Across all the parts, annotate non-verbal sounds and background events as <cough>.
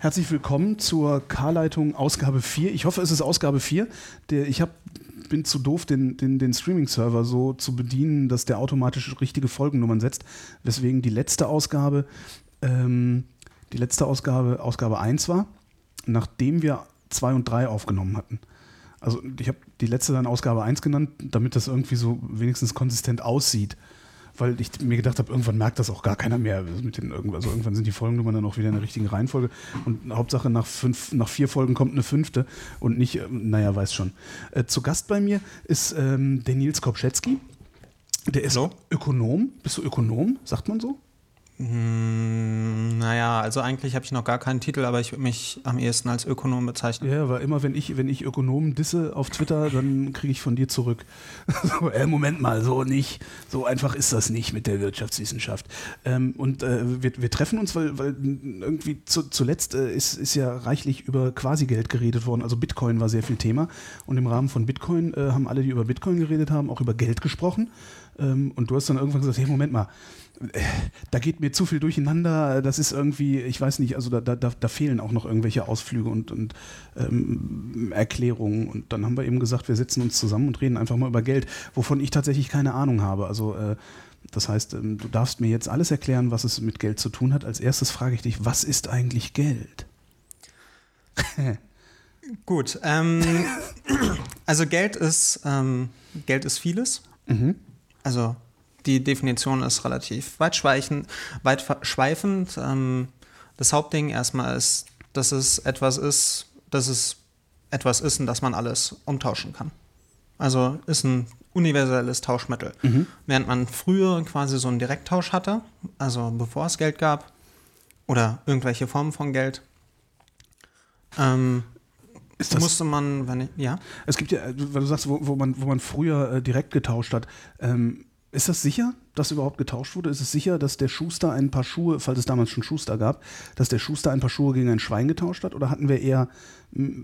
Herzlich willkommen zur K-Leitung Ausgabe 4. Ich hoffe, es ist Ausgabe 4. Der, ich hab, bin zu doof, den, den, den Streaming-Server so zu bedienen, dass der automatisch richtige Folgennummern setzt. Weswegen die letzte Ausgabe, ähm, die letzte Ausgabe, Ausgabe 1 war, nachdem wir 2 und 3 aufgenommen hatten. Also ich habe die letzte dann Ausgabe 1 genannt, damit das irgendwie so wenigstens konsistent aussieht weil ich mir gedacht habe, irgendwann merkt das auch gar keiner mehr. Mit den, also irgendwann sind die Folgennummern dann auch wieder in der richtigen Reihenfolge. Und Hauptsache nach, fünf, nach vier Folgen kommt eine fünfte und nicht, äh, naja, weiß schon. Äh, zu Gast bei mir ist ähm, der Nils Kopschetzky. Der ist Hallo? Ökonom. Bist du Ökonom? Sagt man so? Hm, naja, also eigentlich habe ich noch gar keinen Titel, aber ich würde mich am ehesten als Ökonom bezeichnen. Ja, weil immer wenn ich, wenn ich Ökonomen disse auf Twitter, dann kriege ich von dir zurück. <laughs> so, äh, Moment mal, so nicht. So einfach ist das nicht mit der Wirtschaftswissenschaft. Ähm, und äh, wir, wir treffen uns, weil, weil irgendwie zu, zuletzt äh, ist, ist ja reichlich über Quasi-Geld geredet worden. Also Bitcoin war sehr viel Thema. Und im Rahmen von Bitcoin äh, haben alle, die über Bitcoin geredet haben, auch über Geld gesprochen. Ähm, und du hast dann irgendwann gesagt, hey, Moment mal, da geht mir zu viel durcheinander. Das ist irgendwie, ich weiß nicht, also da, da, da fehlen auch noch irgendwelche Ausflüge und, und ähm, Erklärungen. Und dann haben wir eben gesagt, wir setzen uns zusammen und reden einfach mal über Geld, wovon ich tatsächlich keine Ahnung habe. Also äh, das heißt, ähm, du darfst mir jetzt alles erklären, was es mit Geld zu tun hat. Als erstes frage ich dich, was ist eigentlich Geld? <laughs> Gut, ähm, also Geld ist, ähm, Geld ist vieles. Mhm. Also die Definition ist relativ weit schweifend. Ähm, das Hauptding erstmal ist, dass es etwas ist, dass es etwas ist und dass man alles umtauschen kann. Also ist ein universelles Tauschmittel. Mhm. Während man früher quasi so einen Direkttausch hatte, also bevor es Geld gab oder irgendwelche Formen von Geld, ähm, musste man, wenn ich, ja. Es gibt ja, weil du sagst, wo, wo man, wo man früher äh, direkt getauscht hat, ähm, ist das sicher, dass überhaupt getauscht wurde? Ist es sicher, dass der Schuster ein paar Schuhe, falls es damals schon Schuster gab, dass der Schuster ein paar Schuhe gegen ein Schwein getauscht hat? Oder hatten wir eher,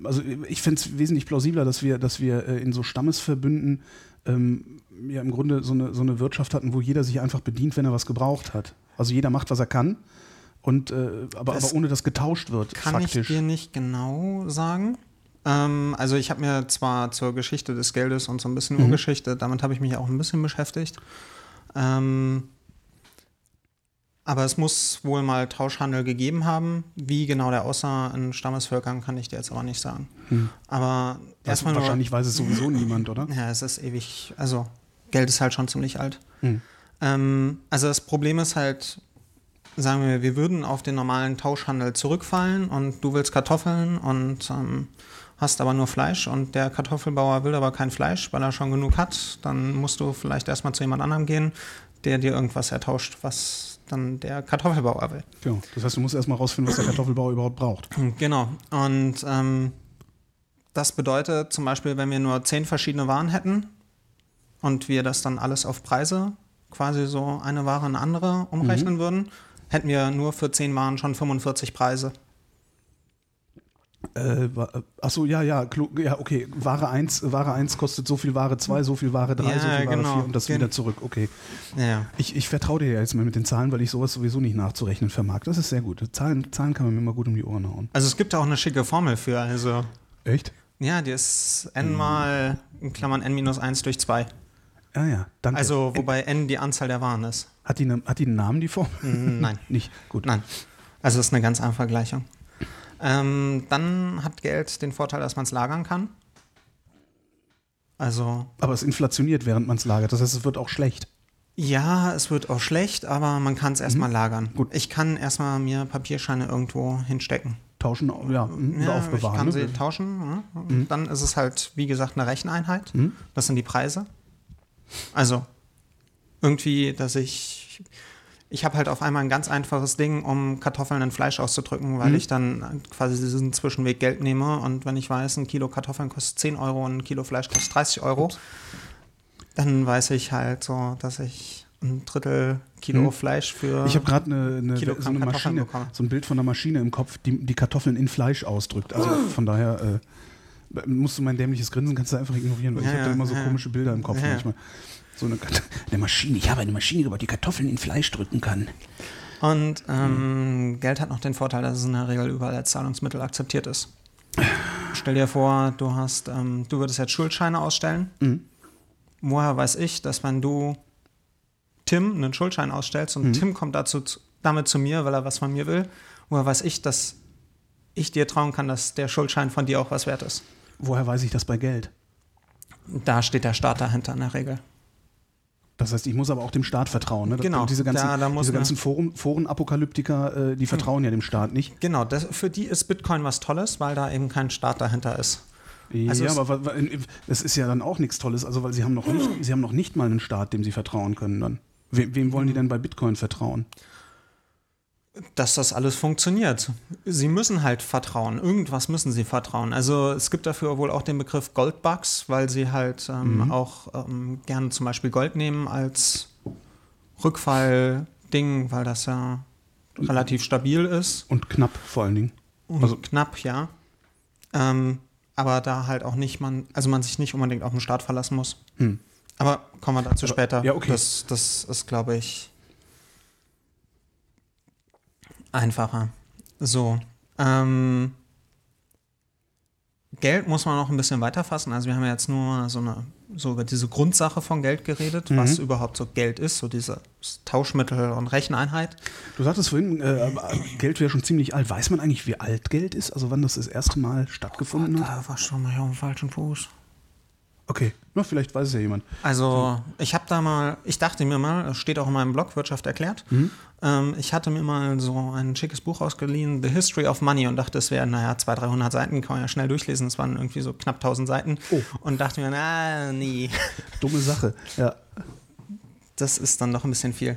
also ich fände es wesentlich plausibler, dass wir, dass wir äh, in so Stammesverbünden ähm, ja im Grunde so eine, so eine Wirtschaft hatten, wo jeder sich einfach bedient, wenn er was gebraucht hat. Also jeder macht, was er kann. Und, äh, aber, aber ohne dass getauscht wird. Kann faktisch. ich dir nicht genau sagen. Ähm, also ich habe mir zwar zur Geschichte des Geldes und so ein bisschen mhm. Urgeschichte, damit habe ich mich auch ein bisschen beschäftigt. Ähm, aber es muss wohl mal Tauschhandel gegeben haben. Wie genau der aussah in Stammesvölkern, kann ich dir jetzt aber nicht sagen. Hm. Aber erstmal. Wahrscheinlich weiß es sowieso niemand, oder? Ja, es ist ewig. Also, Geld ist halt schon ziemlich alt. Hm. Ähm, also, das Problem ist halt, sagen wir, wir würden auf den normalen Tauschhandel zurückfallen und du willst Kartoffeln und ähm, hast aber nur Fleisch und der Kartoffelbauer will aber kein Fleisch, weil er schon genug hat, dann musst du vielleicht erstmal zu jemand anderem gehen, der dir irgendwas ertauscht, was dann der Kartoffelbauer will. Genau. Das heißt, du musst erstmal rausfinden, was der Kartoffelbauer überhaupt braucht. Genau. Und ähm, das bedeutet zum Beispiel, wenn wir nur zehn verschiedene Waren hätten und wir das dann alles auf Preise, quasi so eine Ware in eine andere umrechnen mhm. würden, hätten wir nur für zehn Waren schon 45 Preise. Äh, achso, ja, ja, ja, okay. Ware 1, Ware 1 kostet so viel Ware 2, so viel Ware 3, ja, so viel Ware genau. 4 und das Gen wieder zurück. Okay. Ja. Ich, ich vertraue dir ja jetzt mal mit den Zahlen, weil ich sowas sowieso nicht nachzurechnen vermag. Das ist sehr gut. Zahlen, Zahlen kann man mir immer gut um die Ohren hauen. Also es gibt auch eine schicke Formel für, also. Echt? Ja, die ist n mhm. mal, in Klammern n minus 1 durch 2. Ah ja, danke. Also, wobei n die Anzahl der Waren ist. Hat die, ne, hat die einen Namen, die Formel? Nein. <laughs> nicht? Gut. Nein. Also, das ist eine ganz einfache Gleichung. Ähm, dann hat Geld den Vorteil, dass man es lagern kann. Also. Aber es inflationiert, während man es lagert. Das heißt, es wird auch schlecht. Ja, es wird auch schlecht, aber man kann es erstmal mhm. lagern. Gut. Ich kann erstmal mir Papierscheine irgendwo hinstecken. Tauschen, ja, mhm, ja aufbewahren. Ich kann ne? sie tauschen. Ja. Mhm. Dann ist es halt, wie gesagt, eine Recheneinheit. Mhm. Das sind die Preise. Also irgendwie, dass ich ich habe halt auf einmal ein ganz einfaches Ding, um Kartoffeln in Fleisch auszudrücken, weil mhm. ich dann quasi diesen Zwischenweg Geld nehme und wenn ich weiß, ein Kilo Kartoffeln kostet 10 Euro und ein Kilo Fleisch kostet 30 Euro, Ups. dann weiß ich halt so, dass ich ein Drittel Kilo hm. Fleisch für. Ich habe gerade eine, eine, so eine Maschine, so ein Bild von einer Maschine im Kopf, die die Kartoffeln in Fleisch ausdrückt. Also von daher äh, musst du mein dämliches Grinsen kannst du einfach ignorieren, weil ja, ich habe da immer so ja. komische Bilder im Kopf ja. manchmal. So eine, eine Maschine. Ich habe eine Maschine gebaut, die Kartoffeln in Fleisch drücken kann. Und ähm, Geld hat noch den Vorteil, dass es in der Regel überall als Zahlungsmittel akzeptiert ist. Stell dir vor, du hast, ähm, du würdest jetzt Schuldscheine ausstellen. Mhm. Woher weiß ich, dass wenn du Tim einen Schuldschein ausstellst und Mhm. Tim kommt dazu zu- damit zu mir, weil er was von mir will, woher weiß ich, dass ich dir trauen kann, dass der Schuldschein von dir auch was wert ist? Woher weiß ich das bei Geld? Da steht der Staat dahinter in der Regel. Das heißt, ich muss aber auch dem Staat vertrauen. Ne? Genau, Diese ganzen, da- da diese ganzen Foren, Forenapokalyptiker, äh, die vertrauen ja dem Staat nicht. Genau, das, für die ist Bitcoin was Tolles, weil da eben kein Staat dahinter ist. Also ja, aber das ist ja dann auch nichts Tolles, also weil sie haben noch nicht, sie haben noch nicht mal einen Staat, dem sie vertrauen können dann. We wem wollen die denn bei Bitcoin vertrauen? Dass das alles funktioniert. Sie müssen halt vertrauen. Irgendwas müssen sie vertrauen. Also es gibt dafür wohl auch den Begriff Goldbugs, weil sie halt ähm, auch ähm, gerne zum Beispiel Gold nehmen als Rückfallding, weil das ja relativ stabil ist Und knapp vor allen Dingen. und Also- knapp, ja. Ähm, aber da halt auch nicht man, also man sich nicht unbedingt auf den Staat verlassen muss. Hm. Aber kommen wir dazu Aber- später. ja, okay. Das, das ist, glaube ich, einfacher. So. Ähm, Geld muss man noch ein bisschen weiter fassen. Also wir haben ja jetzt nur so eine so über diese Grundsache von Geld geredet, Mhm. was überhaupt so Geld ist, so diese Tauschmittel und Recheneinheit. Du sagtest vorhin, äh, Geld wäre schon ziemlich alt. Weiß man eigentlich, wie alt Geld ist? Also wann das das erste Mal stattgefunden hat? Da war schon mal auf dem falschen Fuß. Okay, na, vielleicht weiß es ja jemand. Also ich habe da mal, ich dachte mir mal, es steht auch in meinem Blog Wirtschaft erklärt, ähm, ich hatte mir mal so ein schickes Buch ausgeliehen, The History of Money und dachte, es wären, naja, 200, 300 Seiten, kann man ja schnell durchlesen, es waren irgendwie so knapp 1000 Seiten Oh. und dachte mir, na, nee, <laughs> Dumme Sache. Ja. das ist dann doch ein bisschen viel.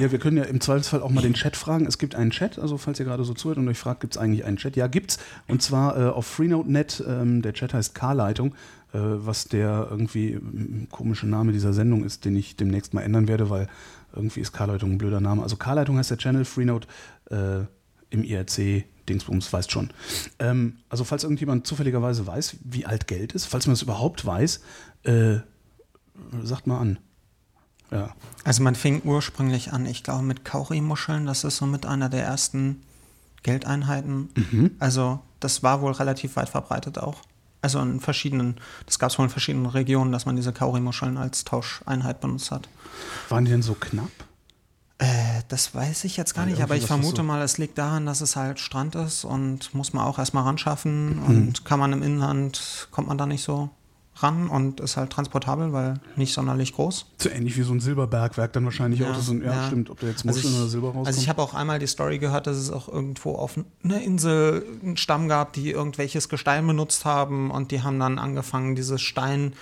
Ja, wir können ja im Zweifelsfall auch mal den Chat fragen. Es gibt einen Chat, also falls ihr gerade so zuhört und euch fragt, gibt es eigentlich einen Chat? Ja, gibt's. Und zwar äh, auf Freenode.net. Ähm, der Chat heißt K-Leitung, äh, was der irgendwie ähm, komische Name dieser Sendung ist, den ich demnächst mal ändern werde, weil irgendwie ist K-Leitung ein blöder Name. Also K-Leitung heißt der Channel, Freenode äh, im IRC. Dingsbums weißt schon. Ähm, also falls irgendjemand zufälligerweise weiß, wie alt Geld ist, falls man es überhaupt weiß, äh, sagt mal an. Ja. Also man fing ursprünglich an, ich glaube, mit Kauri-Muscheln, das ist so mit einer der ersten Geldeinheiten. Also das war wohl relativ weit verbreitet auch. Also in verschiedenen, das gab es wohl in verschiedenen Regionen, dass man diese Kauri-Muscheln als Tauscheinheit benutzt hat. Waren die denn so knapp? Äh, das weiß ich jetzt gar Weil nicht, aber ich vermute so- mal, es liegt daran, dass es halt Strand ist und muss man auch erstmal ranschaffen Mhm. und kann man im Inland, kommt man da nicht so ran und ist halt transportabel, weil nicht sonderlich groß. So ähnlich wie so ein Silberbergwerk dann wahrscheinlich Ja, auch. Das sind, ja, ja. stimmt, ob da jetzt Also Muscheln ich, oder Silber rauskommt. also ich habe auch einmal die Story gehört, dass es auch irgendwo auf einer Insel einen Stamm gab, die irgendwelches Gestein benutzt haben und die haben dann angefangen, dieses Stein,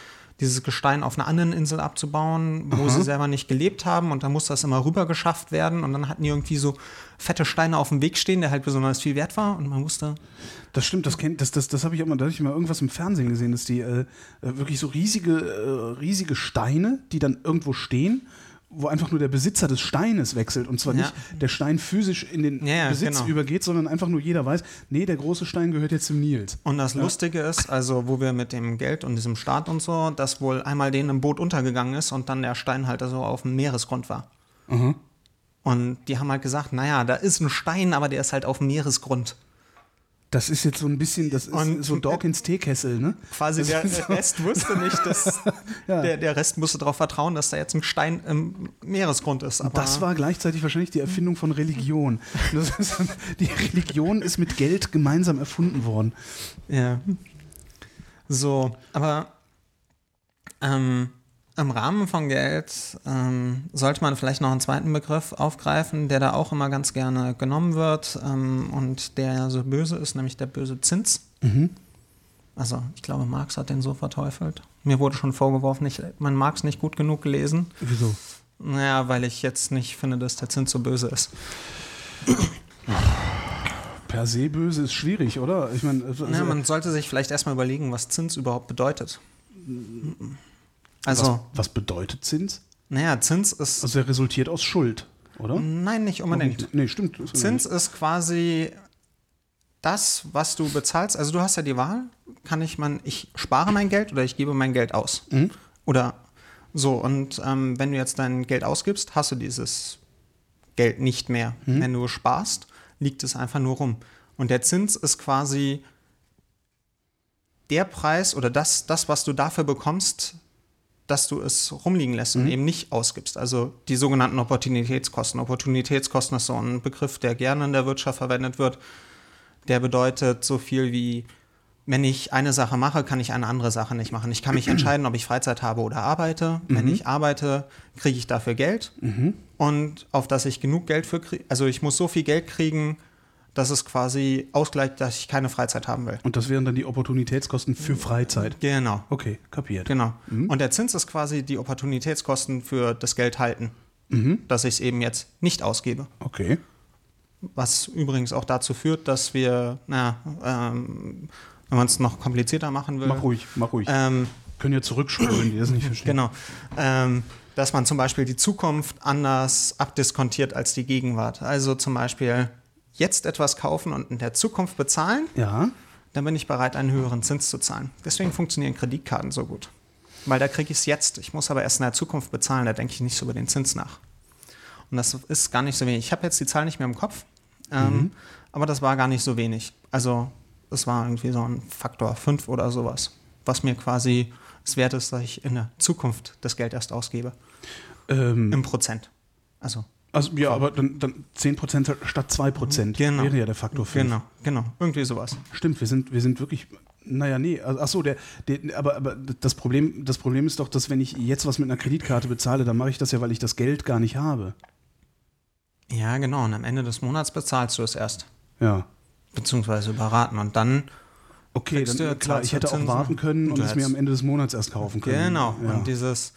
dieses Gestein auf einer anderen Insel abzubauen, wo sie selber nicht gelebt haben. Und dann musste das immer rüber geschafft werden. Und dann hatten die irgendwie so fette Steine auf dem Weg stehen, der halt besonders viel wert war. Und man musste das stimmt, das kennt, das, das, das habe ich auch mal, da habe ich mal irgendwas im Fernsehen gesehen, dass die äh, äh, wirklich so riesige, äh, riesige Steine, die dann irgendwo stehen, wo einfach nur der Besitzer des Steines wechselt und zwar Ja. nicht der Stein physisch in den Ja, ja, Besitz genau. übergeht, sondern einfach nur jeder weiß, nee, der große Stein gehört jetzt dem Nils. Und das Lustige ist, also wo wir mit dem Geld und diesem Staat und so, dass wohl einmal denen im Boot untergegangen ist und dann der Stein halt so auf dem Meeresgrund war. Aha. Und die haben halt gesagt, naja, da ist ein Stein, aber der ist halt auf dem Meeresgrund. Das ist jetzt so ein bisschen, das ist Und- so Dawkins Teekessel, ne? Quasi Das der, der Rest wusste nicht, dass <laughs> Ja. der, der Rest musste darauf vertrauen, dass da jetzt ein Stein im Meeresgrund ist. Aber Das war gleichzeitig wahrscheinlich die Erfindung von Religion. <laughs> Ist, die Religion ist mit Geld gemeinsam erfunden worden. Ja. So, aber ähm, im Rahmen von Geld ähm, sollte man vielleicht noch einen zweiten Begriff aufgreifen, der da auch immer ganz gerne genommen wird ähm, und der ja so böse ist, nämlich der böse Zins. Also, ich glaube, Marx hat den so verteufelt. Mir wurde schon vorgeworfen, ich, man Marx nicht gut genug gelesen. Wieso? Naja, weil ich jetzt nicht finde, dass der Zins so böse ist. Per se böse ist schwierig, oder? Ich meine, also, Ja, man sollte sich vielleicht erstmal überlegen, was Zins überhaupt bedeutet. Also, was, was bedeutet Zins? naja, Zins ist. Also er resultiert aus Schuld, oder? Nein, nicht unbedingt. Nee, stimmt. Ist Zins ist quasi das, was du bezahlst. Also du hast ja die Wahl, kann ich man, ich spare mein Geld oder ich gebe mein Geld aus. Oder so. Und ähm, wenn du jetzt dein Geld ausgibst, hast du dieses Geld nicht mehr. Mhm. Wenn du sparst, liegt es einfach nur rum. Und der Zins ist quasi der Preis oder das, das, was du dafür bekommst, dass du es rumliegen lässt Mhm. und eben nicht ausgibst. Also die sogenannten Opportunitätskosten. Opportunitätskosten ist so ein Begriff, der gerne in der Wirtschaft verwendet wird. Der bedeutet so viel wie, wenn ich eine Sache mache, kann ich eine andere Sache nicht machen. Ich kann mich <clears throat> entscheiden, ob ich Freizeit habe oder arbeite. Wenn ich arbeite, kriege ich dafür Geld. Und auf das ich genug Geld für kriege, also ich muss so viel Geld kriegen, dass es quasi ausgleicht, dass ich keine Freizeit haben will. Und das wären dann die Opportunitätskosten für Freizeit. Genau. Okay, kapiert. Genau. Und der Zins ist quasi die Opportunitätskosten für das Geld halten, dass ich es eben jetzt nicht ausgebe. Okay. Was übrigens auch dazu führt, dass wir, naja, ähm, wenn man es noch komplizierter machen will. Mach ruhig, mach ruhig. Ähm, Können ja zurückspulen, die das nicht verstehen. genau. Ähm, dass man zum Beispiel die Zukunft anders abdiskontiert als die Gegenwart. Also zum Beispiel jetzt etwas kaufen und in der Zukunft bezahlen, Ja. dann bin ich bereit, einen höheren Zins zu zahlen. Deswegen funktionieren Kreditkarten so gut. Weil da kriege ich es jetzt. Ich muss aber erst in der Zukunft bezahlen, da denke ich nicht so über den Zins nach. Und das ist gar nicht so wenig. Ich habe jetzt die Zahl nicht mehr im Kopf, ähm, aber das war gar nicht so wenig. Also es war irgendwie so ein Faktor 5 oder sowas, was mir quasi es wert ist, dass ich in der Zukunft das Geld erst ausgebe. Ähm, Im Prozent. Also also ja, aber dann, dann 10% statt 2% Genau. wäre ja der Faktor 5. genau, genau, irgendwie sowas. Stimmt, wir sind, wir sind wirklich. Naja, nee, also, ach so, der, der, aber, aber das, Problem, das Problem ist doch, dass wenn ich jetzt was mit einer Kreditkarte bezahle, dann mache ich das ja, weil ich das Geld gar nicht habe. Ja, genau. Und am Ende des Monats bezahlst du es erst. Ja. Beziehungsweise überraten. Und dann Okay, dann, du klar, ich hätte auch warten können und es mir am Ende des Monats erst kaufen können. Genau. Ja. Und dieses,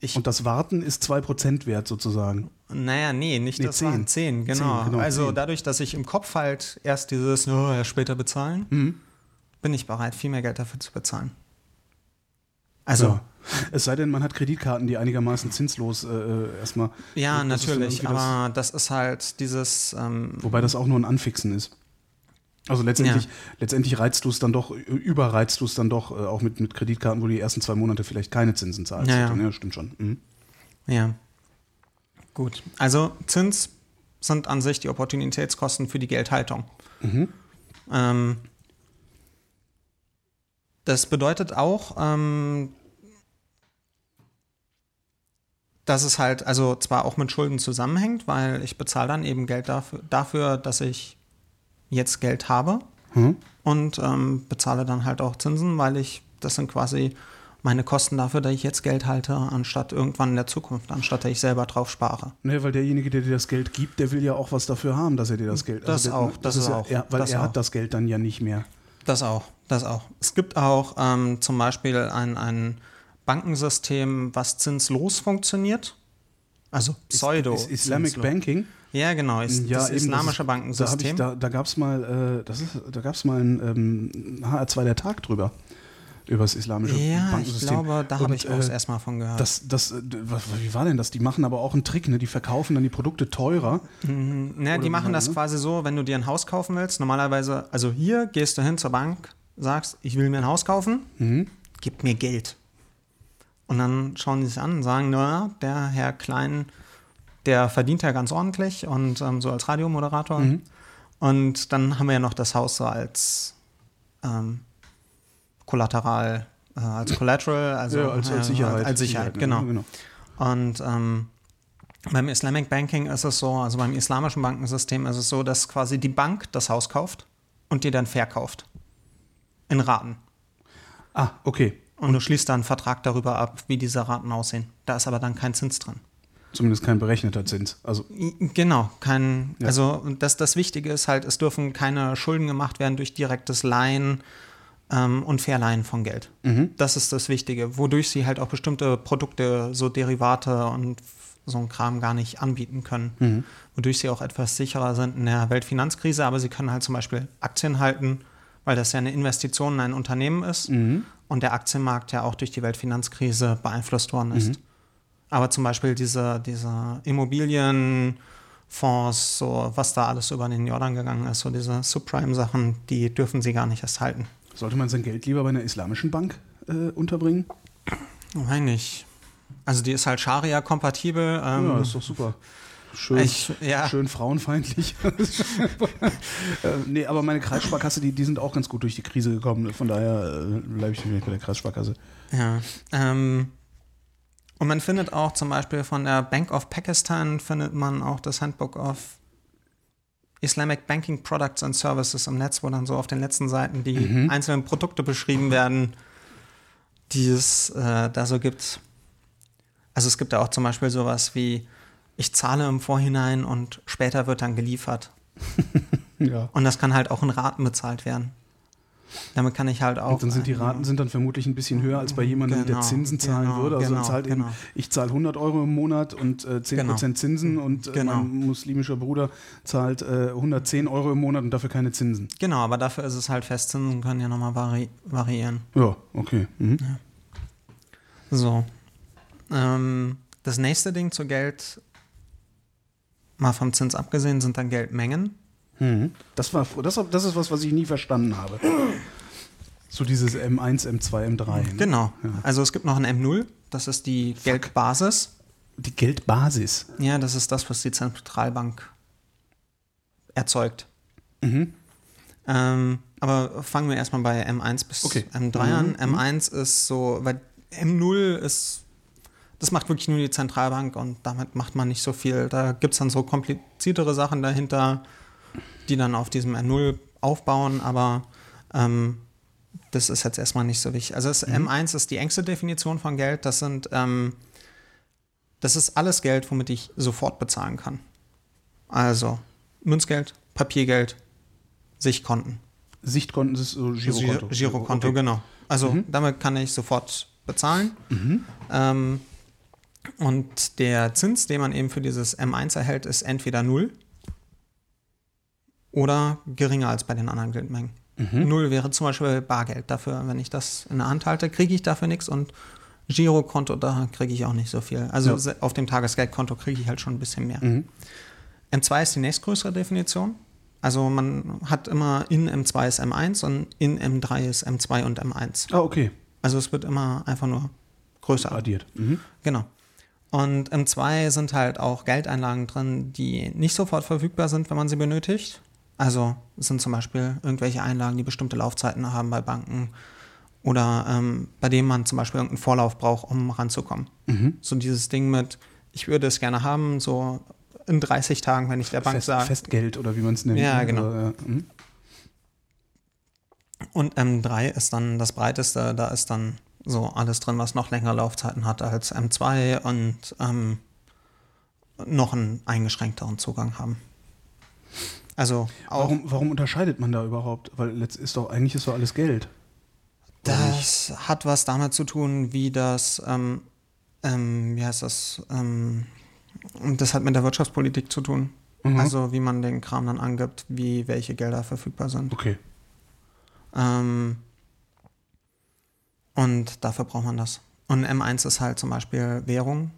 ich, Und das Warten ist 2% wert sozusagen. Naja, nee, nicht Nee, das 10. waren 10, genau. 10, genau, also 10. dadurch, dass ich im Kopf halt erst dieses, oh, ja, später bezahlen, Mhm. bin ich bereit, viel mehr Geld dafür zu bezahlen. Also, Ja. Es sei denn, man hat Kreditkarten, die einigermaßen zinslos äh, äh, erstmal. ja, natürlich, das- aber das ist halt dieses, ähm, Wobei das auch nur ein Anfixen ist. Also letztendlich, letztendlich reizt du es dann doch, überreizt du es dann doch, äh, auch mit, mit Kreditkarten, wo du die ersten zwei Monate vielleicht keine Zinsen zahlst. Ja, ja. stimmt schon. Mhm. ja. Gut. Also Zins sind an sich die Opportunitätskosten für die Geldhaltung. Mhm. Ähm, das bedeutet auch, ähm, dass es halt, also zwar auch mit Schulden zusammenhängt, weil ich bezahle dann eben Geld dafür, dafür dass ich jetzt Geld habe Mhm. und ähm, bezahle dann halt auch Zinsen, weil ich, das sind quasi meine Kosten dafür, dass ich jetzt Geld halte, anstatt irgendwann in der Zukunft, anstatt dass ich selber drauf spare. Ne, weil derjenige, der dir das Geld gibt, der will ja auch was dafür haben, dass er dir das Geld Das der, auch, das ist ja, auch, Er, weil das er auch. hat das Geld dann ja nicht mehr. Das auch, das auch. Es gibt auch ähm, zum Beispiel ein, ein Bankensystem, was zinslos funktioniert. Also Pseudo. Ist, ist Islamic zinslos. Banking? Ja, genau. Ist Ja, das eben, islamische das ist- Da, ich, Bankensystem. da, da gab es mal, äh, das ist, da gab's mal ein ähm, HR2 der Tag drüber. Über das islamische ja, ich Bankensystem. glaube, da habe ich auch äh, erstmal von gehört. Das, das, äh, was, wie war denn das? Die machen aber auch einen Trick, ne? Die verkaufen dann die Produkte teurer. Mhm. Na, die Oder machen das ne? quasi so, wenn du dir ein Haus kaufen willst. Normalerweise, also hier gehst du hin zur Bank, sagst, ich will mir ein Haus kaufen, Mhm. gib mir Geld. Und dann schauen die sich an und sagen, naja, der Herr Klein, der verdient ja ganz ordentlich und ähm, so als Radiomoderator. Mhm. Und dann haben wir ja noch das Haus so als ähm, Kollateral, äh, als Collateral, also ja, als, als äh, Sicherheit. Als Sicherheit, genau. genau. Und ähm, beim Islamic Banking ist es so, also beim islamischen Bankensystem ist es so, dass quasi die Bank das Haus kauft und dir dann verkauft. In Raten. Ah, okay. Und du schließt dann einen Vertrag darüber ab, wie diese Raten aussehen. Da ist aber dann kein Zins drin. Zumindest kein berechneter Zins. Also, Genau, kein, Ja. also und das, das Wichtige ist halt, es dürfen keine Schulden gemacht werden durch direktes Leihen ähm, und Verleihen von Geld. mhm. Das ist das Wichtige, wodurch sie halt auch bestimmte Produkte, so Derivate und so ein Kram gar nicht anbieten können. Mhm. Wodurch sie auch etwas sicherer sind in der Weltfinanzkrise, aber sie können halt zum Beispiel Aktien halten, weil das ja eine Investition in ein Unternehmen ist Mhm. und der Aktienmarkt ja auch durch die Weltfinanzkrise beeinflusst worden ist. Mhm. Aber zum Beispiel diese, diese Immobilienfonds, so was da alles über den Jordan gegangen ist, so diese Subprime-Sachen, die dürfen sie gar nicht erst halten. Sollte man sein Geld lieber bei einer islamischen Bank äh, unterbringen? Nein, nicht. Also die ist halt Scharia-kompatibel. Ähm, ja, ist doch super. schön, Ich- ja. schön frauenfeindlich. <laughs> äh, nee, aber meine Kreissparkasse, die, die sind auch ganz gut durch die Krise gekommen. Von daher äh, bleibe ich bei der Kreissparkasse. Ja. Ähm, und man findet auch zum Beispiel von der Bank of Pakistan findet man auch das Handbook of Islamic Banking Products and Services im Netz, wo dann so auf den letzten Seiten die Mhm. einzelnen Produkte beschrieben werden, die es äh, da so gibt. Also es gibt da auch zum Beispiel sowas wie, ich zahle im Vorhinein und später wird dann geliefert. <laughs> Ja. Und das kann halt auch in Raten bezahlt werden. Damit kann ich halt auch. Und dann sind die ein- Raten sind dann vermutlich ein bisschen höher als bei jemandem, der Genau, Zinsen zahlen genau, würde. Also genau, zahlt eben, genau. ich zahle 100 Euro im Monat und äh, 10% Genau. Zinsen und äh, Genau. mein muslimischer Bruder zahlt äh, 110 Euro im Monat und dafür keine Zinsen. Genau, aber dafür ist es halt fest, Zinsen können ja nochmal vari variieren. Ja, okay. Mhm. So. Ähm, das nächste Ding zu Geld, mal vom Zins abgesehen, sind dann Geldmengen. Mhm. Das, war, das, das ist was, was ich nie verstanden habe. So dieses M1, M2, M3. ne? Genau. Ja. Also es gibt noch ein M0, das ist die Geldbasis. Die Geldbasis. Ja, das ist das, was die Zentralbank erzeugt. Mhm. Ähm, aber fangen wir erstmal bei M1 bis Okay. M3 an. M1 ist so, weil M0 ist, das macht wirklich nur die Zentralbank und damit macht man nicht so viel. Da gibt es dann so kompliziertere Sachen dahinter, die dann auf diesem M0 aufbauen, aber ähm, das ist jetzt erstmal nicht so wichtig. Also das M1 ist die engste Definition von Geld. Das sind, ähm, das ist alles Geld, womit ich sofort bezahlen kann. Also Münzgeld, Papiergeld, Sichtkonten. Sichtkonten ist so Girokonto. Giro- Girokonto, Okay. genau. Also Mhm. damit kann ich sofort bezahlen. Mhm. Ähm, und der Zins, den man eben für dieses M1 erhält, ist entweder null oder geringer als bei den anderen Geldmengen. Mhm. Null wäre zum Beispiel Bargeld. Dafür, wenn ich das in der Hand halte, kriege ich dafür nichts und Girokonto, da kriege ich auch nicht so viel. Also Ja. auf dem Tagesgeldkonto kriege ich halt schon ein bisschen mehr. Mhm. M2 ist die nächstgrößere Definition. Also man hat immer in M2 ist M1 und in M3 ist M2 und M1. Ah, okay. Also es wird immer einfach nur größer. Addiert. Mhm. Genau. Und im 2 sind halt auch Geldeinlagen drin, die nicht sofort verfügbar sind, wenn man sie benötigt. Also es sind zum Beispiel irgendwelche Einlagen, die bestimmte Laufzeiten haben bei Banken oder ähm, bei denen man zum Beispiel irgendeinen Vorlauf braucht, um ranzukommen. Mhm. So dieses Ding mit, ich würde es gerne haben, so in 30 Tagen, wenn ich der Bank Fest, sage. Festgeld oder wie man es nennt. Ja, ne? genau. Also, ja. Mhm. Und M3 ist dann das breiteste, da ist dann so alles drin, was noch längere Laufzeiten hat als M2 und ähm, noch einen eingeschränkteren Zugang haben. Also Warum, warum unterscheidet man da überhaupt? Weil letzt ist doch, eigentlich ist doch alles Geld. das hat was damit zu tun, wie das, ähm, ähm, wie heißt das, ähm, das hat mit der Wirtschaftspolitik zu tun. Mhm. Also wie man den Kram dann angibt, wie welche Gelder verfügbar sind. Okay. Ähm, und dafür braucht man das. Und M1 ist halt zum Beispiel Währung.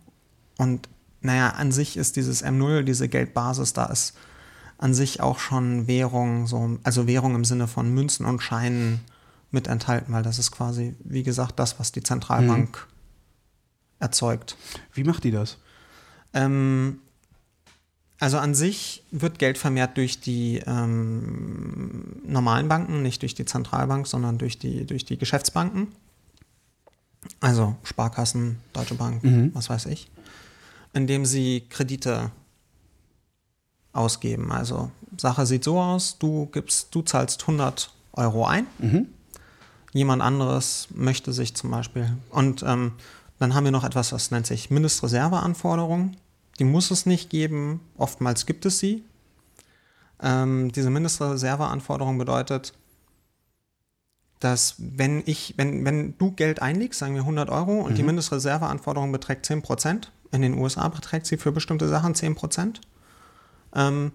Und naja, an sich ist dieses M0, diese Geldbasis, da ist an sich auch schon Währung, so, also Währung im Sinne von Münzen und Scheinen mit enthalten, weil das ist quasi, wie gesagt, das, was die Zentralbank erzeugt. Wie macht die das? Ähm, also an sich wird Geld vermehrt durch die ähm, normalen Banken, nicht durch die Zentralbank, sondern durch die, durch die Geschäftsbanken. Also Sparkassen, Deutsche Bank, Mhm. was weiß ich. Indem sie Kredite ausgeben. Also Sache sieht so aus, du gibst, du zahlst 100 Euro ein Mhm. jemand anderes möchte sich zum Beispiel. Und ähm, dann haben wir noch etwas, was nennt sich Mindestreserveanforderung. Die muss es nicht geben, oftmals gibt es sie. Ähm, diese Mindestreserveanforderung bedeutet, dass wenn ich, wenn, wenn du Geld einlegst, sagen wir 100 Euro, und die Mindestreserveanforderung beträgt 10 Prozent, in den USA beträgt sie für bestimmte Sachen 10 Prozent, ähm,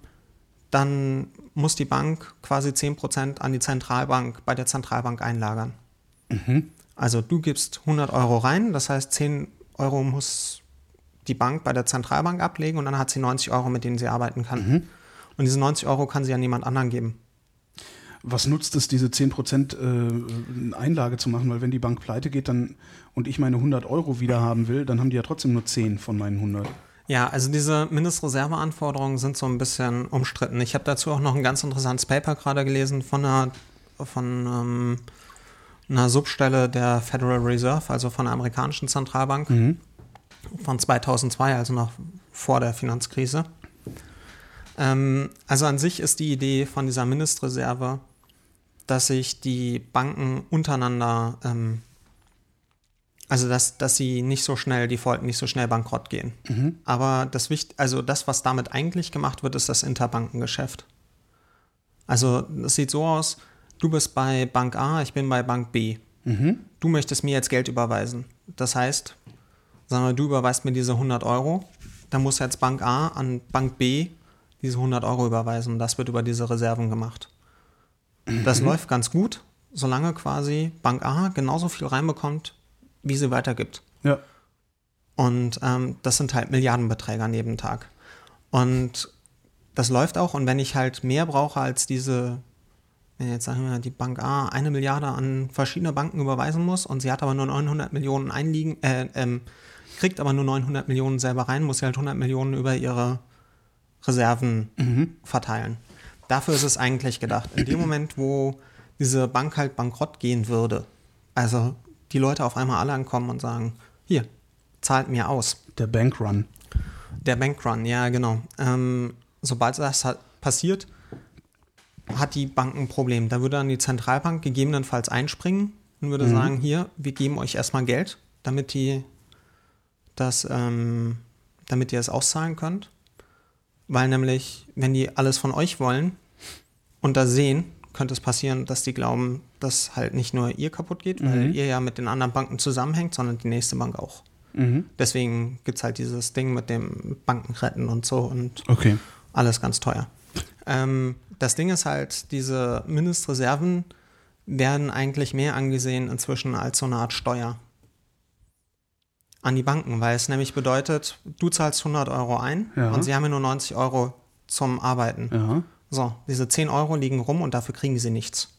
dann muss die Bank quasi 10% an die Zentralbank bei der Zentralbank einlagern. Also du gibst 100 Euro rein, das heißt 10 Euro muss die Bank bei der Zentralbank ablegen und dann hat sie 90 Euro, mit denen sie arbeiten kann. Und diese 90 Euro kann sie an jemand anderen geben. Was nutzt es, diese 10% äh, Einlage zu machen? Weil wenn die Bank pleite geht dann, und ich meine 100 Euro wieder haben will, dann haben die ja trotzdem nur 10 von meinen 100. Ja, also diese Mindestreserveanforderungen sind so ein bisschen umstritten. Ich habe dazu auch noch ein ganz interessantes Paper gerade gelesen von einer, von ähm, einer Substelle der Federal Reserve, also von der amerikanischen Zentralbank mhm. von 2002, also noch vor der Finanzkrise. Ähm, also an sich ist die Idee von dieser Mindestreserve, dass sich die Banken untereinander ähm, also, dass, dass sie nicht so schnell defaulten, nicht so schnell bankrott gehen. Mhm. Aber das, Wicht also das, was damit eigentlich gemacht wird, ist das Interbankengeschäft. Also, es sieht so aus, du bist bei Bank A, ich bin bei Bank B. Mhm. Du möchtest mir jetzt Geld überweisen. Das heißt, sagen wir, du überweist mir diese 100 Euro, dann muss jetzt Bank A an Bank B diese 100 Euro überweisen. Das wird über diese Reserven gemacht. Das mhm. läuft ganz gut, solange quasi Bank A genauso viel reinbekommt, wie sie weitergibt. Ja. Und ähm, das sind halt Milliardenbeträge an jedem Tag. Und das läuft auch. Und wenn ich halt mehr brauche als diese, wenn jetzt sagen wir die Bank A eine Milliarde an verschiedene Banken überweisen muss und sie hat aber nur 900 Millionen einliegen, äh, ähm, kriegt aber nur 900 Millionen selber rein, muss sie halt 100 Millionen über ihre Reserven mhm. verteilen. Dafür ist es eigentlich gedacht. In dem Moment, wo diese Bank halt bankrott gehen würde, also die Leute auf einmal alle ankommen und sagen, hier, zahlt mir aus. Der Bankrun. Der Bankrun, ja, genau. Ähm, sobald das hat, passiert, hat die Bank ein Problem. Da würde dann die Zentralbank gegebenenfalls einspringen und würde mhm. sagen, hier, wir geben euch erstmal Geld, damit die das, ähm, damit ihr es auszahlen könnt. Weil nämlich, wenn die alles von euch wollen und da sehen, könnte es passieren, dass die glauben, dass halt nicht nur ihr kaputt geht, weil mhm. ihr ja mit den anderen Banken zusammenhängt, sondern die nächste Bank auch. Mhm. Deswegen gibt es halt dieses Ding mit dem Bankenretten und so und okay. alles ganz teuer. Ähm, das Ding ist halt, diese Mindestreserven werden eigentlich mehr angesehen inzwischen als so eine Art Steuer an die Banken, weil es nämlich bedeutet, du zahlst 100 Euro ein ja. und sie haben ja nur 90 Euro zum Arbeiten. Ja. So, diese 10 Euro liegen rum und dafür kriegen sie nichts.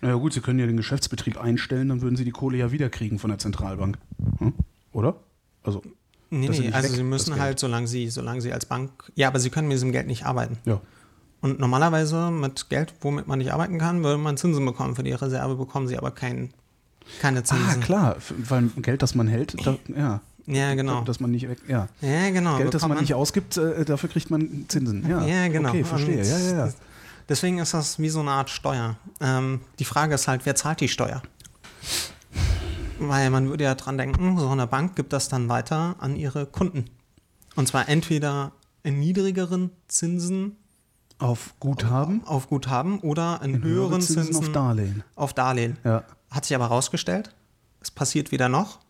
Naja gut, sie können ja den Geschäftsbetrieb einstellen, dann würden sie die Kohle ja wieder kriegen von der Zentralbank. Hm? Oder? Also. Nee, nee, also weg, sie müssen halt, solange sie, solange sie als Bank. Ja, aber sie können mit diesem Geld nicht arbeiten. Ja. Und normalerweise mit Geld, womit man nicht arbeiten kann, würde man Zinsen bekommen. Für die Reserve bekommen sie aber kein, keine ah, Zinsen. Ah, klar, weil Geld, das man hält, da, ja. Ja, genau. Dass man nicht weg, ja. Ja, genau. Geld, das man, man nicht ausgibt, äh, dafür kriegt man Zinsen. Ja, ja genau. Okay, verstehe. ja, ja, ja. Deswegen ist das wie so eine Art Steuer. Ähm, die Frage ist halt, wer zahlt die Steuer? Weil man würde ja dran denken, so eine Bank gibt das dann weiter an ihre Kunden. Und zwar entweder in niedrigeren Zinsen auf Guthaben, auf, auf Guthaben oder in, in höheren Zinsen, Zinsen, auf Darlehen. Auf Darlehen. Ja. Hat sich aber herausgestellt, es passiert wieder noch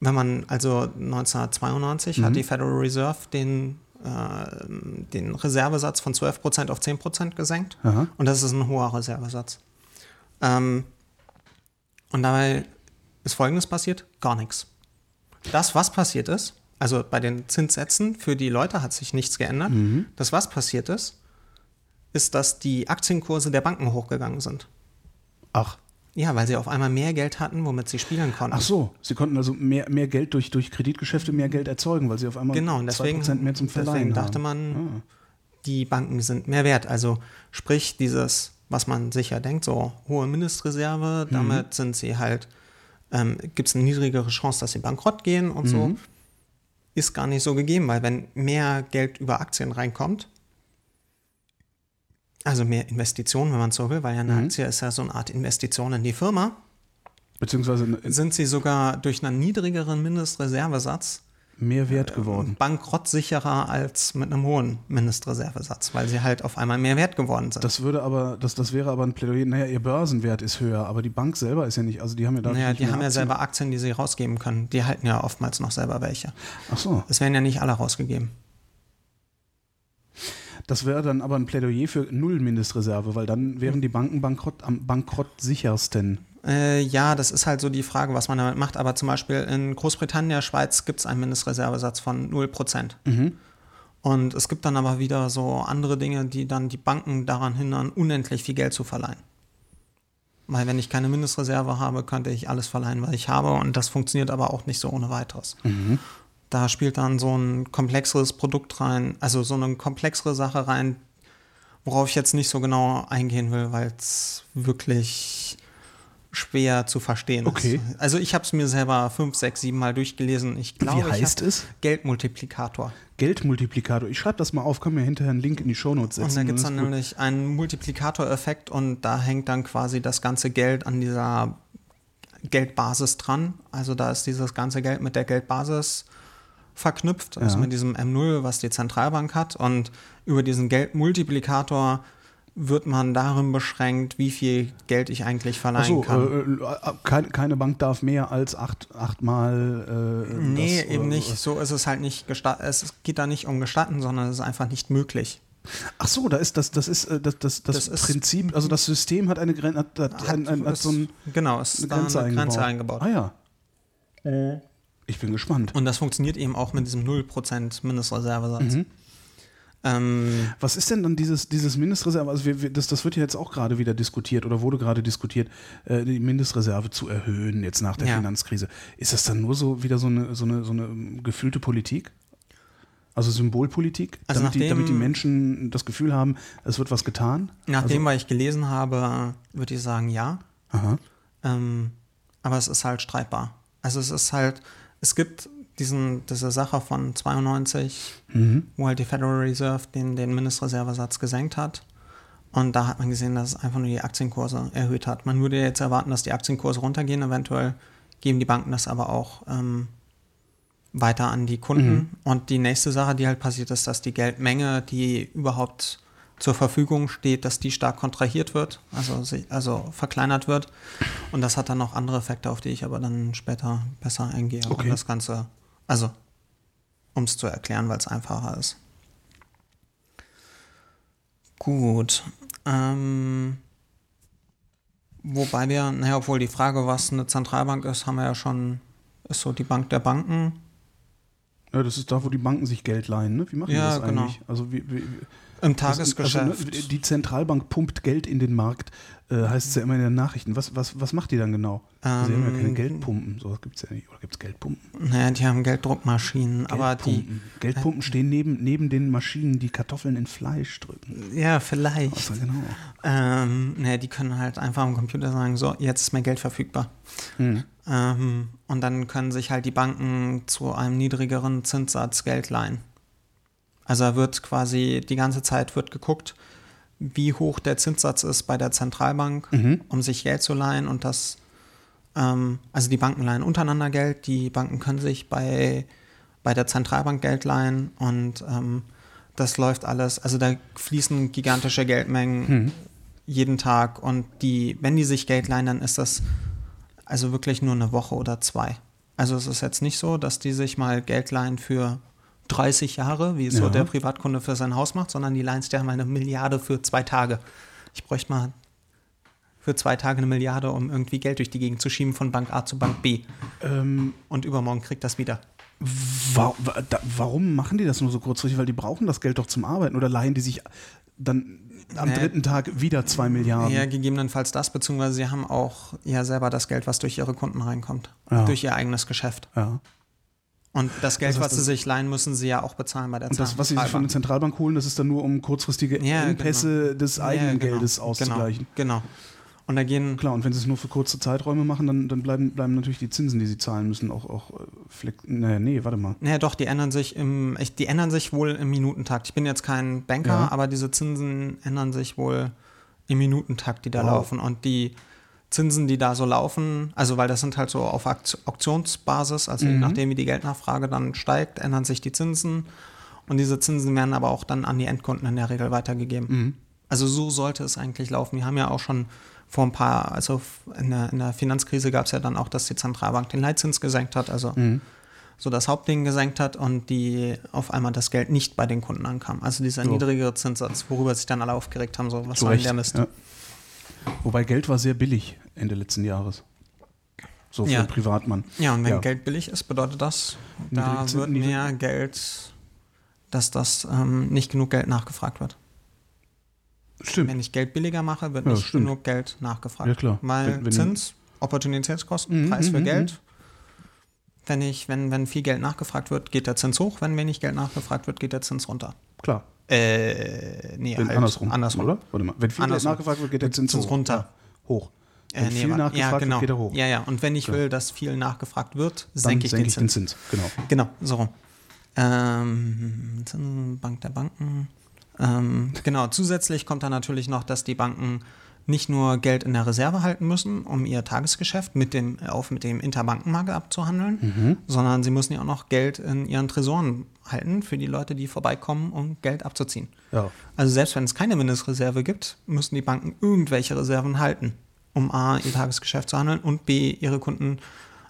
wenn man, also 1992 mhm. hat die Federal Reserve den, äh, den Reservesatz von 12% auf 10% gesenkt. Aha. Und das ist ein hoher Reservesatz. Ähm, und dabei ist Folgendes passiert: gar nichts. Das, was passiert ist, also bei den Zinssätzen für die Leute hat sich nichts geändert. Mhm. Das, was passiert ist, ist, dass die Aktienkurse der Banken hochgegangen sind. Ach. Ja, weil sie auf einmal mehr Geld hatten, womit sie spielen konnten. Ach so, sie konnten also mehr, mehr Geld durch, durch Kreditgeschäfte mehr Geld erzeugen, weil sie auf einmal genau, deswegen, 2% mehr zum Verleihen deswegen dachte man, ah. die Banken sind mehr wert. Also sprich dieses, was man sicher denkt, so hohe Mindestreserve, mhm. damit mhm. sind sie halt, ähm, gibt es eine niedrigere Chance, dass sie bankrott gehen und mhm. so. Ist gar nicht so gegeben, weil wenn mehr Geld über Aktien reinkommt, also mehr Investitionen, wenn man so will, weil ja eine mhm. Aktie ist ja so eine Art Investition in die Firma. Beziehungsweise sind sie sogar durch einen niedrigeren Mindestreservesatz mehr wert geworden. Bankrottsicherer als mit einem hohen Mindestreservesatz, weil sie halt auf einmal mehr wert geworden sind. Das würde aber, das, das wäre aber ein Plädoyer, naja, ihr Börsenwert ist höher, aber die Bank selber ist ja nicht, also die haben ja da. Naja, die haben Aktien. ja selber Aktien, die sie rausgeben können. Die halten ja oftmals noch selber welche. Ach so. Es werden ja nicht alle rausgegeben. Das wäre dann aber ein Plädoyer für Null Mindestreserve, weil dann wären die Banken bankrott, am bankrottsichersten. Äh, ja, das ist halt so die Frage, was man damit macht. Aber zum Beispiel in Großbritannien, der Schweiz gibt es einen Mindestreservesatz von 0%. Mhm. Und es gibt dann aber wieder so andere Dinge, die dann die Banken daran hindern, unendlich viel Geld zu verleihen. Weil wenn ich keine Mindestreserve habe, könnte ich alles verleihen, was ich habe. Und das funktioniert aber auch nicht so ohne weiteres. Mhm. Da spielt dann so ein komplexeres Produkt rein, also so eine komplexere Sache rein, worauf ich jetzt nicht so genau eingehen will, weil es wirklich schwer zu verstehen okay. ist. Also ich habe es mir selber fünf, sechs, sieben Mal durchgelesen. Ich glaube, Wie heißt es? Geldmultiplikator. Geldmultiplikator. Ich schreibe das mal auf, kann mir hinterher einen Link in die Shownotes setzen. Und da gibt es dann nämlich einen Multiplikatoreffekt und da hängt dann quasi das ganze Geld an dieser Geldbasis dran. Also da ist dieses ganze Geld mit der Geldbasis verknüpft, also Ja. mit diesem M0, was die Zentralbank hat. Und über diesen Geldmultiplikator wird man darin beschränkt, wie viel Geld ich eigentlich verleihen Achso, kann. äh, äh, keine, keine Bank darf mehr als acht, achtmal. Äh, nee, das, eben äh, nicht. So ist es halt nicht gestatten. Es geht da nicht um gestatten, sondern es ist einfach nicht möglich. Ach so, da ist das, das ist äh, das, das, das, Das ist- Prinzip, also das System hat eine Grenze, hat, hat, ein, ein, hat ist- so ein, genau, es eine ist da Grenze, eine eingebaut. Grenze eingebaut. Ah ja. Ich bin gespannt. Und das funktioniert eben auch mit diesem 0% Mindestreservesatz. Mhm. Ähm, Was ist denn dann dieses, dieses Mindestreserve? Also wir, wir, das, das wird ja jetzt auch gerade wieder diskutiert oder wurde gerade diskutiert, äh, die Mindestreserve zu erhöhen jetzt nach der Ja. Finanzkrise. Ist das dann nur so wieder so eine, so eine, so eine gefühlte Politik? Also Symbolpolitik, Also damit, die, nachdem- damit die Menschen das Gefühl haben, es wird was getan? nachdem, was ich gelesen habe, würde ich sagen, ja. Ähm, aber es ist halt streitbar. Also es ist halt, es gibt diesen, diese Sache von 92, Mhm. wo halt die Federal Reserve den, den Mindestreservesatz gesenkt hat. Und da hat man gesehen, dass es einfach nur die Aktienkurse erhöht hat. Man würde jetzt erwarten, dass die Aktienkurse runtergehen. Eventuell geben die Banken das aber auch ähm, weiter an die Kunden. Und die nächste Sache, die halt passiert, ist, dass die Geldmenge, die überhaupt zur Verfügung steht, dass die stark kontrahiert wird, also, also verkleinert wird. Und das hat dann noch andere Effekte, auf die ich aber dann später besser eingehe. Okay. Und das Ganze, also um es zu erklären, weil es einfacher ist. Gut. Ähm, wobei wir, naja, obwohl die Frage, was eine Zentralbank ist, haben wir ja schon, ist so die Bank der Banken. Ja, das ist da, wo die Banken sich Geld leihen. Ne? Wie machen Ja, die das genau. eigentlich? Also wie, wie, Im das- Tagesgeschäft. Also, die Zentralbank pumpt Geld in den Markt, äh, heißt es ja immer in den Nachrichten. Was, was, was macht die dann genau? Sie haben ja keine Ähm, Geldpumpen. So gibt es ja nicht. Oder gibt es Geldpumpen? naja, die haben Gelddruckmaschinen, aber die. Geldpumpen. Geldpumpen stehen neben, neben den Maschinen, die Kartoffeln in Fleisch drücken. Ja, vielleicht. Also genau. Ähm, naja, die können halt einfach am Computer sagen, so, jetzt ist mehr Geld verfügbar. Hm. Ähm, und dann können sich halt die Banken zu einem niedrigeren Zinssatz Geld leihen. Also da wird quasi die ganze Zeit wird geguckt, wie hoch der Zinssatz ist bei der Zentralbank, Mhm. um sich Geld zu leihen und das, ähm, also die Banken leihen untereinander Geld, die Banken können sich bei, bei der Zentralbank Geld leihen und ähm, das läuft alles, also da fließen gigantische Geldmengen Mhm. jeden Tag und die, wenn die sich Geld leihen, dann ist das also wirklich nur eine Woche oder zwei. Also es ist jetzt nicht so, dass die sich mal Geld leihen für 30 Jahre, wie es so Ja. der Privatkunde für sein Haus macht, sondern die sich ja mal eine Milliarde für zwei Tage. Ich bräuchte mal für zwei Tage eine Milliarde, um irgendwie Geld durch die Gegend zu schieben von Bank A zu Bank B. Ähm, Und übermorgen kriegt das wieder. wa wa da, warum machen die das nur so kurzfristig? Weil die brauchen das Geld doch zum Arbeiten. Oder leihen die sich dann am Nee. dritten Tag wieder zwei Milliarden? Ja, gegebenenfalls das, beziehungsweise sie haben auch ja selber das Geld, was durch ihre Kunden reinkommt. Ja. Durch ihr eigenes Geschäft. Ja. Und das Geld, Das heißt, was sie sich leihen, müssen sie ja auch bezahlen bei der Und das, was sie sich von der Zentralbank holen, das ist dann nur, um kurzfristige Ja, Engpässe des eigenen genau, Geldes auszugleichen. Genau, genau. Und da gehen, Klar, und wenn sie es nur für kurze Zeiträume machen, dann, dann bleiben, bleiben natürlich die Zinsen, die sie zahlen müssen, auch, auch äh, naja, nee, warte mal. naja doch, die ändern sich im, die ändern sich wohl im Minutentakt. Ich bin jetzt kein Banker, Ja. aber diese Zinsen ändern sich wohl im Minutentakt, die da Wow. laufen. Und die Zinsen, die da so laufen, also weil das sind halt so auf Auktionsbasis, also je Mhm. nachdem, wie die Geldnachfrage dann steigt, ändern sich die Zinsen. Und diese Zinsen werden aber auch dann an die Endkunden in der Regel weitergegeben. Mhm. Also so sollte es eigentlich laufen. Wir haben ja auch schon vor ein paar, also in der, in der Finanzkrise gab es ja dann auch, dass die Zentralbank den Leitzins gesenkt hat, also Mhm. so das Hauptding gesenkt hat und die auf einmal das Geld nicht bei den Kunden ankam. Also dieser So. niedrigere Zinssatz, worüber sich dann alle aufgeregt haben, so was Zu soll denn der Mist. Ja. Wobei Geld war sehr billig Ende letzten Jahres. So für Ja. einen Privatmann. Ja, und wenn Ja. Geld billig ist, bedeutet das, da wird mehr Geld, dass das ähm, nicht genug Geld nachgefragt wird. Stimmt. Wenn ich Geld billiger mache, wird Ja, nicht stimmt. genug Geld nachgefragt. Ja, klar. Weil Wenn- wenn- Zins, Opportunitätskosten, Mhm, Preis für mhm, Geld. wenn ich, wenn, wenn viel Geld nachgefragt wird, geht der Zins hoch, wenn wenig Geld nachgefragt wird, geht der Zins runter. Klar. Äh, nee, Wenn halt andersrum, andersrum. oder? Warte mal. Wenn viel Andersrum. nachgefragt wird, geht der Zins, Zins hoch. runter. Hoch. Wenn Äh, nee, viel nachgefragt ja, genau. wird, geht er hoch. Ja, ja. Und wenn ich Klar. will, dass viel nachgefragt wird, senke ich, senke den, ich den Zins. Zins. Genau. Genau, so rum. Ähm, Bank der Banken. Ähm, genau, zusätzlich kommt dann natürlich noch, dass die Banken nicht nur Geld in der Reserve halten müssen, um ihr Tagesgeschäft mit dem, auf mit dem Interbankenmarkt abzuhandeln, Mhm. sondern sie müssen ja auch noch Geld in ihren Tresoren halten für die Leute, die vorbeikommen, um Geld abzuziehen. Ja. Also selbst wenn es keine Mindestreserve gibt, müssen die Banken irgendwelche Reserven halten, um A, ihr Tagesgeschäft zu handeln und B, ihre Kunden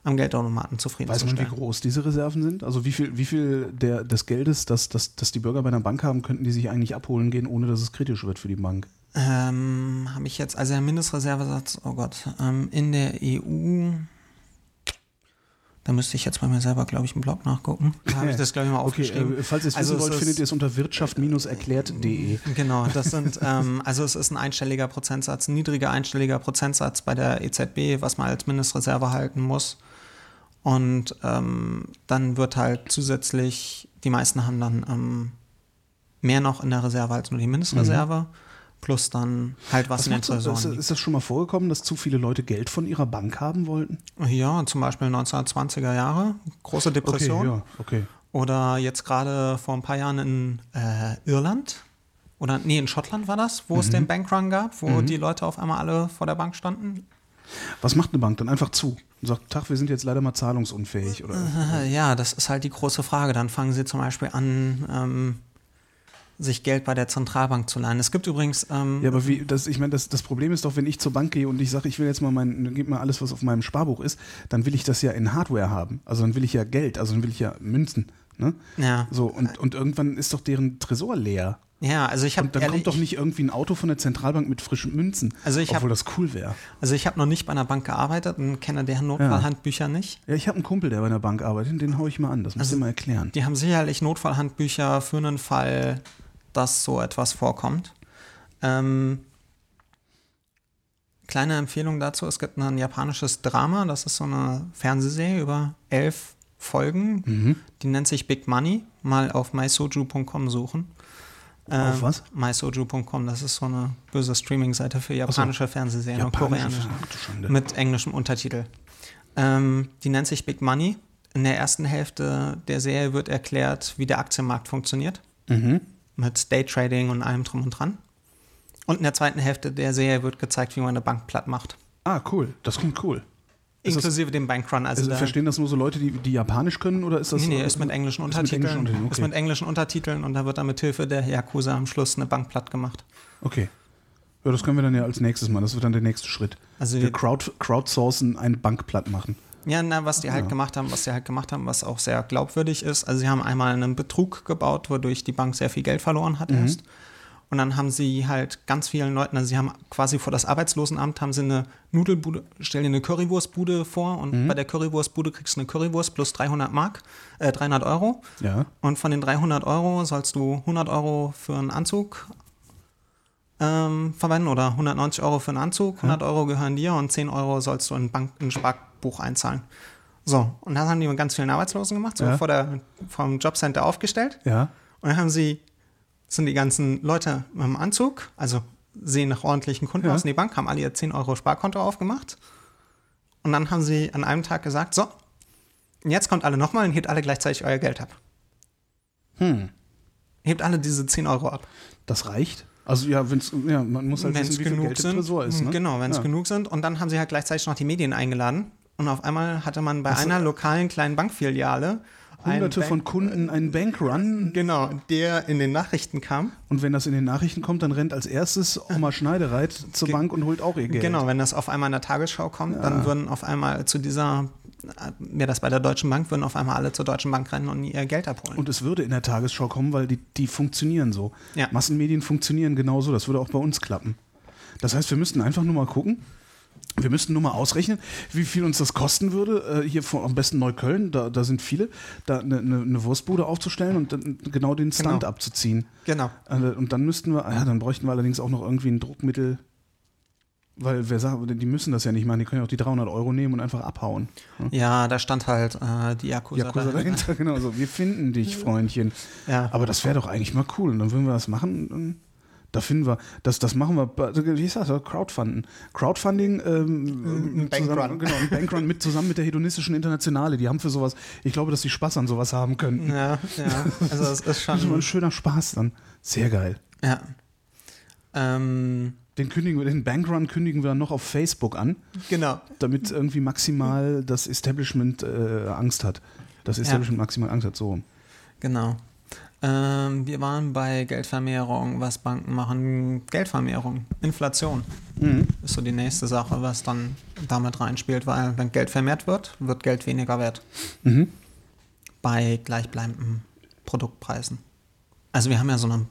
am Geldautomaten Weiß man, wie zufriedenzustellen. groß diese Reserven sind? Also wie viel, wie viel der, des Geldes, das, das, das die Bürger bei einer Bank haben, könnten die sich eigentlich abholen gehen, ohne dass es kritisch wird für die Bank? Ähm, habe ich jetzt, also der Mindestreservesatz, oh Gott, ähm, in der EU, da müsste ich jetzt bei mir selber, glaube ich, im Blog nachgucken. Da habe ich das, glaube ich, mal <laughs> Okay, aufgeschrieben. äh, falls ihr es Also wissen wollt, findet ihr es unter wirtschaft-erklärt.de. Genau, <laughs> das sind, ähm, also es ist ein einstelliger Prozentsatz, ein niedriger einstelliger Prozentsatz bei der EZB, was man als Mindestreserve halten muss. Und ähm, dann wird halt zusätzlich, die meisten haben dann ähm, mehr noch in der Reserve als nur die Mindestreserve, plus dann halt was, Was in den ist, Tresoren liegt. ist das schon mal vorgekommen, dass zu viele Leute Geld von ihrer Bank haben wollten? Ja, zum Beispiel 1920er Jahre, große Depression. Okay, ja, okay. Oder jetzt gerade vor ein paar Jahren in äh, Irland. Oder nee, in Schottland war das, wo es Mhm. den Bankrun gab, wo die Leute auf einmal alle vor der Bank standen. Was macht eine Bank dann einfach zu und sagt, Tag, wir sind jetzt leider mal zahlungsunfähig? Oder? <laughs> Ja, das ist halt die große Frage. Dann fangen sie zum Beispiel an, ähm, sich Geld bei der Zentralbank zu leihen. Es gibt übrigens, ähm, Ja, aber wie, das, ich meine, das, das Problem ist doch, wenn ich zur Bank gehe und ich sage, ich will jetzt mal mein, gib mal alles, was auf meinem Sparbuch ist, dann will ich das ja in Hardware haben. Also dann will ich ja Geld, also dann will ich ja Münzen. Ne? ja, So, und, und irgendwann ist doch deren Tresor leer. ja, also ich habe Und dann kommt doch nicht irgendwie ein Auto von der Zentralbank mit frischen Münzen. Also ich hab- obwohl das cool wäre. also ich habe noch nicht bei einer Bank gearbeitet und kenne deren Notfallhandbücher nicht. Ja, ich habe einen Kumpel, der bei einer Bank arbeitet, den hau ich mal an. Das musst Also du mal erklären. Die haben sicherlich Notfallhandbücher für einen Fall, dass so etwas vorkommt. Ähm, kleine Empfehlung dazu: Es gibt ein japanisches Drama, das ist so eine Fernsehserie über elf Folgen. Mhm. Die nennt sich Big Money. Mal auf mysoju.com suchen. Ähm, Auf was? mysoju.com, das ist so eine böse Streaming-Seite für japanische Fernsehserien und koreanische. Mit englischem Untertitel. Ähm, die nennt sich Big Money. In der ersten Hälfte der Serie wird erklärt, wie der Aktienmarkt funktioniert. Mhm. Mit Daytrading und allem drum und dran. Und in der zweiten Hälfte der Serie wird gezeigt, wie man eine Bank platt macht. Ah, cool. Das klingt cool. Das- Inklusive dem Bankrun. Also Also, da, verstehen das nur so Leute, die, die Japanisch können oder ist das? nee, nee, ist mit englischen Ist mit Untertiteln. englischen Untertiteln, Ist okay. mit englischen Untertiteln und da wird dann mit Hilfe der Yakuza am Schluss eine Bank platt gemacht. Okay. Ja, das können wir dann ja als nächstes machen. Das wird dann der nächste Schritt. Also wir wir- crowd, crowdsourcen eine Bank platt machen. Ja, na, was die halt Ja. gemacht haben, was sie halt gemacht haben, was auch sehr glaubwürdig ist. Also sie haben einmal einen Betrug gebaut, wodurch die Bank sehr viel Geld verloren hat Mhm. erst. Und dann haben sie halt ganz vielen Leuten, also sie haben quasi vor das Arbeitslosenamt haben sie eine Nudelbude, stellen dir eine Currywurstbude vor und Mhm. bei der Currywurstbude kriegst du eine Currywurst plus 300 Mark, äh, 300 Euro. Ja. Und von den 300 Euro sollst du 100 Euro für einen Anzug ähm, verwenden oder 190 Euro für einen Anzug, 100 Euro gehören dir und 10 Euro sollst du in ein, Bank, in ein Sparbuch einzahlen. So, und das haben die mit ganz vielen Arbeitslosen gemacht, so Ja. vor der, vom Jobcenter aufgestellt. Ja. Und dann haben sie, sind die ganzen Leute dem Anzug, also sehen nach ordentlichen Kunden Ja. aus in die Bank, haben alle ihr 10 Euro Sparkonto aufgemacht. Und dann haben sie an einem Tag gesagt, so, jetzt kommt alle nochmal und hebt alle gleichzeitig euer Geld ab. Hm. Hebt alle diese 10 Euro ab. Das reicht. Also ja, wenn's, ja man muss halt wenn wissen, es wie genug Geld sind. Tresor ist. Ne? Genau, wenn es ja. genug sind. Und dann haben sie halt gleichzeitig noch die Medien eingeladen. Und auf einmal hatte man bei Ach so. einer lokalen kleinen Bankfiliale Hunderte Bank- von Kunden einen Bankrun Genau, der in den Nachrichten kam. und wenn das in den Nachrichten kommt, dann rennt als erstes Oma <laughs> Schneidereit zur Ge- Bank und holt auch ihr Geld. Genau, wenn das auf einmal in der Tagesschau kommt, dann würden auf einmal zu dieser, wäre das bei der Deutschen Bank, würden auf einmal alle zur Deutschen Bank rennen und ihr Geld abholen. Und es würde in der Tagesschau kommen, weil die, die funktionieren so. Ja. Massenmedien funktionieren genauso. Das würde auch bei uns klappen. Das heißt, wir müssten einfach nur mal gucken. Wir müssten nur mal ausrechnen, wie viel uns das kosten würde, äh, hier vor, am besten Neukölln, da, da sind viele, da eine, eine, Wurstbude aufzustellen und dann genau den Stand Genau. abzuziehen. genau. Äh, Und dann müssten wir, ja, dann bräuchten wir allerdings auch noch irgendwie ein Druckmittel, Weil wer sagt, die müssen das ja nicht machen, die können ja auch die 300 Euro nehmen und einfach abhauen. Ja, da stand halt äh, die Yakuza, Yakuza dahinter. Genau, so, wir finden dich, <laughs> Freundchen. Ja. Aber das wäre doch eigentlich mal cool. Und dann würden wir das machen. dann- Da finden wir, das, das machen wir, wie ist das, Crowdfunden. Crowdfunding, ähm, Ein Bankrun. Zusammen, genau, ein Bankrun mit, zusammen mit der hedonistischen Internationale. Die haben für sowas, ich glaube, dass die Spaß an sowas haben könnten. Ja, ja. Also es ist <laughs> Das ist immer ein schon. schöner Spaß dann. Sehr geil. Ja. Ähm, Den, kündigen wir, den Bankrun kündigen wir dann noch auf Facebook an, genau. damit irgendwie maximal das Establishment äh, Angst hat. Das Establishment maximal Angst hat, so. Genau. Ähm, wir waren bei Geldvermehrung, was Banken machen. Geldvermehrung, Inflation ist so die nächste Sache, was dann damit reinspielt, weil wenn Geld vermehrt wird, wird Geld weniger wert. Mhm. Bei gleichbleibenden Produktpreisen. Also wir haben ja so einen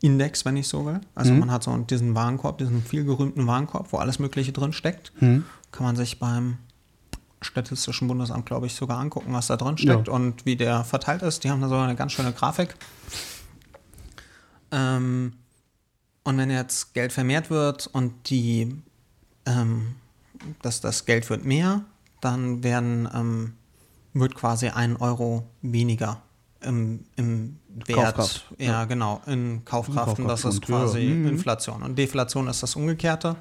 Preisindex, wenn ich so will. Also Mhm. man hat so diesen Warenkorb, diesen vielgerühmten Warenkorb, wo alles Mögliche drin steckt. Mhm. Kann man sich beim Statistischen Bundesamt, glaube ich, sogar angucken, was da drin steckt Ja. und wie der verteilt ist. Die haben da so eine ganz schöne Grafik. Ähm, und wenn jetzt Geld vermehrt wird und die, ähm, dass das Geld wird mehr, dann werden, ähm, wird quasi ein Euro weniger im, im Wert. Kaufkraft, Ja, ja. genau, in Kaufkraft. Und das ist Kaufkraft, ja. quasi Mhm. Inflation. Und Deflation ist das Umgekehrte.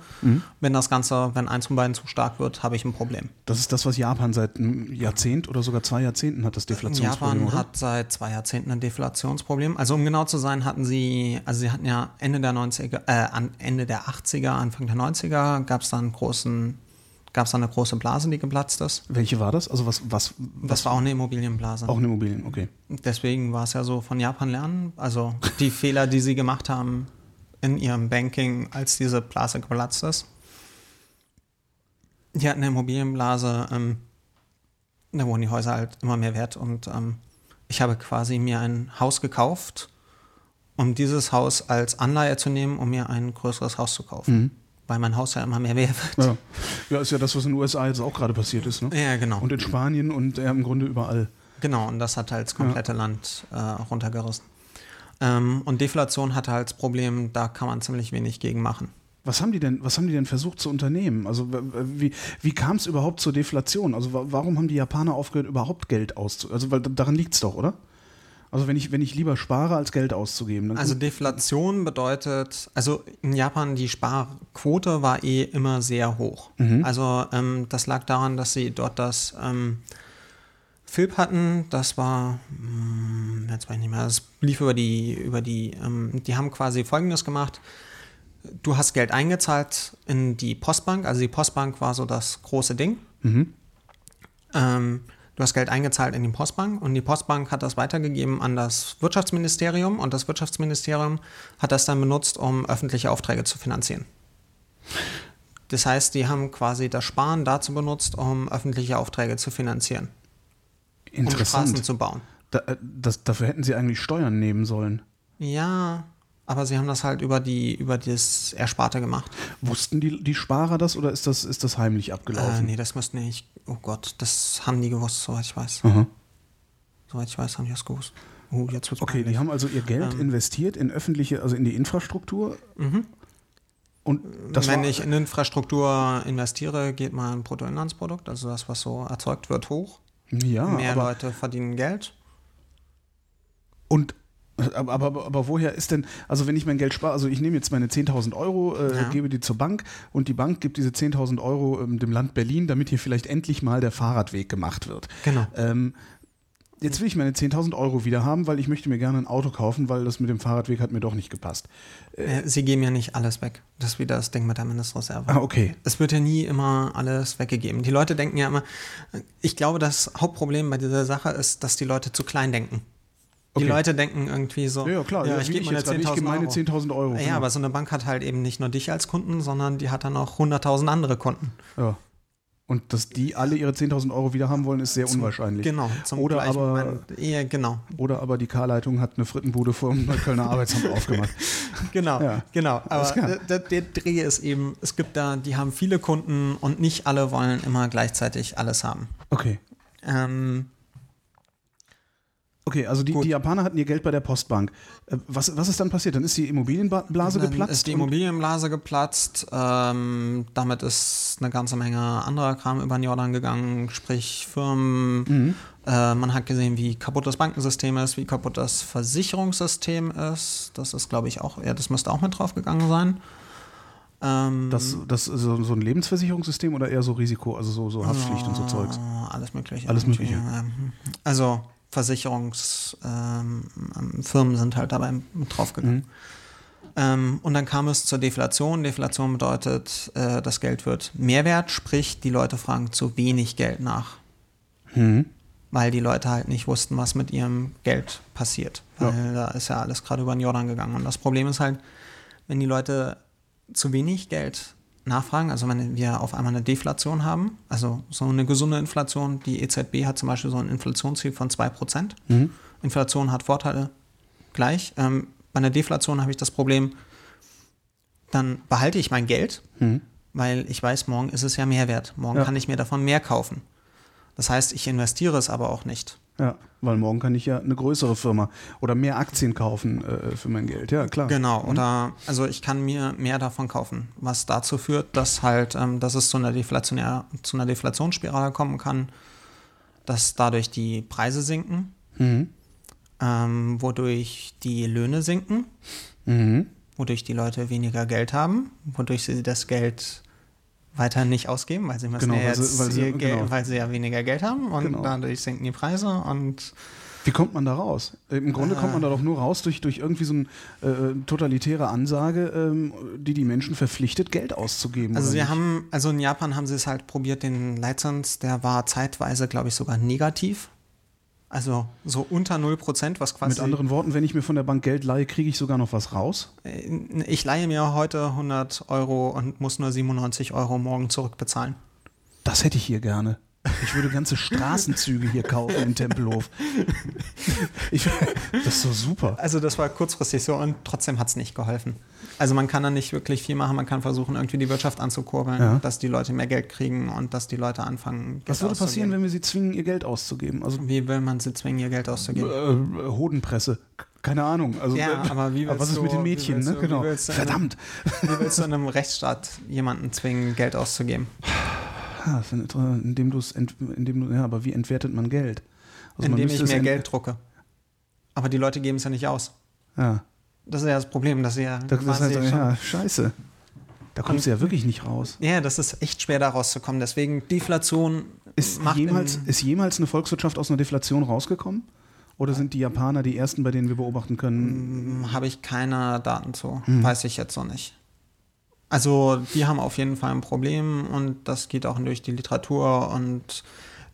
Wenn das Ganze, wenn eins von beiden zu stark wird, habe ich ein Problem. Das ist das, was Japan seit einem Jahrzehnt oder sogar zwei Jahrzehnten hat, das Deflationsproblem. Japan oder? hat seit zwei Jahrzehnten ein Deflationsproblem. Also um genau zu sein, hatten sie, also sie hatten ja Ende der 90er, äh, an Ende der 80er, Anfang der 90er gab es da einen großen, gab es da eine große Blase, die geplatzt ist. Welche war das? Also was, was, Das war auch eine Immobilienblase. auch eine Immobilien, okay. Deswegen war es ja so von Japan lernen. Also die <laughs> Fehler, die sie gemacht haben in ihrem Banking, als diese Blase geplatzt ist. Die hatten eine Immobilienblase, ähm, da wurden die Häuser halt immer mehr wert und ähm, ich habe quasi mir ein Haus gekauft, um dieses Haus als Anleihe zu nehmen, um mir ein größeres Haus zu kaufen. Weil mein Haus ja immer mehr wert wird. Ja. ja, ist ja das, was in den USA jetzt auch gerade passiert ist. Ne? Ja, genau. Und in Spanien und ja, im Grunde überall. Genau, und das hat halt das komplette Land äh, runtergerissen. Ähm, und Deflation hatte halt das Problem, da kann man ziemlich wenig gegen machen. Was haben die denn, was haben die denn versucht zu unternehmen? Also wie, wie kam es überhaupt zur Deflation? Also wa- warum haben die Japaner aufgehört, überhaupt Geld auszugeben? Also weil daran liegt es doch, oder? Also wenn ich, wenn ich lieber spare, als Geld auszugeben. Also Deflation bedeutet, also in Japan die Sparquote war eh immer sehr hoch. Also ähm, das lag daran, dass sie dort das ähm, FIP hatten, das war, hm, jetzt weiß ich nicht mehr, das lief über die, über die, ähm, die haben quasi folgendes gemacht. Du hast Geld eingezahlt in die Postbank, also die Postbank war so das große Ding. Ähm, du hast Geld eingezahlt in die Postbank und die Postbank hat das weitergegeben an das Wirtschaftsministerium und das Wirtschaftsministerium hat das dann benutzt, um öffentliche Aufträge zu finanzieren. Das heißt, die haben quasi das Sparen dazu benutzt, um öffentliche Aufträge zu finanzieren, um Straßen interessant. zu bauen. Da, äh, das, dafür hätten sie eigentlich Steuern nehmen sollen. Ja, aber sie haben das halt über die über das Ersparte gemacht. Wussten die, die Sparer das oder ist das, ist das heimlich Äh, abgelaufen? nee, das müsste nicht. Oh Gott, das haben die gewusst, soweit ich weiß. Aha. Soweit ich weiß, haben die das gewusst. Oh, jetzt wird's Okay, die haben also ihr Geld Ähm. investiert in öffentliche, also in die Infrastruktur. Und das Wenn ich in Infrastruktur investiere, geht mein Bruttoinlandsprodukt, also das, was so erzeugt wird, hoch. ja, Mehr Leute verdienen Geld. Und aber, aber, aber, woher ist denn, also wenn ich mein Geld spare, also ich nehme jetzt meine 10.000 Euro, äh, Ja. gebe die zur Bank und die Bank gibt diese 10.000 Euro ähm, dem Land Berlin, damit hier vielleicht endlich mal der Fahrradweg gemacht wird. Genau. Ähm, jetzt will ich meine 10.000 Euro wieder haben, weil ich möchte mir gerne ein Auto kaufen, weil das mit dem Fahrradweg hat mir doch nicht gepasst. Äh, Sie geben ja nicht alles weg. Das ist wieder das Ding mit der Mindestreserve. Ah, okay. Es wird ja nie immer alles weggegeben. Die Leute denken ja immer, ich glaube, das Hauptproblem bei dieser Sache ist, dass die Leute zu klein denken. Die Okay. Leute denken irgendwie so, Ja, ja klar, ja, ich gebe meine jetzt gerade, ich 10.000 gebe meine Euro. 10.000 Euro. Ja, genau. aber so eine Bank hat halt eben nicht nur dich als Kunden, sondern die hat dann auch 100.000 andere Kunden. Ja. Und dass die alle ihre 10.000 Euro wieder haben wollen, ist sehr unwahrscheinlich. Genau. Zum Oder aber-. Ja, genau. Oder aber die K-Leitung hat eine Frittenbude vor dem Neuköllner Arbeitsamt <laughs> aufgemacht. Genau, Ja. genau. Aber der, der Dreh ist eben, es gibt da, die haben viele Kunden und nicht alle wollen immer gleichzeitig alles haben. Okay. Ähm, Okay, also die, die, Japaner hatten ihr Geld bei der Postbank. Äh, was, was ist dann passiert? Dann ist die Immobilienblase dann geplatzt? Ist die Immobilienblase geplatzt. Ähm, damit ist eine ganze Menge anderer Kram über den Jordan gegangen, sprich Firmen. Mhm. Äh, man hat gesehen, wie kaputt das Bankensystem ist, wie kaputt das Versicherungssystem ist. Das ist, glaube ich, auch, ja, das müsste auch mit drauf gegangen sein. Ähm, das, das ist so ein Lebensversicherungssystem oder eher so Risiko, also so, so Haftpflicht äh, und so Zeugs? Alles Mögliche. Alles Mögliche. Also Versicherungsfirmen ähm, sind halt dabei draufgegangen. Mhm. Ähm, und dann kam es zur Deflation. Deflation bedeutet, äh, das Geld wird mehr wert, sprich, die Leute fragen zu wenig Geld nach. Mhm. Weil die Leute halt nicht wussten, was mit ihrem Geld passiert. Weil ja. da ist ja alles gerade über den Jordan gegangen. Und das Problem ist halt, wenn die Leute zu wenig Geld nachfragen. Also wenn wir auf einmal eine Deflation haben, also so eine gesunde Inflation, die EZB hat zum Beispiel so ein Inflationsziel von 2%. Mhm. Inflation hat Vorteile gleich. Ähm, bei einer Deflation habe ich das Problem, dann behalte ich mein Geld, mhm. weil ich weiß, morgen ist es ja mehr wert. Morgen ja. kann ich mir davon mehr kaufen. Das heißt, ich investiere es aber auch nicht. Ja, weil morgen kann ich ja eine größere Firma oder mehr Aktien kaufen äh, für mein Geld. Ja, klar. Genau, mhm. oder also ich kann mir mehr davon kaufen, was dazu führt, dass halt, ähm, dass es zu einer, Deflationär, zu einer Deflationsspirale kommen kann, dass dadurch die Preise sinken, mhm. ähm, wodurch die Löhne sinken, mhm. wodurch die Leute weniger Geld haben, wodurch sie das Geld weiter nicht ausgeben, weil sie müssen genau, ja jetzt weil sie, weil sie, genau. weil sie ja weniger Geld haben und genau. dadurch sinken die Preise und wie kommt man da raus? Im Grunde äh, kommt man da doch nur raus durch, durch irgendwie so eine äh, totalitäre Ansage, ähm, die die Menschen verpflichtet, Geld auszugeben. Also sie nicht? haben, also in Japan haben sie es halt probiert, den Leitzins, der war zeitweise, glaube ich, sogar negativ. Also so unter 0%, was quasi. Mit anderen Worten, wenn ich mir von der Bank Geld leihe, kriege ich sogar noch was raus? Äh, ich leihe mir heute 100 Euro und muss nur 97 Euro morgen zurückbezahlen. Das hätte ich hier gerne. Ich würde ganze Straßenzüge hier kaufen in Tempelhof. Ich, das ist so super. Also das war kurzfristig so und trotzdem hat es nicht geholfen. Also man kann da nicht wirklich viel machen. Man kann versuchen, irgendwie die Wirtschaft anzukurbeln, ja. dass die Leute mehr Geld kriegen und dass die Leute anfangen. Geld Was würde passieren, wenn wir sie zwingen, ihr Geld auszugeben? Also wie will man sie zwingen, ihr Geld auszugeben? Äh, Hodenpresse. Keine Ahnung. Also, ja, aber wie aber was ist du, mit den Mädchen? Ne? genau. Wie Verdammt. wie willst du in einem Rechtsstaat jemanden zwingen, Geld auszugeben? Indem du es, indem du, ja, aber wie entwertet man Geld? Also indem ich mehr Geld drucke. Aber die Leute geben es ja nicht aus. Ja. Das ist ja das Problem, dass sie ja. Das, das heißt, ja, scheiße. Da kommst du ja wirklich nicht raus. Ja, das ist echt schwer, da rauszukommen. Deswegen Deflation. Ist jemals, ist jemals eine Volkswirtschaft aus einer Deflation rausgekommen? Oder sind die Japaner die ersten, bei denen wir beobachten können? Hm, habe ich keine Daten zu. Hm. Weiß ich jetzt so nicht. Also, die haben auf jeden Fall ein Problem und das geht auch durch die Literatur und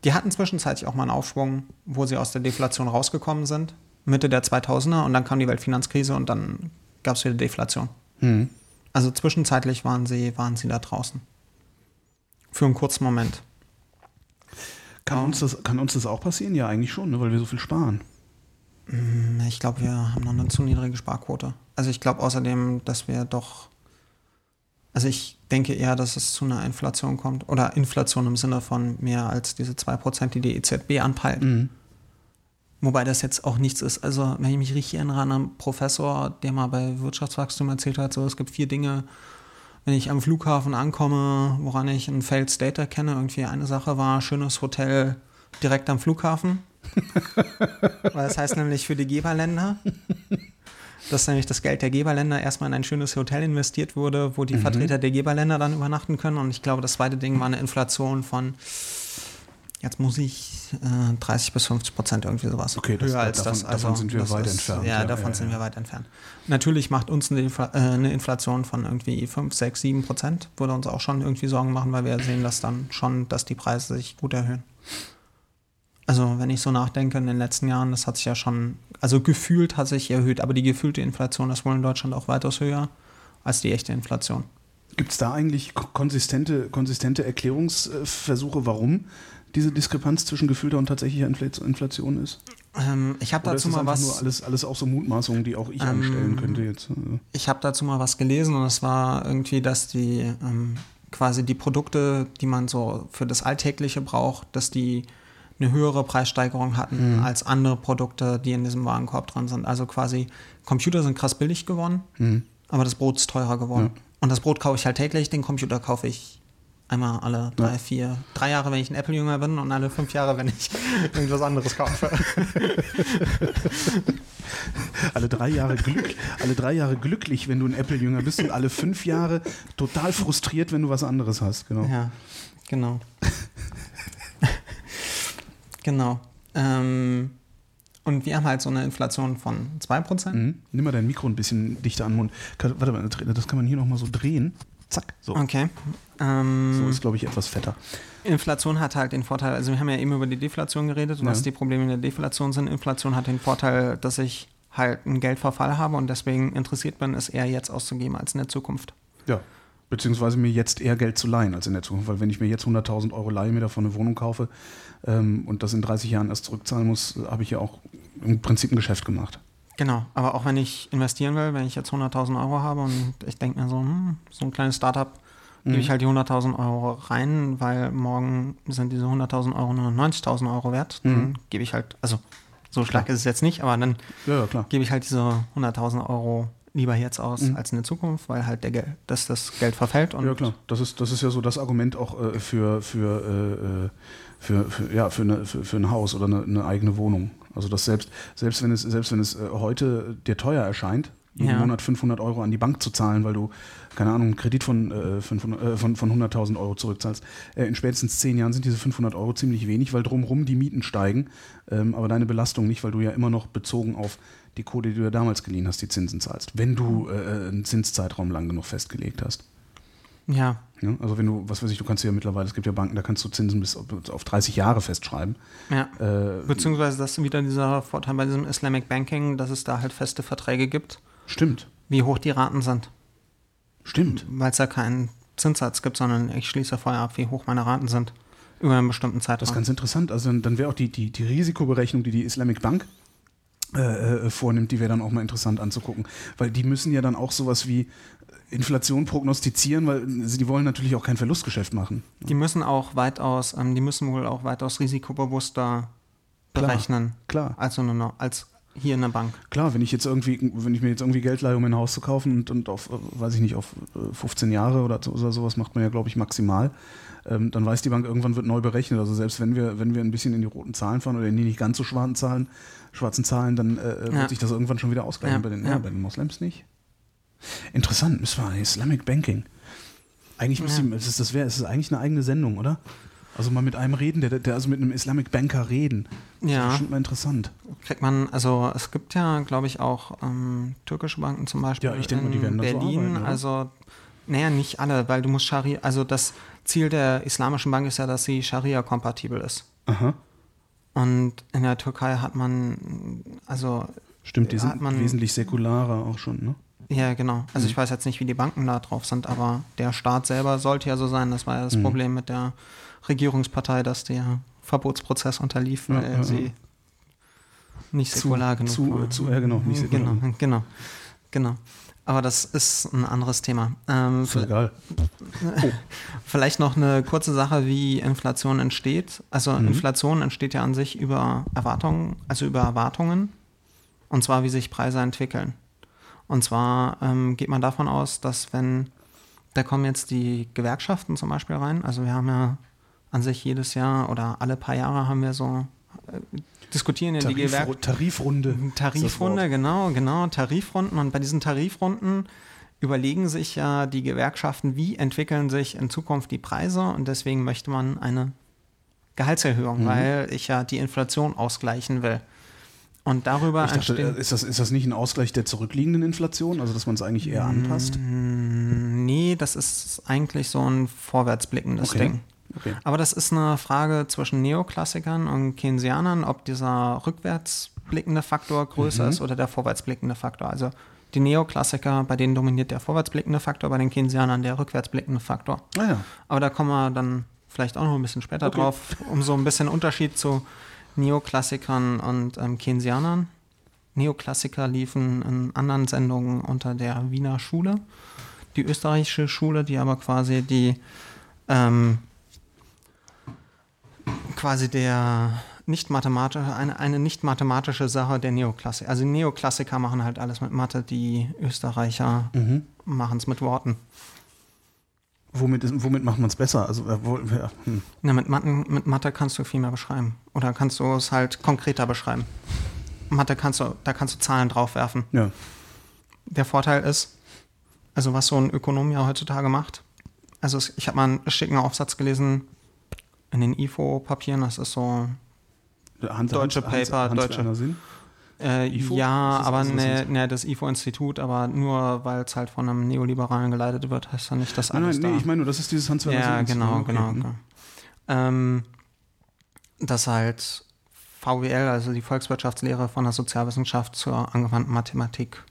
die hatten zwischenzeitlich auch mal einen Aufschwung, wo sie aus der Deflation rausgekommen sind. Mitte der 2000er und dann kam die Weltfinanzkrise und dann gab es wieder Deflation. Mhm. Also zwischenzeitlich waren sie, waren sie da draußen. Für einen kurzen Moment. Kann, um, uns, das, kann uns das auch passieren? Ja, eigentlich schon, ne, weil wir so viel sparen. Mm, ich glaube, wir haben noch eine zu niedrige Sparquote. Also ich glaube außerdem, dass wir doch. Also ich denke eher, dass es zu einer Inflation kommt. Oder Inflation im Sinne von mehr als diese 2%, die die EZB anpeilt. Mhm. Wobei das jetzt auch nichts ist. Also, wenn ich mich richtig erinnere an einen Professor, der mal bei Wirtschaftswachstum erzählt hat, so es gibt vier Dinge, wenn ich am Flughafen ankomme, woran ich ein Failed State erkenne. Irgendwie eine Sache war schönes Hotel direkt am Flughafen. <laughs> Weil das heißt nämlich für die Geberländer, dass nämlich das Geld der Geberländer erstmal in ein schönes Hotel investiert wurde, wo die mhm. Vertreter der Geberländer dann übernachten können. Und ich glaube, das zweite Ding war eine Inflation von Jetzt muss ich äh, 30 bis 50 Prozent irgendwie sowas. Okay, das, höher als davon, das. Also, davon sind wir weit ist, entfernt. Ja, ja davon ja, sind wir weit entfernt. Natürlich macht uns eine, Infl äh, eine, Inflation von irgendwie 5, 6, 7 Prozent, würde uns auch schon irgendwie Sorgen machen, weil wir sehen das dann schon, dass die Preise sich gut erhöhen. Also wenn ich so nachdenke, in den letzten Jahren, das hat sich ja schon, also gefühlt hat sich erhöht, aber die gefühlte Inflation ist wohl in Deutschland auch weitaus höher als die echte Inflation. Gibt es da eigentlich konsistente, konsistente Erklärungsversuche, warum diese Diskrepanz zwischen gefühlter und tatsächlicher Inflation ist? Ähm, ich habe dazu mal was. Nur alles, alles auch so Mutmaßungen, die auch ich ähm, anstellen könnte jetzt. Also ich habe dazu mal was gelesen und es war irgendwie, dass die ähm, quasi die Produkte, die man so für das Alltägliche braucht, dass die eine höhere Preissteigerung hatten mhm. als andere Produkte, die in diesem Warenkorb dran sind. Also quasi Computer sind krass billig geworden, mhm. aber das Brot ist teurer geworden. Ja. Und das Brot kaufe ich halt täglich, den Computer kaufe ich einmal alle drei, ja. vier, drei Jahre, wenn ich ein Apple-Jünger bin und alle fünf Jahre, wenn ich <laughs> irgendwas anderes kaufe. <laughs> alle drei Jahre Glück, alle drei Jahre glücklich, wenn du ein Apple-Jünger bist und alle fünf Jahre total frustriert, wenn du was anderes hast. Genau. Ja, genau. Genau. Ähm, und wir haben halt so eine Inflation von 2%. Mhm. Nimm mal dein Mikro ein bisschen dichter an den Mund. Warte mal, das kann man hier nochmal so drehen. Zack. So. Okay. Ähm, so ist, glaube ich, etwas fetter. Inflation hat halt den Vorteil, also wir haben ja eben über die Deflation geredet und ja. was die Probleme in der Deflation sind. Inflation hat den Vorteil, dass ich halt einen Geldverfall habe und deswegen interessiert bin, es eher jetzt auszugeben als in der Zukunft. Ja, beziehungsweise mir jetzt eher Geld zu leihen als in der Zukunft, weil wenn ich mir jetzt 100.000 Euro leihe, mir davon eine Wohnung kaufe ähm, und das in 30 Jahren erst zurückzahlen muss, habe ich ja auch im Prinzip ein Geschäft gemacht. Genau, aber auch wenn ich investieren will, wenn ich jetzt 100.000 Euro habe und ich denke mir so, hm, so ein kleines Startup, gebe ich mhm. halt die 100.000 Euro rein, weil morgen sind diese 100.000 Euro nur 90.000 Euro wert. Mhm. Dann gebe ich halt, also so stark ist es jetzt nicht, aber dann ja, ja, gebe ich halt diese 100.000 Euro lieber jetzt aus mhm. als in der Zukunft, weil halt der Geld, dass das Geld verfällt. ja klar, das ist, das ist ja so das Argument auch äh, für, für, äh, äh für, für, ja, für, eine, für, für ein Haus oder eine, eine, eigene Wohnung. Also dass selbst, selbst wenn es, selbst wenn es äh, heute dir teuer erscheint, jeden ja. Monat 500 Euro an die Bank zu zahlen, weil du keine Ahnung, einen Kredit von, äh, 500, äh, von, von 100.000 Euro zurückzahlst. Äh, in spätestens zehn Jahren sind diese 500 Euro ziemlich wenig, weil drumherum die Mieten steigen, ähm, aber deine Belastung nicht, weil du ja immer noch bezogen auf die Kohle, die du ja damals geliehen hast, die Zinsen zahlst, wenn du äh, einen Zinszeitraum lang genug festgelegt hast. Ja. ja. Also wenn du, was weiß ich, du kannst ja mittlerweile, es gibt ja Banken, da kannst du Zinsen bis auf 30 Jahre festschreiben. Ja. Äh, Beziehungsweise das ist wieder dieser Vorteil bei diesem Islamic Banking, dass es da halt feste Verträge gibt. Stimmt. Wie hoch die Raten sind. Stimmt. Weil es ja keinen Zinssatz gibt, sondern ich schließe vorher ab, wie hoch meine Raten sind. Über einen bestimmten Zeitraum. Das ist ganz interessant. Also dann, dann wäre auch die, die, die Risikoberechnung, die die Islamic Bank äh, äh, vornimmt, die wäre dann auch mal interessant anzugucken. Weil die müssen ja dann auch sowas wie Inflation prognostizieren, weil sie die wollen natürlich auch kein Verlustgeschäft machen. Die müssen auch weitaus, ähm, die müssen wohl auch weitaus risikobewusster berechnen. Klar. klar. Als, eine, als hier in der Bank. Klar, wenn ich jetzt irgendwie, wenn ich mir jetzt irgendwie Geld leihe, um ein Haus zu kaufen und, und auf, weiß ich nicht, auf 15 äh, Jahre oder, so, oder sowas macht man ja, glaube ich, maximal, ähm, dann weiß die Bank, irgendwann wird neu berechnet. Also selbst wenn wir, wenn wir ein bisschen in die roten Zahlen fahren oder in die nicht ganz so schwarzen Zahlen, schwarzen Zahlen, dann äh, äh, wird ja. sich das irgendwann schon wieder ausgleichen. Ja. Bei, den, ja. bei den Moslems nicht. Interessant, müssen wir Islamic Banking. Eigentlich müsste ja. das, das wäre, es ist eigentlich eine eigene Sendung, oder? Also mal mit einem reden, der, der also mit einem Islamic Banker reden. Das ja. ist bestimmt mal interessant. Kriegt man, also es gibt ja, glaube ich, auch ähm, türkische Banken zum Beispiel. Ja, ich denke mal, die werden Berlin, so arbeiten, also naja, nicht alle, weil du musst Scharia, also das Ziel der islamischen Bank ist ja, dass sie Scharia-kompatibel ist. Aha. Und in der Türkei hat man, also. Stimmt, die sind man, wesentlich säkularer auch schon, ne? Ja, genau. Also mhm. ich weiß jetzt nicht, wie die Banken da drauf sind, aber der Staat selber sollte ja so sein. Das war ja das mhm. Problem mit der Regierungspartei, dass der Verbotsprozess unterlief, weil ja, ja, sie nicht säkular genug zu, war. Zu, ja, genau, nicht säkular. Genau, <laughs> genau, genau. Aber das ist ein anderes Thema. Ähm, ist egal. Oh. <laughs> Vielleicht noch eine kurze Sache, wie Inflation entsteht. Also mhm. Inflation entsteht ja an sich über Erwartungen, also über Erwartungen. Und zwar, wie sich Preise entwickeln. Und zwar ähm, geht man davon aus, dass wenn, da kommen jetzt die Gewerkschaften zum Beispiel rein. Also wir haben ja an sich jedes Jahr oder alle paar Jahre haben wir so äh, diskutieren ja Tarif, die Gewerkschaften. Tarifrunde. Tarifrunde, genau, genau, Tarifrunden. Und bei diesen Tarifrunden überlegen sich ja die Gewerkschaften, wie entwickeln sich in Zukunft die Preise und deswegen möchte man eine Gehaltserhöhung, mhm. weil ich ja die Inflation ausgleichen will. Und darüber ich dachte, ist das, ist das nicht ein Ausgleich der zurückliegenden Inflation, also dass man es eigentlich eher anpasst? Nee, das ist eigentlich so ein vorwärtsblickendes okay. Ding. Okay. Aber das ist eine Frage zwischen Neoklassikern und Keynesianern, ob dieser rückwärtsblickende Faktor größer mhm. ist oder der vorwärtsblickende Faktor. Also die Neoklassiker, bei denen dominiert der vorwärtsblickende Faktor, bei den Keynesianern der rückwärtsblickende Faktor. Ah, ja. Aber da kommen wir dann vielleicht auch noch ein bisschen später okay. drauf, um so ein bisschen Unterschied zu Neoklassikern und ähm, Keynesianern. Neoklassiker liefen in anderen Sendungen unter der Wiener Schule. Die österreichische Schule, die aber quasi die ähm, quasi der nicht mathematische, eine, eine nicht mathematische Sache der Neoklassiker. Also Neoklassiker machen halt alles mit Mathe, die Österreicher mhm. machen es mit Worten. Womit, ist, womit macht man es besser? Also, äh, wo, ja, hm. Na, mit, Mathe, mit Mathe kannst du viel mehr beschreiben. Oder kannst du es halt konkreter beschreiben. Mathe kannst du, da kannst du Zahlen draufwerfen. Ja. Der Vorteil ist, also was so ein Ökonom ja heutzutage macht, also ich habe mal einen schicken Aufsatz gelesen in den IFO-Papieren, das ist so Hans, deutsche Hans, Paper, Hans, deutsche. Äh, ja, aber ne, ne, das IFO-Institut, aber nur weil es halt von einem Neoliberalen geleitet wird, heißt ja nicht, dass alles Nein, nein, nee, ich meine nur, das ist dieses hans Ja, genau, okay. genau. genau. Ähm, dass halt VWL, also die Volkswirtschaftslehre von der Sozialwissenschaft zur angewandten Mathematik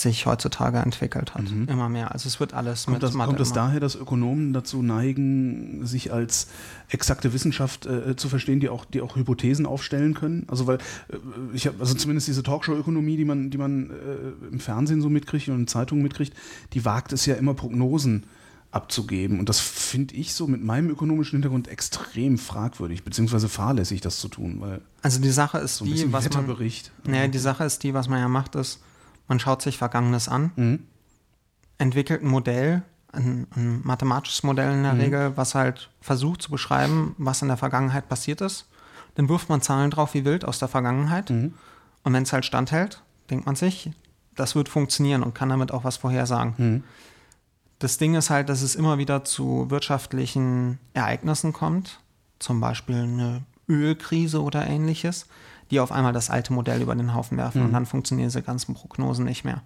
sich heutzutage entwickelt hat. Mhm. Immer mehr. Also es wird alles kommt mit das, Mathe Kommt es daher, dass Ökonomen dazu neigen, sich als exakte Wissenschaft äh, zu verstehen, die auch, die auch Hypothesen aufstellen können? Also weil äh, ich habe, also zumindest diese Talkshow-Ökonomie, die man, die man äh, im Fernsehen so mitkriegt und in Zeitungen mitkriegt, die wagt es ja immer Prognosen abzugeben. Und das finde ich so mit meinem ökonomischen Hintergrund extrem fragwürdig, beziehungsweise fahrlässig, das zu tun. Weil also die Sache ist so die, was man, naja, die Sache ist die, was man ja macht, ist, man schaut sich Vergangenes an, mhm. entwickelt ein Modell, ein, ein, mathematisches Modell in der mhm. Regel, was halt versucht zu beschreiben, was in der Vergangenheit passiert ist. Dann wirft man Zahlen drauf wie wild aus der Vergangenheit. Mhm. Und wenn es halt standhält, denkt man sich, das wird funktionieren und kann damit auch was vorhersagen. Mhm. Das Ding ist halt, dass es immer wieder zu wirtschaftlichen Ereignissen kommt, zum Beispiel eine Ölkrise oder ähnliches, die auf einmal das alte Modell über den Haufen werfen mhm. und dann funktionieren diese ganzen Prognosen nicht mehr.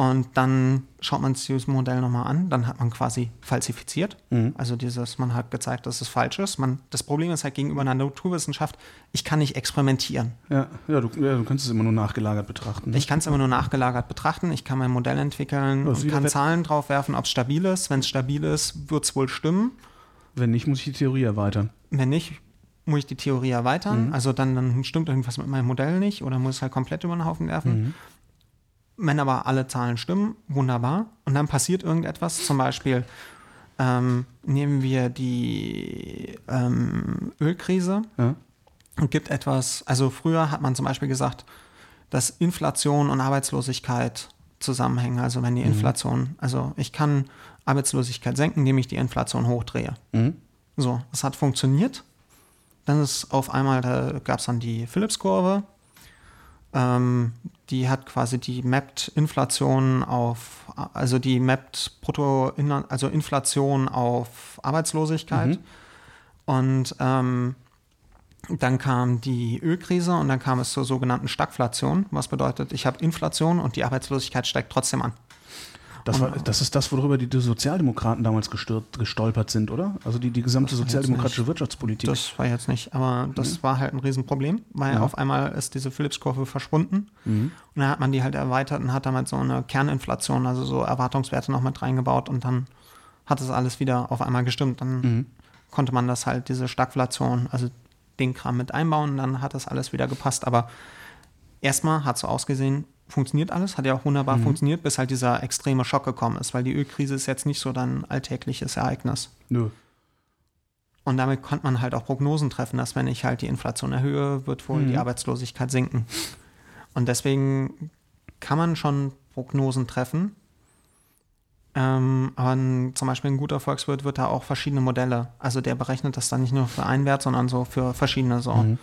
Und dann schaut man sich dieses Modell nochmal an, dann hat man quasi falsifiziert. Mhm. Also dieses, man hat gezeigt, dass es falsch ist. Man, das Problem ist halt gegenüber einer Naturwissenschaft, ich kann nicht experimentieren. Ja, ja, du, ja, du kannst es immer nur nachgelagert betrachten. Ne? Ich kann es immer nur nachgelagert betrachten. Ich kann mein Modell entwickeln also und kann Zahlen drauf werfen, ob es stabil ist. Wenn es stabil ist, wird es wohl stimmen. Wenn nicht, muss ich die Theorie erweitern. Wenn nicht, muss ich die Theorie erweitern. Mhm. Also dann, dann, stimmt irgendwas mit meinem Modell nicht oder muss es halt komplett über den Haufen werfen. Mhm. Wenn aber alle Zahlen stimmen, wunderbar. Und dann passiert irgendetwas, zum Beispiel ähm, nehmen wir die ähm, Ölkrise ja. und gibt etwas, also früher hat man zum Beispiel gesagt, dass Inflation und Arbeitslosigkeit zusammenhängen. Also wenn die mhm. Inflation, also ich kann Arbeitslosigkeit senken, indem ich die Inflation hochdrehe. Mhm. So, das hat funktioniert. Dann ist auf einmal, da gab es dann die Phillips-Kurve. Ähm, die hat quasi die mappt Inflation auf, also die mappt Brutto, also Inflation auf Arbeitslosigkeit. Mhm. Und ähm, dann kam die Ölkrise und dann kam es zur sogenannten Stagflation, was bedeutet, ich habe Inflation und die Arbeitslosigkeit steigt trotzdem an. Das, war, das ist das, worüber die, die Sozialdemokraten damals gestört, gestolpert sind, oder? Also die, die gesamte sozialdemokratische Wirtschaftspolitik. Das war jetzt nicht, aber das mhm. war halt ein Riesenproblem, weil ja. auf einmal ist diese Phillips-Kurve verschwunden mhm. und dann hat man die halt erweitert und hat damit so eine Kerninflation, also so Erwartungswerte noch mit reingebaut und dann hat es alles wieder auf einmal gestimmt. Dann mhm. konnte man das halt, diese Stagflation, also den Kram mit einbauen und dann hat das alles wieder gepasst, aber erstmal hat es so ausgesehen, funktioniert alles, hat ja auch wunderbar mhm. funktioniert, bis halt dieser extreme Schock gekommen ist, weil die Ölkrise ist jetzt nicht so dein alltägliches Ereignis. Nö. Und damit konnte man halt auch Prognosen treffen, dass wenn ich halt die Inflation erhöhe, wird wohl mhm. die Arbeitslosigkeit sinken. Und deswegen kann man schon Prognosen treffen. Ähm, aber ein, zum Beispiel ein guter Volkswirt wird da auch verschiedene Modelle. Also der berechnet das dann nicht nur für einen Wert, sondern so für verschiedene so. Mhm.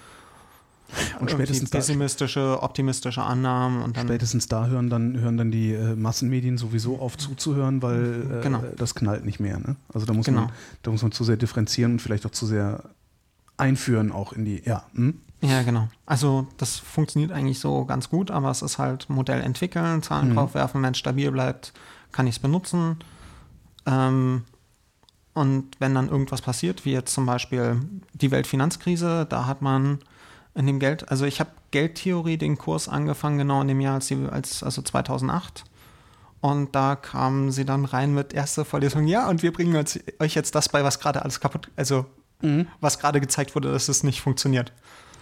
<laughs> Und spätestens pessimistische, optimistische Annahmen und dann spätestens da hören dann hören dann die äh, Massenmedien sowieso auf zuzuhören, weil äh, genau. das knallt nicht mehr. Ne? Also da muss genau. man da muss man zu sehr differenzieren und vielleicht auch zu sehr einführen auch in die ja. Hm? Ja, genau. Also das funktioniert eigentlich so ganz gut, aber es ist halt Modell entwickeln, Zahlen mhm. draufwerfen, wenn es stabil bleibt, kann ich es benutzen. Ähm, und wenn dann irgendwas passiert, wie jetzt zum Beispiel die Weltfinanzkrise, da hat man in dem Geld, also ich habe Geldtheorie den Kurs angefangen, genau in dem Jahr, als, die, als also 2008. Und da kamen sie dann rein mit erster Vorlesung, ja, und wir bringen euch jetzt das bei, was gerade alles kaputt, also mhm. was gerade gezeigt wurde, dass es nicht funktioniert.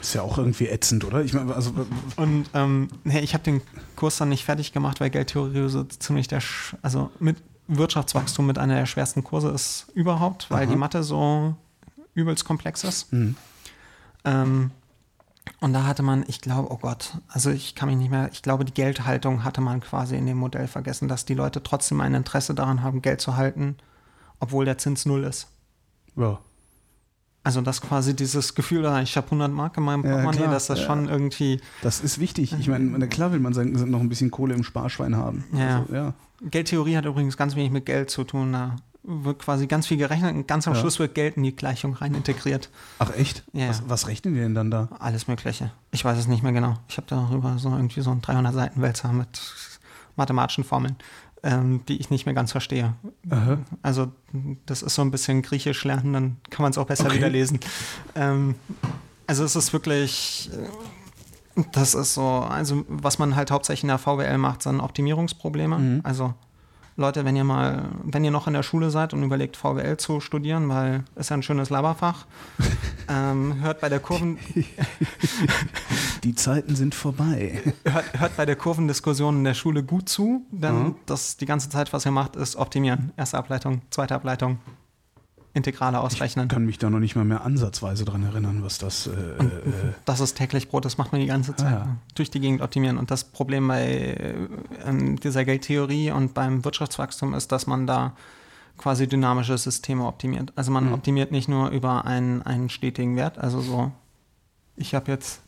Ist ja auch irgendwie ätzend, oder? Ich meine, also und ähm, nee, ich habe den Kurs dann nicht fertig gemacht, weil Geldtheorie so ziemlich der, also mit Wirtschaftswachstum mit einer der schwersten Kurse ist überhaupt, weil Aha. die Mathe so übelst komplex ist. Mhm. Ähm, und da hatte man, ich glaube, oh Gott, also ich kann mich nicht mehr, ich glaube, die Geldhaltung hatte man quasi in dem Modell vergessen, dass die Leute trotzdem ein Interesse daran haben, Geld zu halten, obwohl der Zins null ist. Ja. Also das quasi dieses Gefühl, da ich habe 100 Mark in meinem Ja, Portemonnaie, dass das ja. schon irgendwie Das ist wichtig. Ich meine, klar will man sein, noch ein bisschen Kohle im Sparschwein haben. Ja. Also, ja. Geldtheorie hat übrigens ganz wenig mit Geld zu tun. Da wird quasi ganz viel gerechnet und ganz am Ja. Schluss wird Geld in die Gleichung rein integriert. Ach echt? Ja. Was, was rechnen die denn dann da? Alles Mögliche. Ich weiß es nicht mehr genau. Ich habe darüber so irgendwie so einen 300 Seiten Wälzer mit mathematischen Formeln, ähm, die ich nicht mehr ganz verstehe. Aha. Also das ist so ein bisschen Griechisch lernen, dann kann man es auch besser Okay. wieder lesen. Ähm, also es ist wirklich, äh, das ist so, also was man halt hauptsächlich in der VWL macht, sind Optimierungsprobleme. Mhm. Also Leute, wenn ihr mal, wenn ihr noch in der Schule seid und überlegt, VWL zu studieren, weil ist ja ein schönes Laberfach, <laughs> ähm, hört bei der Kurven, <laughs> Die Zeiten sind vorbei. <laughs> hört, hört bei der Kurvendiskussion in der Schule gut zu, denn Mhm. das die ganze Zeit, was ihr macht, ist optimieren. Erste Ableitung, zweite Ableitung, Integrale ausrechnen. Ich kann mich da noch nicht mal mehr ansatzweise dran erinnern, was das. Äh, äh, Das ist täglich Brot, das macht man die ganze Zeit. Ah, ja. Durch die Gegend optimieren. Und das Problem bei ähm, dieser Geldtheorie und beim Wirtschaftswachstum ist, dass man da quasi dynamische Systeme optimiert. Also man Mhm. optimiert nicht nur über einen, einen stetigen Wert, also so, ich habe jetzt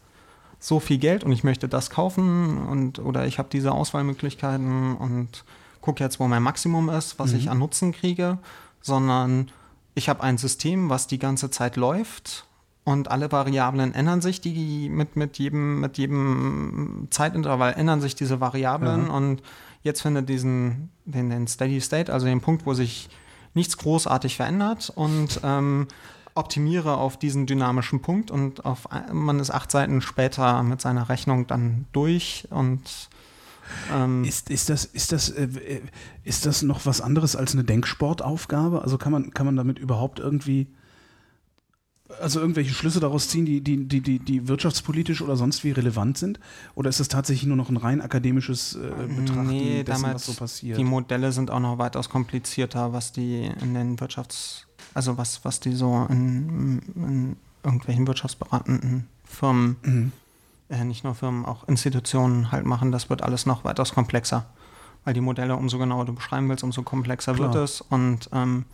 so viel Geld und ich möchte das kaufen und oder ich habe diese Auswahlmöglichkeiten und gucke jetzt, wo mein Maximum ist, was Mhm. ich an Nutzen kriege, sondern ich habe ein System, was die ganze Zeit läuft und alle Variablen ändern sich, die mit, mit, jedem, mit jedem Zeitintervall ändern sich diese Variablen Ja. und jetzt findet diesen den, den Steady State, also den Punkt, wo sich nichts großartig verändert und ähm, optimiere auf diesen dynamischen Punkt und auf man ist acht Seiten später mit seiner Rechnung dann durch und ähm, ist, ist, das, ist, das, äh, äh, ist das noch was anderes als eine Denksportaufgabe? Also kann man, kann man damit überhaupt irgendwie. Also irgendwelche Schlüsse daraus ziehen, die, die, die, die, die wirtschaftspolitisch oder sonst wie relevant sind? Oder ist das tatsächlich nur noch ein rein akademisches äh, Betrachten Nee, dessen, damit was so passiert? Die Modelle sind auch noch weitaus komplizierter, was die in den Wirtschafts-, also was, was die so in, in irgendwelchen wirtschaftsberatenden Firmen, Mhm. Äh, nicht nur Firmen, auch Institutionen halt machen, das wird alles noch weitaus komplexer. Weil die Modelle, umso genauer du beschreiben willst, umso komplexer Klar. wird es. Und ähm,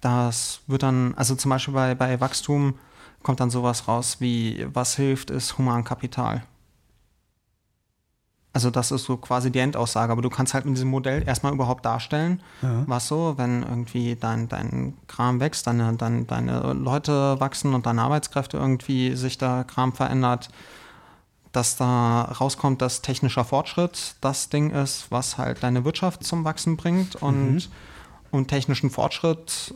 das wird dann, also zum Beispiel bei, bei Wachstum kommt dann sowas raus wie, was hilft, ist Humankapital. Also das ist so quasi die Endaussage, aber du kannst halt mit diesem Modell erstmal überhaupt darstellen, Ja. was so, wenn irgendwie dein, dein Kram wächst, deine, dein, deine Leute wachsen und deine Arbeitskräfte irgendwie sich der Kram verändert, dass da rauskommt, dass technischer Fortschritt das Ding ist, was halt deine Wirtschaft zum Wachsen bringt und Mhm. um technischen Fortschritt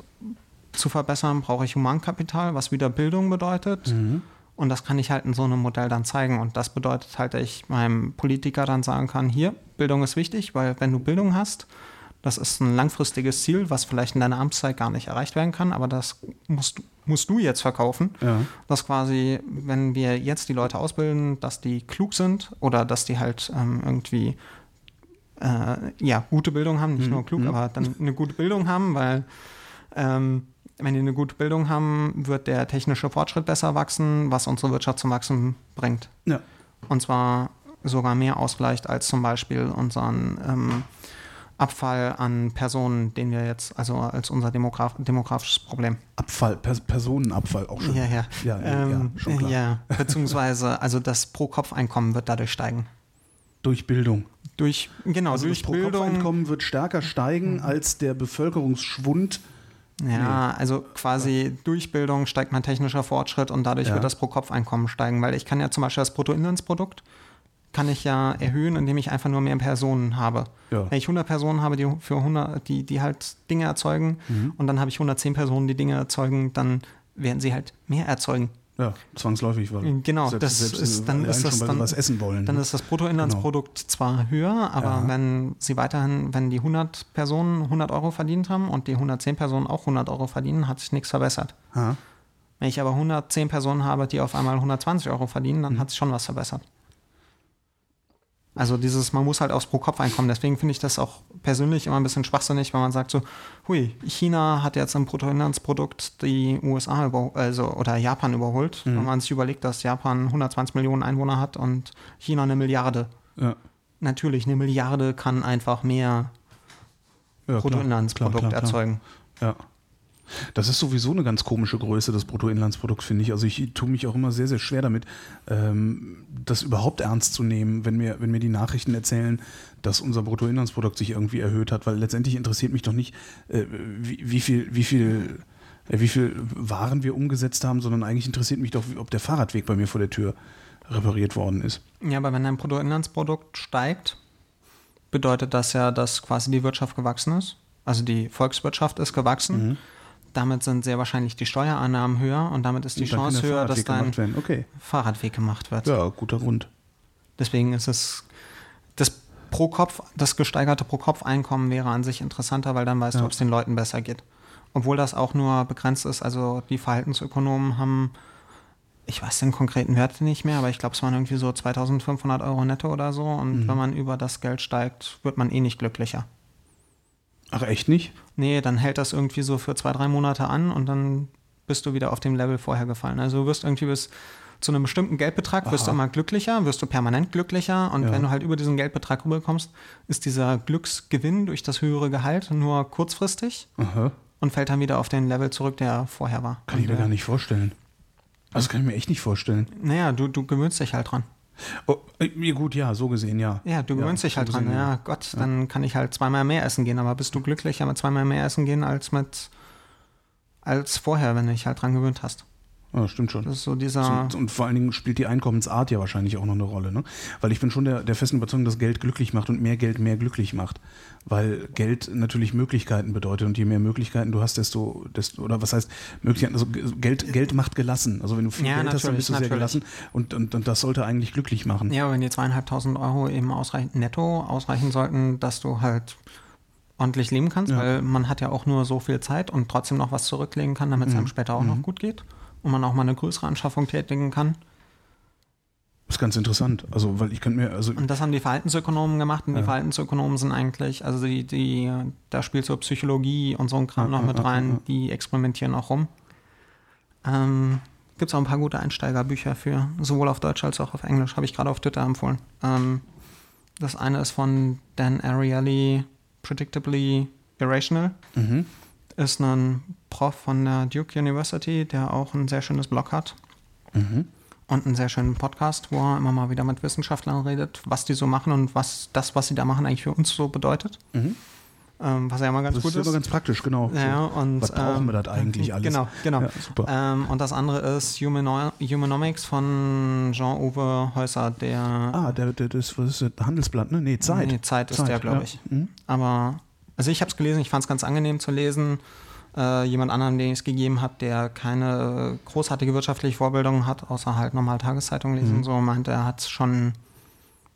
zu verbessern, brauche ich Humankapital, was wieder Bildung bedeutet. Mhm. Und das kann ich halt in so einem Modell dann zeigen. Und das bedeutet halt, dass ich meinem Politiker dann sagen kann, hier, Bildung ist wichtig, weil wenn du Bildung hast, das ist ein langfristiges Ziel, was vielleicht in deiner Amtszeit gar nicht erreicht werden kann, aber das musst, musst du jetzt verkaufen. Ja. Dass quasi, wenn wir jetzt die Leute ausbilden, dass die klug sind oder dass die halt ähm, irgendwie äh, ja, gute Bildung haben, nicht Mhm. nur klug, Mhm. aber dann eine gute Bildung haben, weil ähm, wenn die eine gute Bildung haben, wird der technische Fortschritt besser wachsen, was unsere Wirtschaft zum Wachsen bringt. Ja. Und zwar sogar mehr ausgleicht als zum Beispiel unseren ähm, Abfall an Personen, den wir jetzt, also als unser Demograf demografisches Problem. Abfall, per Personenabfall auch schon. Ja, ja. Ja, ja, Ähm, ja, schon klar. ja, <laughs> beziehungsweise, also das Pro-Kopf-Einkommen wird dadurch steigen. Durch Bildung. Durch, genau, Also durch das. Pro-Kopf-Einkommen wird stärker steigen als der Bevölkerungsschwund. Ja, also quasi durch Bildung steigt mein technischer Fortschritt und dadurch Ja. wird das Pro-Kopf-Einkommen steigen, weil ich kann ja zum Beispiel das Bruttoinlandsprodukt kann ich ja erhöhen, indem ich einfach nur mehr Personen habe. Ja. Wenn ich 100 Personen habe, die für 100, die, die halt Dinge erzeugen Mhm. und dann habe ich 110 Personen, die Dinge erzeugen, dann werden sie halt mehr erzeugen. Ja, zwangsläufig. Weil Genau, selbst, das selbst ist- dann ist das dann- was essen wollen. Dann ne? ist das Bruttoinlandsprodukt zwar höher, aber Ja. wenn sie weiterhin, wenn die 100 Personen 100 Euro verdient haben und die 110 Personen auch 100 Euro verdienen, hat sich nichts verbessert. Ha? Wenn ich aber 110 Personen habe, die auf einmal 120 Euro verdienen, dann Mhm. hat sich schon was verbessert. Also dieses, man muss halt aufs Pro-Kopf-Einkommen. Deswegen finde ich das auch persönlich immer ein bisschen schwachsinnig, wenn man sagt so, hui, China hat jetzt im Bruttoinlandsprodukt die USA über, also, oder Japan überholt. Mhm. Wenn man sich überlegt, dass Japan 120 Millionen Einwohner hat und China eine Milliarde. Ja. Natürlich, eine Milliarde kann einfach mehr ja, Bruttoinlandsprodukt klar, klar, klar, erzeugen. Ja. Das ist sowieso eine ganz komische Größe des Bruttoinlandsprodukts, finde ich. Also ich tue mich auch immer sehr, sehr schwer damit, ähm, das überhaupt ernst zu nehmen, wenn mir, wenn mir die Nachrichten erzählen, dass unser Bruttoinlandsprodukt sich irgendwie erhöht hat, weil letztendlich interessiert mich doch nicht, äh, wie, wie, viel, wie viel äh, wie viel Waren wir umgesetzt haben, sondern eigentlich interessiert mich doch, ob der Fahrradweg bei mir vor der Tür repariert worden ist. Ja, aber wenn dein Bruttoinlandsprodukt steigt, bedeutet das ja, dass quasi die Wirtschaft gewachsen ist. Also die Volkswirtschaft ist gewachsen. Mhm damit sind sehr wahrscheinlich die Steuereinnahmen höher und damit ist die Chance höher, dass dein okay. Fahrradweg gemacht wird. Ja, guter Grund. Deswegen ist es das pro Kopf, das gesteigerte Pro-Kopf-Einkommen wäre an sich interessanter, weil dann weißt ja. du, ob es den Leuten besser geht. Obwohl das auch nur begrenzt ist, also die Verhaltensökonomen haben, ich weiß den konkreten Wert nicht mehr, aber ich glaube, es waren irgendwie so 2500 Euro netto oder so. Und mhm. wenn man über das Geld steigt, wird man eh nicht glücklicher. Ach, echt nicht? Nee, dann hält das irgendwie so für zwei, drei Monate an und dann bist du wieder auf dem Level vorher gefallen. Also du wirst irgendwie bis zu einem bestimmten Geldbetrag wirst Aha. du immer glücklicher, wirst du permanent glücklicher und ja. wenn du halt über diesen Geldbetrag rüberkommst, ist dieser Glücksgewinn durch das höhere Gehalt nur kurzfristig Aha. und fällt dann wieder auf den Level zurück, der vorher war. Kann ich mir gar nicht vorstellen. Also kann ich mir echt nicht vorstellen. Naja, du, du gewöhnst dich halt dran. Oh, äh, gut, ja, so gesehen, ja. Ja, du gewöhnst ja, dich halt dran. Gesehen, ja, Gott, ja. dann kann ich halt zweimal mehr essen gehen. Aber bist du glücklicher mit zweimal mehr essen gehen als mit als vorher, wenn du dich halt dran gewöhnt hast? Ja, stimmt schon. Das ist so dieser. Und, vor allen Dingen spielt die Einkommensart ja wahrscheinlich auch noch eine Rolle, ne? Weil ich bin schon der, der festen Überzeugung, dass Geld glücklich macht und mehr Geld mehr glücklich macht. Weil Geld natürlich Möglichkeiten bedeutet und je mehr Möglichkeiten du hast, desto, desto oder was heißt Möglichkeiten, also Geld, Geld macht gelassen. Also wenn du viel ja, Geld hast, dann bist du natürlich. sehr gelassen und, und, und das sollte eigentlich glücklich machen. Ja, wenn dir zweieinhalbtausend Euro eben ausreichend netto ausreichen sollten, dass du halt ordentlich leben kannst, ja. weil man hat ja auch nur so viel Zeit und trotzdem noch was zurücklegen kann, damit es mhm. einem später auch mhm. noch gut geht und man auch mal eine größere Anschaffung tätigen kann. Das ist ganz interessant. Also, weil ich könnte mir, also. Und das haben die Verhaltensökonomen gemacht und ja. die Verhaltensökonomen sind eigentlich, also die, die, da spielt so Psychologie und so ein Kram ja, noch mit rein, die experimentieren auch rum. Ähm, Gibt es auch ein paar gute Einsteigerbücher für, sowohl auf Deutsch als auch auf Englisch, habe ich gerade auf Twitter empfohlen. Ähm, das eine ist von Dan Ariely, Predictably Irrational. Mhm ist ein Prof von der Duke University, der auch ein sehr schönes Blog hat. Mhm. Und einen sehr schönen Podcast, wo er immer mal wieder mit Wissenschaftlern redet, was die so machen und was das, was sie da machen, eigentlich für uns so bedeutet. Mhm. Ähm, was ja immer ganz das gut ist. Das ist immer ganz praktisch, genau. Ja, und, was brauchen ähm, wir das eigentlich <laughs> alles? Genau, genau. Ja, ähm, und das andere ist Humano Humanomics von Jean-Uwe Häuser, der. Ah, der, der, das, ist? Handelsblatt, ne? Nee, Zeit. Nee, Zeit ist Zeit, der, glaube ja. ich. Mhm. Aber also ich habe es gelesen, ich fand es ganz angenehm zu lesen. Äh, jemand anderen, den ich es gegeben habe, der keine großartige wirtschaftliche Vorbildung hat, außer halt normal Tageszeitung lesen, mhm. so meinte, er hat es schon,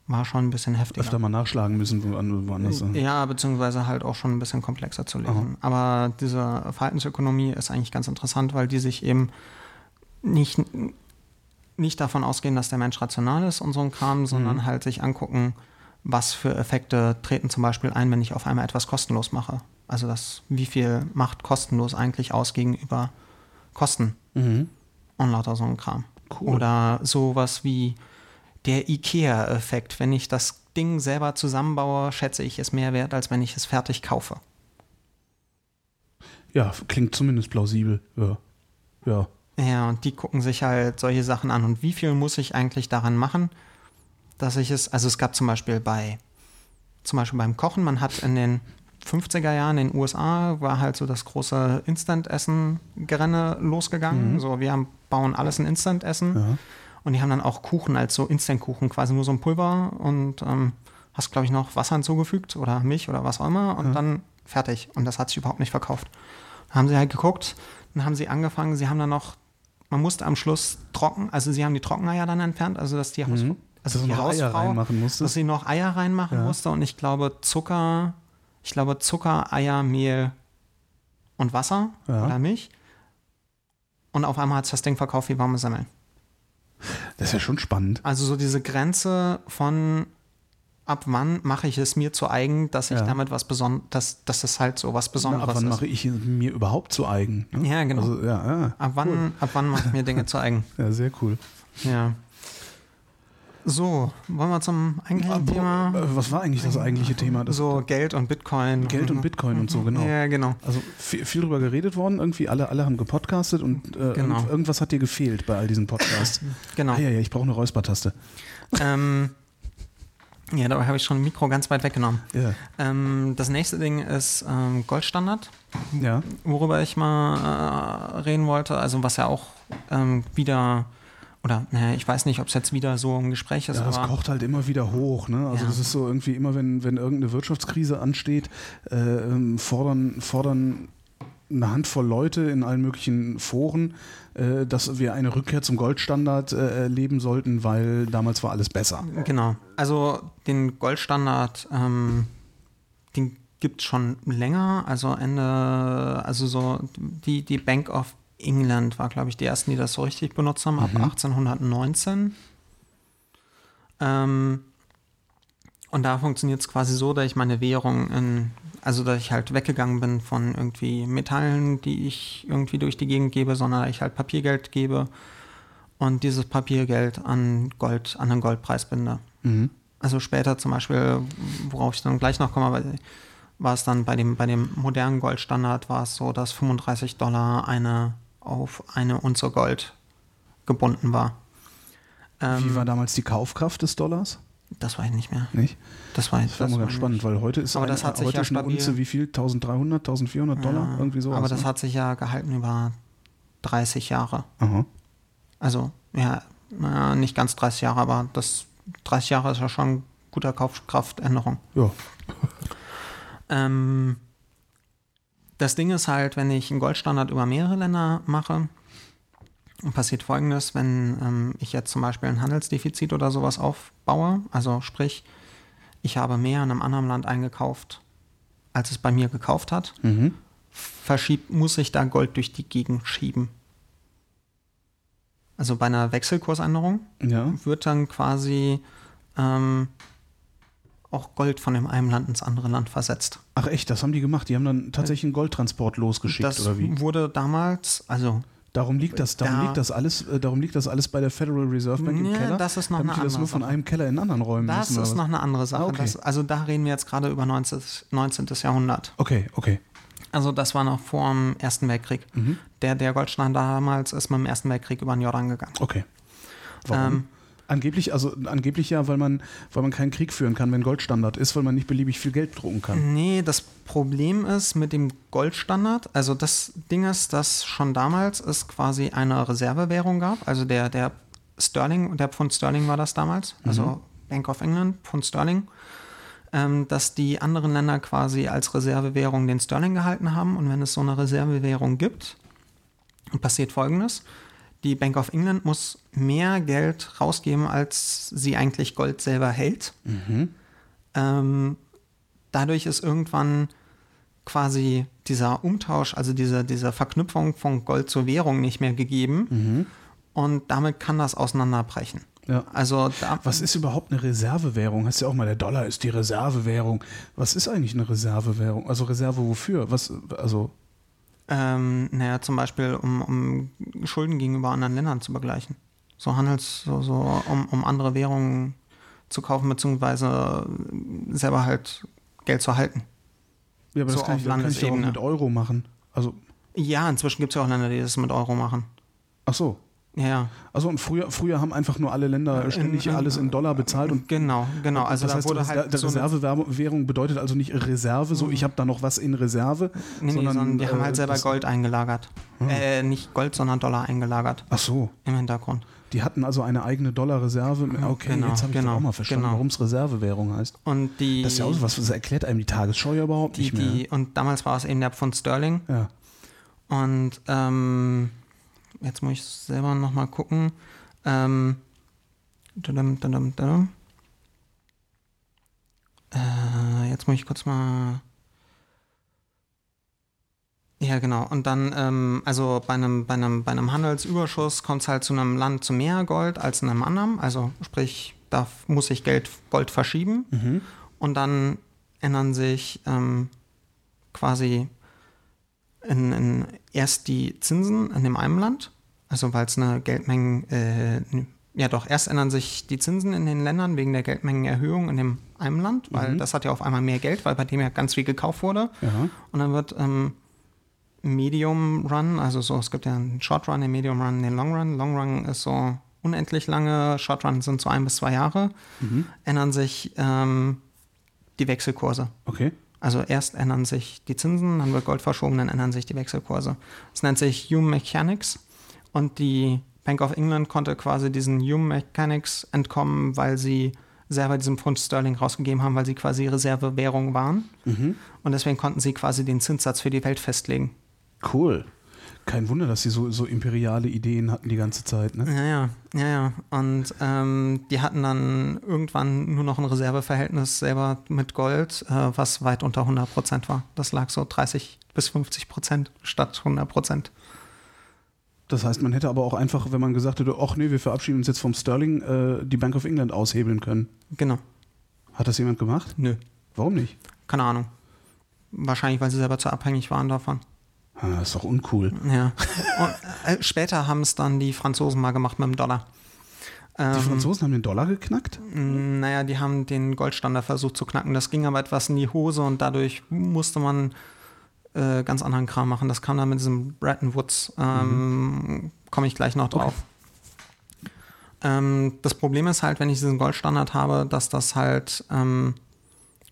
war schon ein bisschen heftiger. Öfter mal nachschlagen müssen, woanders. Ja, beziehungsweise halt auch schon ein bisschen komplexer zu lesen. Aha. Aber diese Verhaltensökonomie ist eigentlich ganz interessant, weil die sich eben nicht, nicht davon ausgehen, dass der Mensch rational ist und so ein Kram, sondern mhm. halt sich angucken, was für Effekte treten zum Beispiel ein, wenn ich auf einmal etwas kostenlos mache. Also das, wie viel macht kostenlos eigentlich aus gegenüber Kosten mhm. und lauter so ein Kram. Cool. Oder sowas wie der IKEA-Effekt. Wenn ich das Ding selber zusammenbaue, schätze ich es mehr wert, als wenn ich es fertig kaufe. Ja, klingt zumindest plausibel. Ja. Ja. Ja, und die gucken sich halt solche Sachen an. Und wie viel muss ich eigentlich daran machen, dass ich es, also es gab zum Beispiel bei, zum Beispiel beim Kochen, man hat in den 50er Jahren in den USA war halt so das große Instant-Essen-Gerenne losgegangen. Mhm. So, wir haben, bauen alles in Instant-Essen. Ja. Und die haben dann auch Kuchen als so Instant-Kuchen, quasi nur so ein Pulver und ähm, hast, glaube ich, noch Wasser hinzugefügt oder Milch oder was auch immer und ja. dann fertig. Und das hat sich überhaupt nicht verkauft. Dann haben sie halt geguckt, dann haben sie angefangen, sie haben dann noch, man musste am Schluss trocken, also sie haben die Trockeneier dann entfernt, also dass die mhm also dass die Hausfrau, reinmachen musste. dass sie noch Eier reinmachen ja. musste und ich glaube Zucker, ich glaube Zucker, Eier, Mehl und Wasser ja. oder Milch. Und auf einmal hat es das Ding verkauft wie warme Semmeln. Das ist ja schon spannend. Also so diese Grenze von ab wann mache ich es mir zu eigen, dass ich Ja. damit was Besonderes, dass, dass es halt so was Na, Besonderes ab wann ist. mache ich es mir überhaupt zu eigen? ne? Ja, genau. Also, ja, ja, ab wann, ab wann mache ich mir Dinge zu eigen? <laughs> ja, sehr cool. Ja. So, wollen wir zum eigentlichen Aber, Thema? äh, Was war eigentlich das eigentliche Thema? Das so Geld und Bitcoin. Geld und Bitcoin und so, genau. Ja, genau. Also viel, viel drüber geredet worden, irgendwie alle, alle haben gepodcastet und äh, Genau. irgend- irgendwas hat dir gefehlt bei all diesen Podcasts. <laughs> Genau. Ah, ja, ja, ich brauche eine Räuspertaste. Ähm, ja, dabei habe ich schon ein Mikro ganz weit weggenommen. Ja. Ähm, das nächste Ding ist ähm, Goldstandard, ja. worüber ich mal äh, reden wollte. Also was ja auch ähm, wieder, oder naja, ich weiß nicht, ob es jetzt wieder so ein Gespräch ist, Ja, das kocht halt immer wieder hoch. Ne? Also Ja. das ist so irgendwie immer, wenn, wenn irgendeine Wirtschaftskrise ansteht, äh, ähm, fordern, fordern eine Handvoll Leute in allen möglichen Foren, äh, dass wir eine Rückkehr zum Goldstandard äh, erleben sollten, weil damals war alles besser. Genau. Also den Goldstandard, ähm, den gibt es schon länger. Also Ende, also so die, die Bank of England war, glaube ich, die ersten, die das so richtig benutzt haben, ab 1819. Ähm, und da funktioniert es quasi so, dass ich meine Währung in, also dass ich halt weggegangen bin von irgendwie Metallen, die ich irgendwie durch die Gegend gebe, sondern dass ich halt Papiergeld gebe und dieses Papiergeld an Gold, an den Goldpreis binde. Mhm. Also später zum Beispiel, worauf ich dann gleich noch komme, weil- war es dann bei dem, bei dem modernen Goldstandard war es so, dass 35 Dollar eine auf eine Unze Gold gebunden war. Ähm, Wie war damals die Kaufkraft des Dollars? das war ich nicht mehr. Nicht? Das war, Das war mal ganz war spannend, weil heute ist, Aber eine, das hat sich heute ja stabil- Unze wie viel? 1300, 1400 Dollar? Ja, Irgendwie sowas. Aber das ne? hat sich ja gehalten über 30 Jahre. Aha. Also, ja, naja, nicht ganz 30 Jahre, aber das 30 Jahre ist ja schon guter Kaufkraftänderung. Ja. Ähm, das Ding ist halt, wenn ich einen Goldstandard über mehrere Länder mache, passiert folgendes, wenn ähm, ich jetzt zum Beispiel ein Handelsdefizit oder sowas aufbaue, also sprich, ich habe mehr in einem anderen Land eingekauft, als es bei mir gekauft hat, Mhm. verschiebt, muss ich da Gold durch die Gegend schieben. Also bei einer Wechselkursänderung Ja. wird dann quasi ähm, auch Gold von dem einen Land ins andere Land versetzt. Ach echt, das haben die gemacht. Die haben dann tatsächlich einen Goldtransport losgeschickt das oder wie? wurde damals, also Darum liegt das, darum Da- liegt das alles, äh, darum liegt das alles bei der Federal Reserve Bank im Nee, Keller. das ist noch damit eine die das nur von Sache. einem Keller in anderen Räumen das müssen. ist noch eine andere Sache. Ah, okay. Das, also da reden wir jetzt gerade über 19. 19. Jahrhundert. Okay, okay. Also das war noch vor dem Ersten Weltkrieg. Mhm. Der, der Goldstein damals ist mit dem Ersten Weltkrieg über den Jordan gegangen. Okay. Warum? Ähm, angeblich, also angeblich ja, weil man, weil man keinen Krieg führen kann, wenn Goldstandard ist, weil man nicht beliebig viel Geld drucken kann. Nee, das Problem ist mit dem Goldstandard, also das Ding ist, dass schon damals es quasi eine Reservewährung gab, also der, der Sterling, der Pfund Sterling war das damals, also Bank of England, Pfund Sterling, ähm, dass die anderen Länder quasi als Reservewährung den Sterling gehalten haben und wenn es so eine Reservewährung gibt, passiert folgendes. Die Bank of England muss mehr Geld rausgeben, als sie eigentlich Gold selber hält. Ähm, dadurch ist irgendwann quasi dieser Umtausch, also diese, diese Verknüpfung von Gold zur Währung nicht mehr gegeben. Und damit kann das auseinanderbrechen. Ja. Also Was ist überhaupt eine Reservewährung? Heißt ja auch mal, der Dollar ist die Reservewährung. Was ist eigentlich eine Reservewährung? Also Reserve wofür? Was, also, ähm, naja, zum Beispiel, um, um Schulden gegenüber anderen Ländern zu begleichen. So Handels, so, so um, um andere Währungen zu kaufen, beziehungsweise selber halt Geld zu halten. ja, aber So das kann auf ich, kann ich auch mit Euro machen. Also, Ja, inzwischen gibt es ja auch Länder, die das mit Euro machen. ach so. Ja. Also und früher, früher haben einfach nur alle Länder ständig in- alles in Dollar bezahlt und Genau, genau. Also das da heißt, wurde halt so Reservewährung bedeutet also nicht Reserve, so ich habe da noch was in Reserve, Nee, nee, sondern, sondern die haben äh, halt selber das- Gold eingelagert. Äh, nicht Gold, sondern Dollar eingelagert Ach so, im Hintergrund. die hatten also eine eigene Dollarreserve. Okay, Genau, jetzt habe ich genau, auch mal verstanden, genau. warum es Reservewährung heißt. Und die, Das ist ja auch so was, das erklärt einem die Tagesschau ja überhaupt die, nicht mehr. die, und damals war es eben der Pfund Sterling. ja. Und ähm, jetzt muss ich selber nochmal gucken. Ähm, dadum, dadum, dadum. Äh, jetzt muss ich kurz mal. Ja, genau. Und dann, ähm, also bei einem, bei einem, bei einem Handelsüberschuss kommt es halt zu einem Land zu mehr Gold als in einem anderen. Also sprich, da muss sich Geld, Gold verschieben Mhm. und dann ändern sich ähm, quasi in, in erst die Zinsen in dem einen Land, also weil es eine Geldmengen, äh, ja doch, erst ändern sich die Zinsen in den Ländern wegen der Geldmengenerhöhung in dem einen Land, weil das hat ja auf einmal mehr Geld, weil bei dem ja ganz viel gekauft wurde. Ja. Und dann wird ähm, Medium Run, also so, es gibt ja einen Short Run, den Medium Run, den Long Run. Long Run ist so unendlich lange, Short Run sind so ein bis zwei Jahre, ändern sich ähm, die Wechselkurse. Okay. Also erst ändern sich die Zinsen, dann wird Gold verschoben, dann ändern sich die Wechselkurse. Das nennt sich Hume Mechanics und die Bank of England konnte quasi diesen Hume Mechanics entkommen, weil sie selber diesen Pfund Sterling rausgegeben haben, weil sie quasi Reservewährung waren. Und deswegen konnten sie quasi den Zinssatz für die Welt festlegen. Cool. Kein Wunder, dass sie so, so imperiale Ideen hatten die ganze Zeit. Ne? Ja, ja, ja, ja. Und ähm, die hatten dann irgendwann nur noch ein Reserveverhältnis selber mit Gold, äh, was weit unter 100 Prozent war. Das lag so 30 bis 50 Prozent statt 100 Prozent. Das heißt, man hätte aber auch einfach, wenn man gesagt hätte, ach nee, wir verabschieden uns jetzt vom Sterling, äh, die Bank of England aushebeln können. Genau. Hat das jemand gemacht? Nö. Warum nicht? Keine Ahnung. Wahrscheinlich, weil sie selber zu abhängig waren davon. Ah, das ist doch uncool. Ja. Und, äh, später haben es dann die Franzosen mal gemacht mit dem Dollar. Die Ähm, Franzosen haben den Dollar geknackt? Mm, Naja, die haben den Goldstandard versucht zu knacken. Das ging aber etwas in die Hose und dadurch musste man äh, ganz anderen Kram machen. Das kam dann mit diesem Bretton Woods. Ähm, Komme ich gleich noch drauf. Ähm, das Problem ist halt, wenn ich diesen Goldstandard habe, dass das halt, ähm,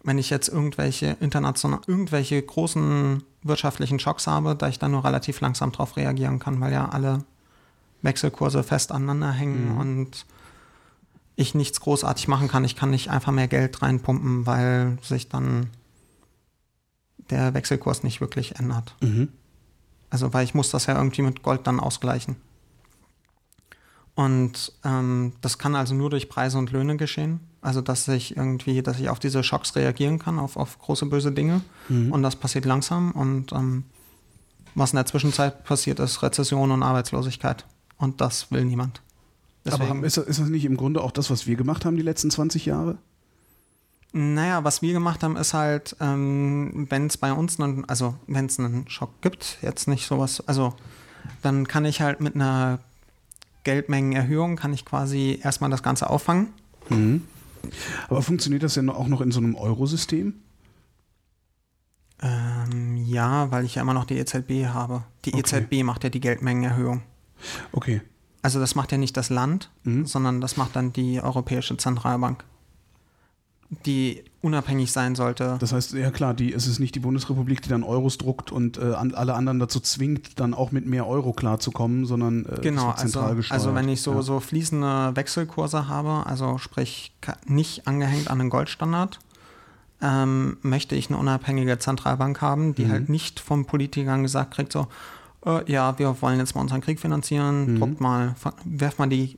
wenn ich jetzt irgendwelche international, irgendwelche großen wirtschaftlichen Schocks habe, da ich dann nur relativ langsam drauf reagieren kann, weil ja alle Wechselkurse fest aneinander hängen Mhm. und ich nichts großartig machen kann. Ich kann nicht einfach mehr Geld reinpumpen, weil sich dann der Wechselkurs nicht wirklich ändert. Mhm. Also, weil ich muss das ja irgendwie mit Gold dann ausgleichen. Und ähm, das kann also nur durch Preise und Löhne geschehen. Also, dass ich irgendwie, dass ich auf diese Schocks reagieren kann, auf, auf große böse Dinge. Mhm. Und das passiert langsam. Und ähm, was in der Zwischenzeit passiert, ist Rezession und Arbeitslosigkeit. Und das will niemand. Aber Deswegen, ist das, ist das nicht im Grunde auch das, was wir gemacht haben die letzten 20 Jahre? Naja, was wir gemacht haben, ist halt, ähm, wenn es bei uns einen, also wenn es einen Schock gibt, jetzt nicht sowas, also dann kann ich halt mit einer Geldmengenerhöhung, kann ich quasi erstmal das Ganze auffangen. Mhm. Aber funktioniert das denn auch noch in so einem Eurosystem? Ähm, ja, weil ich ja immer noch die EZB habe. Die Okay. EZB macht ja die Geldmengenerhöhung. Okay. Also das macht ja nicht das Land, Mhm. sondern das macht dann die Europäische Zentralbank, die unabhängig sein sollte. Das heißt, ja klar, die, es ist nicht die Bundesrepublik, die dann Euros druckt und äh, an, alle anderen dazu zwingt, dann auch mit mehr Euro klarzukommen, sondern äh, Genau, wird zentral also, gesteuert. also wenn ich so, ja. so fließende Wechselkurse habe, also sprich nicht angehängt an den Goldstandard, ähm, möchte ich eine unabhängige Zentralbank haben, die Mhm. halt nicht von Politikern gesagt kriegt, so, äh, ja, wir wollen jetzt mal unseren Krieg finanzieren, Mhm. druckt mal, werft mal die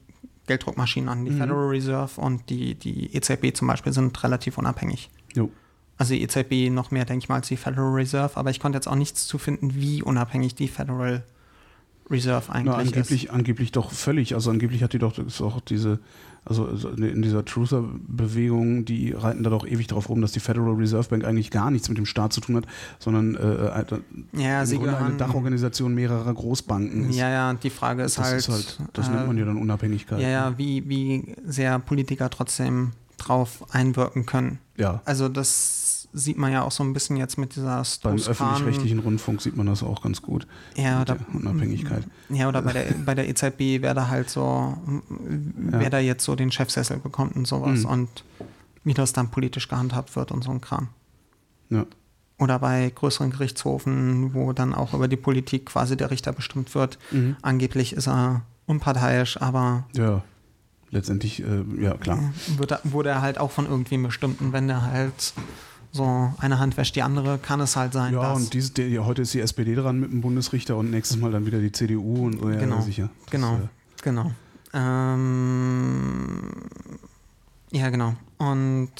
Gelddruckmaschinen an. Die Mhm. Federal Reserve und die, die EZB zum Beispiel sind relativ unabhängig. Jo. Also die EZB noch mehr, denke ich mal, als die Federal Reserve, aber ich konnte jetzt auch nichts zu finden, wie unabhängig die Federal Reserve eigentlich Na, ist. angeblich, angeblich doch völlig. Also angeblich hat die doch ist auch diese, also so in dieser Truther-Bewegung, die reiten da doch ewig drauf rum, dass die Federal Reserve Bank eigentlich gar nichts mit dem Staat zu tun hat, sondern äh, eine- Ja, sie Grunde eine gehören. Dachorganisation mehrerer Großbanken ist. Ja, ja, die Frage ist das halt. ist halt, das äh, nennt man ja dann Unabhängigkeit. Ja, ja, wie, wie sehr Politiker trotzdem drauf einwirken können. ja. Also, das sieht man ja auch so ein bisschen jetzt mit dieser Beim Strauss-Kahn- öffentlich-rechtlichen Rundfunk sieht man das auch ganz gut. ja, oder, der Unabhängigkeit. ja, oder bei der, <laughs> bei der EZB, wer da halt so, wer da jetzt so den Chefsessel bekommt und sowas Mhm. und wie das dann politisch gehandhabt wird und so ein Kram. Ja. Oder bei größeren Gerichtshofen, wo dann auch über die Politik quasi der Richter bestimmt wird. Mhm. Angeblich ist er unparteiisch, aber Ja. Letztendlich, äh, ja klar. wird wurde er halt auch von irgendwem bestimmt. Und wenn er halt so eine Hand wäscht die andere, kann es halt sein, Ja, und diese, der, heute ist die SPD dran mit dem Bundesrichter und nächstes Mal dann wieder die CDU und ja, Genau, sicher. Das, genau. äh, Genau. Ähm, ja, genau. Und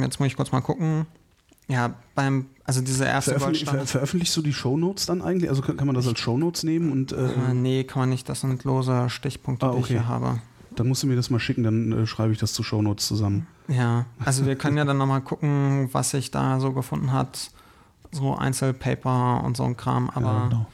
jetzt muss ich kurz mal gucken. Ja, beim, also diese erste Veröffentlich, ver veröffentlichst du die Shownotes dann eigentlich? Also kann, kann man das als Shownotes nehmen und äh, Äh, nee, kann man nicht. Das sind lose Stichpunkte, Ah, die ich okay. hier habe. Dann musst du mir das mal schicken, dann äh, schreibe ich das zu Shownotes zusammen. Ja, also wir können ja dann nochmal gucken, was sich da so gefunden hat. So Einzelpaper und so ein Kram, aber ja, genau.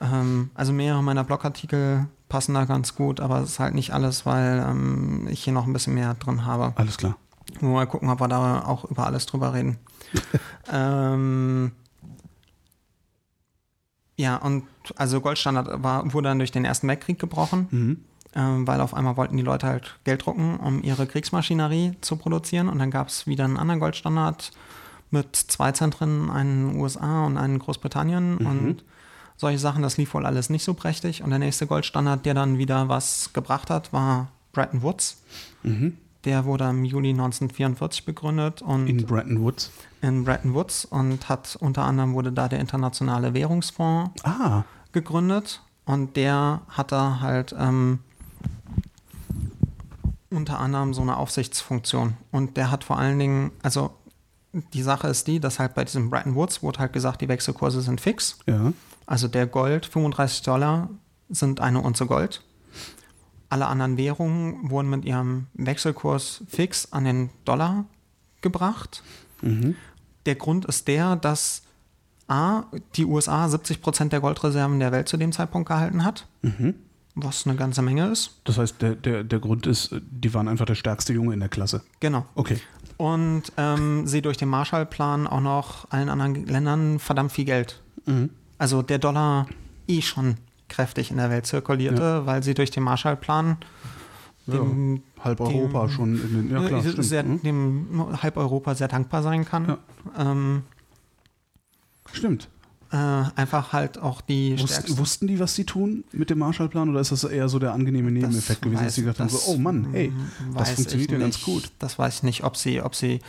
ähm, also mehrere meiner Blogartikel passen da ganz gut, aber es ist halt nicht alles, weil ähm, ich hier noch ein bisschen mehr drin habe. Alles klar. Mal gucken, ob wir da auch über alles drüber reden. <laughs> ähm, ja, und also Goldstandard war, wurde dann durch den Ersten Weltkrieg gebrochen, Mhm. Ähm, weil auf einmal wollten die Leute halt Geld drucken, um ihre Kriegsmaschinerie zu produzieren. Und dann gab es wieder einen anderen Goldstandard mit zwei Zentren, einen USA und einen in Großbritannien. Und solche Sachen, das lief wohl alles nicht so prächtig. Und der nächste Goldstandard, der dann wieder was gebracht hat, war Bretton Woods. Mhm. Der wurde im Juli 1944 begründet und In Bretton Woods. in Bretton Woods und hat unter anderem wurde da der Internationale Währungsfonds Ah, gegründet und der hatte halt ähm, unter anderem so eine Aufsichtsfunktion und der hat vor allen Dingen, also die Sache ist die, dass halt bei diesem Bretton Woods wurde halt gesagt, die Wechselkurse sind fix. ja. Also der Gold, 35 Dollar sind eine Unze Gold. Alle anderen Währungen wurden mit ihrem Wechselkurs fix an den Dollar gebracht. Mhm. Der Grund ist der, dass A, die USA 70 Prozent der Goldreserven der Welt zu dem Zeitpunkt gehalten hat, Mhm. Was eine ganze Menge ist. Das heißt, der, der, der Grund ist, die waren einfach der stärkste Junge in der Klasse. Genau. Okay. Und ähm, sie durch den Marshallplan auch noch allen anderen Ländern verdammt viel Geld. Mhm. Also der Dollar eh schon kräftig in der Welt zirkulierte, weil sie durch den Marshallplan dem, Halb Europa schon in den. Ja, klar. äh, Stimmt. sehr, Mhm. dem halb Europa sehr dankbar sein kann. Ja. Ähm, Stimmt. Äh, einfach halt auch die Wussten, stärksten. wussten die, was sie tun mit dem Marshallplan oder ist das eher so der angenehme Nebeneffekt gewesen, dass sie gedacht haben, so, oh Mann, hey, das funktioniert ja ganz gut. Das weiß ich nicht, ob sie, ob sie,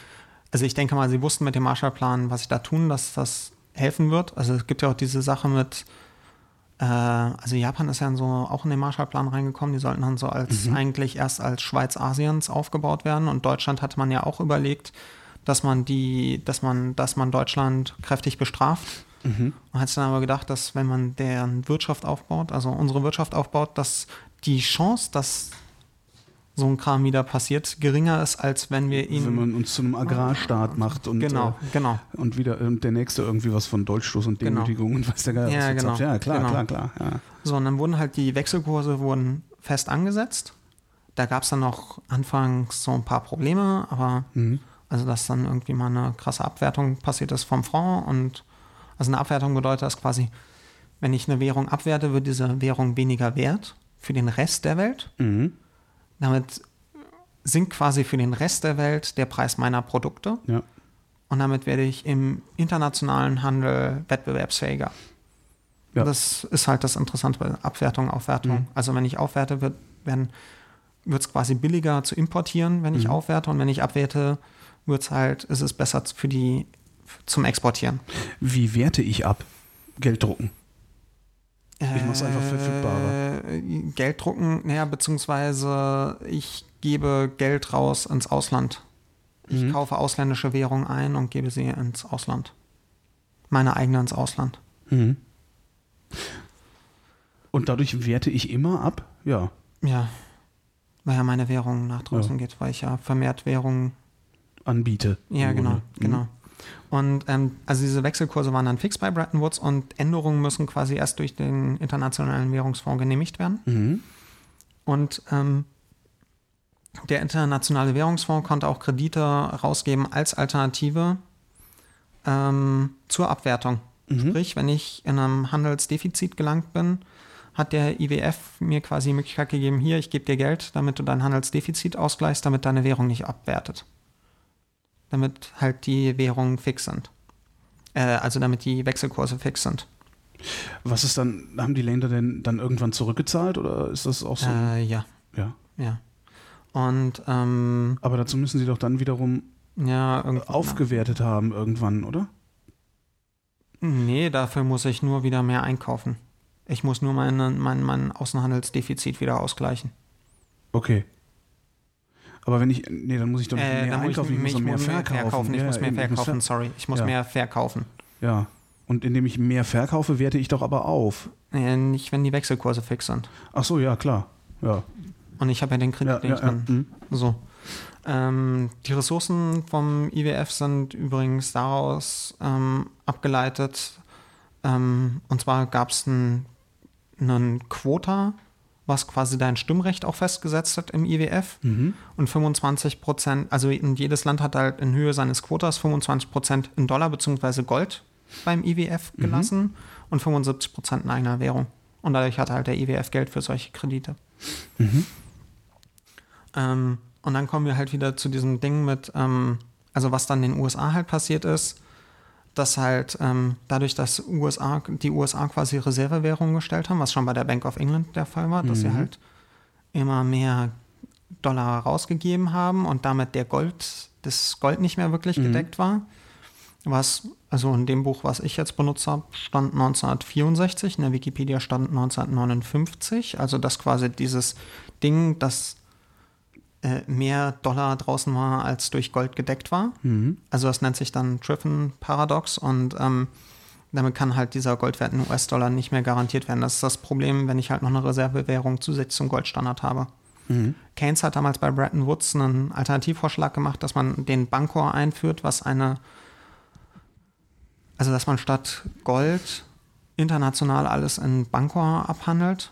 also ich denke mal, sie wussten mit dem Marshallplan, was sie da tun, dass das helfen wird. Also es gibt ja auch diese Sache mit, äh, also Japan ist ja so auch in den Marshallplan reingekommen, die sollten dann so als Mhm. eigentlich erst als Schweiz Asiens aufgebaut werden und Deutschland hatte man ja auch überlegt, dass man die, dass man, dass man Deutschland kräftig bestraft. Mhm. Man hat sich dann aber gedacht, dass wenn man deren Wirtschaft aufbaut, also unsere Wirtschaft aufbaut, dass die Chance, dass so ein Kram wieder passiert, geringer ist, als wenn wir ihn. Wenn man uns zu einem Agrarstaat macht und, genau, genau. äh, und wieder äh, der Nächste irgendwie was von Dolchstoß und Genau. Demütigung und weiß der Geier, was Ja, genau. Ja, klar, genau. klar, klar. Ja. So, und dann wurden halt die Wechselkurse wurden fest angesetzt. Da gab es dann noch anfangs so ein paar Probleme, aber Mhm. also dass dann irgendwie mal eine krasse Abwertung passiert ist vom Franc und also eine Abwertung bedeutet das quasi, wenn ich eine Währung abwerte, wird diese Währung weniger wert für den Rest der Welt. Mhm. Damit sinkt quasi für den Rest der Welt der Preis meiner Produkte Ja. und damit werde ich im internationalen Handel wettbewerbsfähiger. Ja. Das ist halt das Interessante bei Abwertung, Aufwertung. Mhm. Also wenn ich aufwerte, wird es quasi billiger zu importieren, wenn ich Mhm. aufwerte und wenn ich abwerte, wird's halt, ist es besser für die zum Exportieren. Wie werte ich ab? Geld drucken. Ich mach's einfach verfügbarer. Äh, Geld drucken, naja, beziehungsweise ich gebe Geld raus ins Ausland. Ich Mhm. kaufe ausländische Währung ein und gebe sie ins Ausland. Meine eigene ins Ausland. Mhm. Und dadurch werte ich immer ab? Ja. Ja. Weil ja meine Währung nach draußen geht, weil ich ja vermehrt Währung. Anbiete. Ja, genau. Mhm. genau. Und ähm, also diese Wechselkurse waren dann fix bei Bretton Woods und Änderungen müssen quasi erst durch den Internationalen Währungsfonds genehmigt werden. Mhm. Und ähm, der Internationale Währungsfonds konnte auch Kredite rausgeben als Alternative ähm, zur Abwertung. Mhm. Sprich, wenn ich in einem Handelsdefizit gelangt bin, hat der IWF mir quasi die Möglichkeit gegeben, hier, ich gebe dir Geld, damit du dein Handelsdefizit ausgleichst, damit deine Währung nicht abwertet. Damit halt die Währungen fix sind. Äh, also damit die Wechselkurse fix sind. Was ist dann, haben die Länder denn dann irgendwann zurückgezahlt oder ist das auch so? Äh, ja, ja. ja. Und ähm, Aber dazu müssen sie doch dann wiederum ja, aufgewertet haben irgendwann, oder? Nee, dafür muss ich nur wieder mehr einkaufen. Ich muss nur meine, mein, mein Außenhandelsdefizit wieder ausgleichen. Okay. Aber wenn ich, nee, dann muss ich doch Äh, mehr dann muss ich, einkaufen, ich muss ich doch mehr muss verkaufen. Ich Ja, muss mehr ich muss verkaufen, ver- sorry. Ich muss Ja. mehr verkaufen. Ja. Und indem ich mehr verkaufe, werte ich doch aber auf. Äh, nicht, wenn die Wechselkurse fix sind. Ach so, ja, klar. Ja. Und ich habe ja den Kredit Ja, nicht drin. ja. Mhm. So. Ähm, die Ressourcen vom IWF sind übrigens daraus ähm, abgeleitet. Ähm, und zwar gab es ein, einen Quota, was quasi dein Stimmrecht auch festgesetzt hat im IWF. Mhm. Und 25 Prozent, also jedes Land hat halt in Höhe seines Quotas 25 Prozent in Dollar bzw. Gold beim IWF gelassen und 75 Prozent in eigener Währung. Und dadurch hat halt der IWF Geld für solche Kredite. Ähm, und dann kommen wir halt wieder zu diesem Ding mit, ähm, also was dann in den USA halt passiert ist, dass halt ähm, dadurch, dass USA, die USA quasi Reservewährungen gestellt haben, was schon bei der Bank of England der Fall war, dass sie halt immer mehr Dollar rausgegeben haben und damit der Gold, das Gold nicht mehr wirklich gedeckt war. Was, also in dem Buch, was ich jetzt benutzt habe, stand 1964, in der Wikipedia stand 1959, also dass quasi dieses Ding, das äh, mehr Dollar draußen war, als durch Gold gedeckt war. Also das nennt sich dann Triffin-Paradox und ähm, damit kann halt dieser Goldwert in US-Dollar nicht mehr garantiert werden. Das ist das Problem, wenn ich halt noch eine Reservewährung zusätzlich zum Goldstandard habe. Keynes hat damals bei Bretton Woods einen Alternativvorschlag gemacht, dass man den Bankor einführt, was eine, also dass man statt Gold international alles in Bankor abhandelt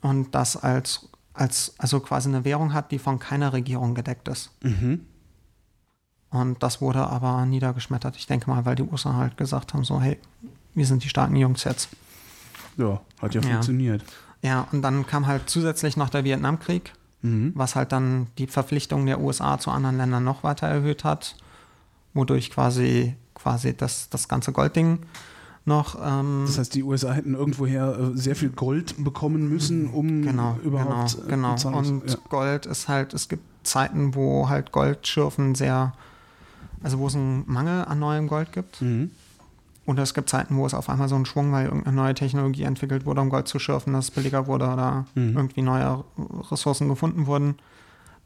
und das als, als also quasi eine Währung hat, die von keiner Regierung gedeckt ist. Und das wurde aber niedergeschmettert. Ich denke mal, weil die USA halt gesagt haben, so, hey, wir sind die starken Jungs jetzt. Ja, hat ja, Ja. funktioniert. Ja, und dann kam halt zusätzlich noch der Vietnamkrieg, was halt dann die Verpflichtung der USA zu anderen Ländern noch weiter erhöht hat, wodurch quasi, quasi das, das ganze Goldding noch ähm, Das heißt, die USA hätten irgendwoher äh, sehr viel Gold bekommen müssen, um Genau, überhaupt genau, äh, genau. Und ja. Gold ist halt, es gibt Zeiten, wo halt Goldschürfen sehr, also wo es einen Mangel an neuem Gold gibt. Mhm. Oder es gibt Zeiten, wo es auf einmal so einen Schwung, weil irgendeine neue Technologie entwickelt wurde, um Gold zu schürfen, dass es billiger wurde oder Mhm. irgendwie neue Ressourcen gefunden wurden,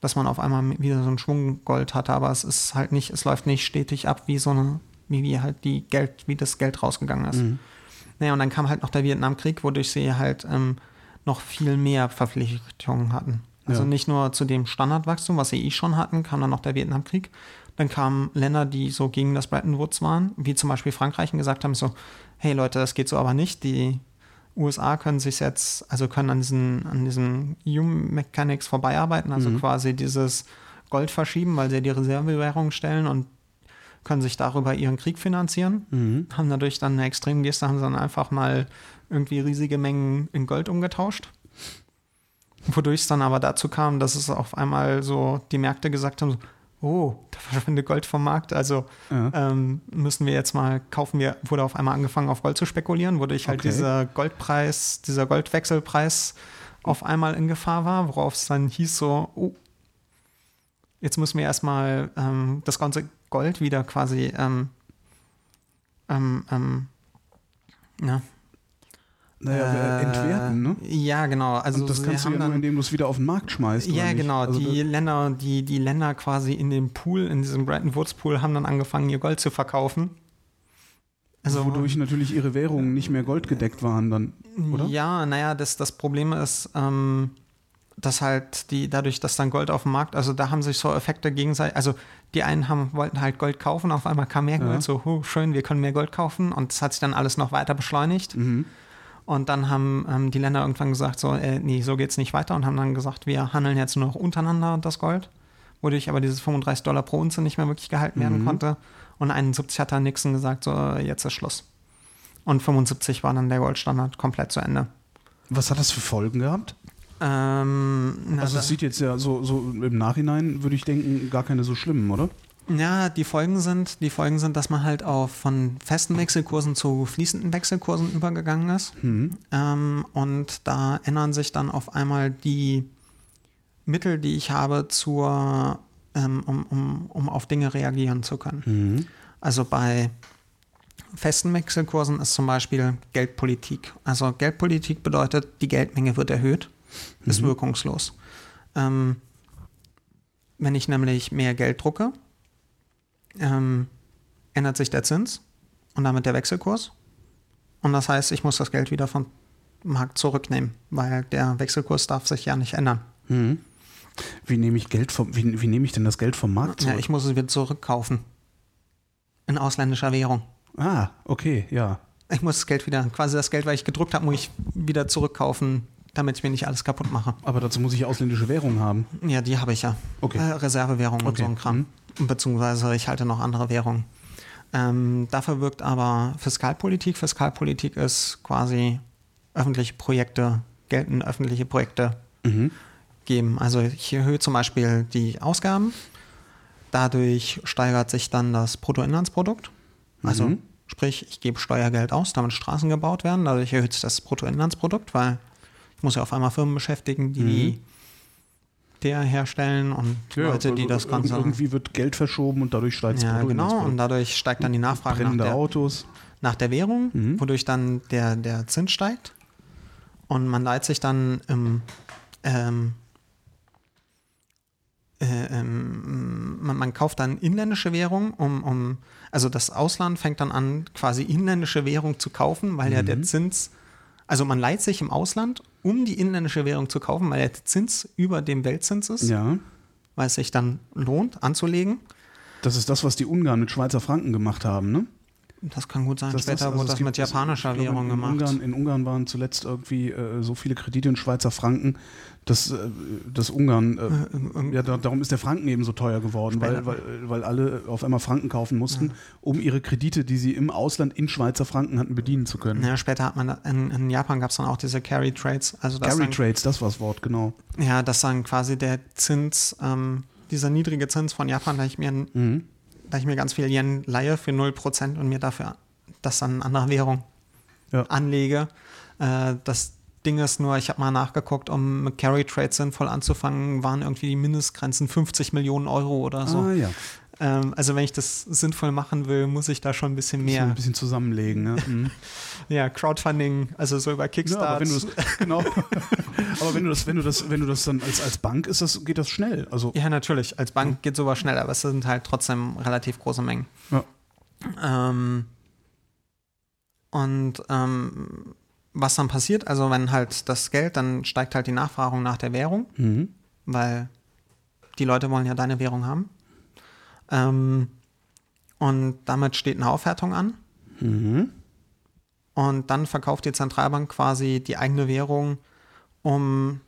dass man auf einmal wieder so einen Schwung Gold hatte. Aber es ist halt nicht, es läuft nicht stetig ab, wie so eine, wie, wie halt die Geld, wie das Geld rausgegangen ist. Mhm. Naja, und dann kam halt noch der Vietnamkrieg, wodurch sie halt ähm, noch viel mehr Verpflichtungen hatten. Also Ja. nicht nur zu dem Standardwachstum, was sie eh schon hatten, kam dann noch der Vietnamkrieg. Dann kamen Länder, die so gegen das Bretton Woods waren, wie zum Beispiel Frankreich, und gesagt haben so, hey Leute, das geht so aber nicht. Die USA können sich jetzt, also können an diesen, an diesen Hume Mechanics vorbeiarbeiten, also quasi dieses Gold verschieben, weil sie die Reservewährung stellen und können sich darüber ihren Krieg finanzieren. Mhm. Haben dadurch dann eine extreme Geste, haben sie dann einfach mal irgendwie riesige Mengen in Gold umgetauscht. Wodurch es dann aber dazu kam, dass es auf einmal so die Märkte gesagt haben, so, oh, da verschwindet Gold vom Markt, also Ja. ähm, müssen wir jetzt mal kaufen. Wir wurde auf einmal angefangen auf Gold zu spekulieren, wodurch halt Okay. dieser Goldpreis, dieser Goldwechselpreis auf einmal in Gefahr war, worauf es dann hieß so, oh, jetzt müssen wir erstmal ähm, das ganze Gold wieder quasi ähm, ähm, ähm, na, Naja, äh, entwerten, ne? Ja, genau. Also Und das kannst du ja nur, dann, indem du es wieder auf den Markt schmeißt. ja, genau. Also die Länder, die, die Länder quasi in dem Pool, in diesem Bretton Woods Pool, haben dann angefangen, ihr Gold zu verkaufen. Also, wodurch natürlich ihre Währungen nicht mehr goldgedeckt waren dann, oder? Ja, naja, das, das Problem ist, ähm, dass halt die, dadurch, dass dann Gold auf dem Markt, also da haben sich so Effekte gegenseitig, also die einen haben, wollten halt Gold kaufen, auf einmal kam mehr Ja. Gold, so, huh, schön, wir können mehr Gold kaufen und das hat sich dann alles noch weiter beschleunigt. Mhm. Und dann haben ähm, die Länder irgendwann gesagt, so, äh, nee, so geht's nicht weiter und haben dann gesagt, wir handeln jetzt nur noch untereinander das Gold, wodurch aber dieses 35 Dollar pro Unze nicht mehr wirklich gehalten werden Mhm. konnte. Und 71 hat dann Nixon gesagt, so, äh, jetzt ist Schluss. Und 75 war dann der Goldstandard komplett zu Ende. Was hat das für Folgen gehabt? Ähm, na, Also es sieht jetzt ja so, so im Nachhinein, würde ich denken, gar keine so schlimmen, oder? Ja, die Folgen sind, die Folgen sind, dass man halt auf von festen Wechselkursen zu fließenden Wechselkursen übergegangen ist. Mhm. Ähm, und da ändern sich dann auf einmal die Mittel, die ich habe, zur, ähm, um, um, um auf Dinge reagieren zu können. Mhm. Also bei festen Wechselkursen ist zum Beispiel Geldpolitik. Also Geldpolitik bedeutet, die Geldmenge wird erhöht, ist wirkungslos. Ähm, wenn ich nämlich mehr Geld drucke, ähm, ändert sich der Zins und damit der Wechselkurs. Und das heißt, ich muss das Geld wieder vom Markt zurücknehmen, weil der Wechselkurs darf sich ja nicht ändern. Mhm. Wie nehme ich Geld vom, wie, wie nehme ich denn das Geld vom Markt zurück? Ja, ich muss es wieder zurückkaufen. In ausländischer Währung. Ah, okay, ja. Ich muss das Geld wieder, quasi das Geld, was ich gedruckt habe, muss ich wieder zurückkaufen, damit ich mir nicht alles kaputt mache. Aber dazu muss ich ausländische Währung haben. Ja, die habe ich ja. Okay. Äh, Reservewährung okay. und so ein Kram. Mhm. Beziehungsweise ich halte noch andere Währungen. Ähm, dafür wirkt aber Fiskalpolitik. Fiskalpolitik ist quasi öffentliche Projekte, gelten öffentliche Projekte mhm. geben. Also ich erhöhe zum Beispiel die Ausgaben. Dadurch steigert sich dann das Bruttoinlandsprodukt. Also mhm. sprich, ich gebe Steuergeld aus, damit Straßen gebaut werden. Dadurch erhöht sich das Bruttoinlandsprodukt, weil muss ja auf einmal Firmen beschäftigen, die mhm. der herstellen und ja, Leute, die das Ganze... Irgendwie wird Geld verschoben und dadurch steigt Ja, genau. Und dadurch steigt dann die Nachfrage nach der, Autos. nach der Währung, mhm. wodurch dann der, der Zins steigt. Und man leiht sich dann im ähm, äh, ähm, man, man, kauft dann inländische Währung, um, um, also das Ausland fängt dann an, quasi inländische Währung zu kaufen, weil mhm. ja der mhm. Zins, also man leiht sich im Ausland, um die inländische Währung zu kaufen, weil der Zins über dem Weltzins ist. Ja. Weil es sich dann lohnt, anzulegen. Das ist das, was die Ungarn mit Schweizer Franken gemacht haben, ne? Das kann gut sein. Das, Später das, also wurde das mit japanischer Währung in gemacht. Ungarn, in Ungarn waren zuletzt irgendwie äh, so viele Kredite in Schweizer Franken, dass, äh, dass Ungarn, äh, äh, ähm, ja, da, darum ist der Franken eben so teuer geworden, weil, weil, weil alle auf einmal Franken kaufen mussten, ja. um ihre Kredite, die sie im Ausland in Schweizer Franken hatten, bedienen zu können. Ja, später hat man, in, in Japan gab es dann auch diese Carry Trades. Also Carry dann, Trades, das war das Wort, genau. Ja, dass dann quasi der Zins, ähm, dieser niedrige Zins von Japan, da ich mir mhm da ich mir ganz viel Yen leihe für 0% und mir dafür das dann in anderer Währung ja. anlege. Äh, das Ding ist nur, ich habe mal nachgeguckt, um Carry Trade sinnvoll anzufangen, waren irgendwie die Mindestgrenzen 50 Millionen Euro oder so. Ah, ja. Ähm, also wenn ich das sinnvoll machen will, muss ich da schon ein bisschen mehr. Ein bisschen zusammenlegen, ne? Mhm. <laughs> ja, Crowdfunding, also so über Kickstarter. Ja, genau. <laughs> aber wenn du das, wenn du das, wenn du das dann als, als Bank ist, das, geht das schnell. Also, ja, natürlich. Als Bank ja. geht sowas schnell, aber es sind halt trotzdem relativ große Mengen. Ja. Ähm, und ähm, was dann passiert, also wenn halt das Geld, dann steigt halt die Nachfrage nach der Währung, mhm. weil die Leute wollen ja deine Währung haben. Ähm, und damit steht eine Aufwertung an. Mhm. Und dann verkauft die Zentralbank quasi die eigene Währung, um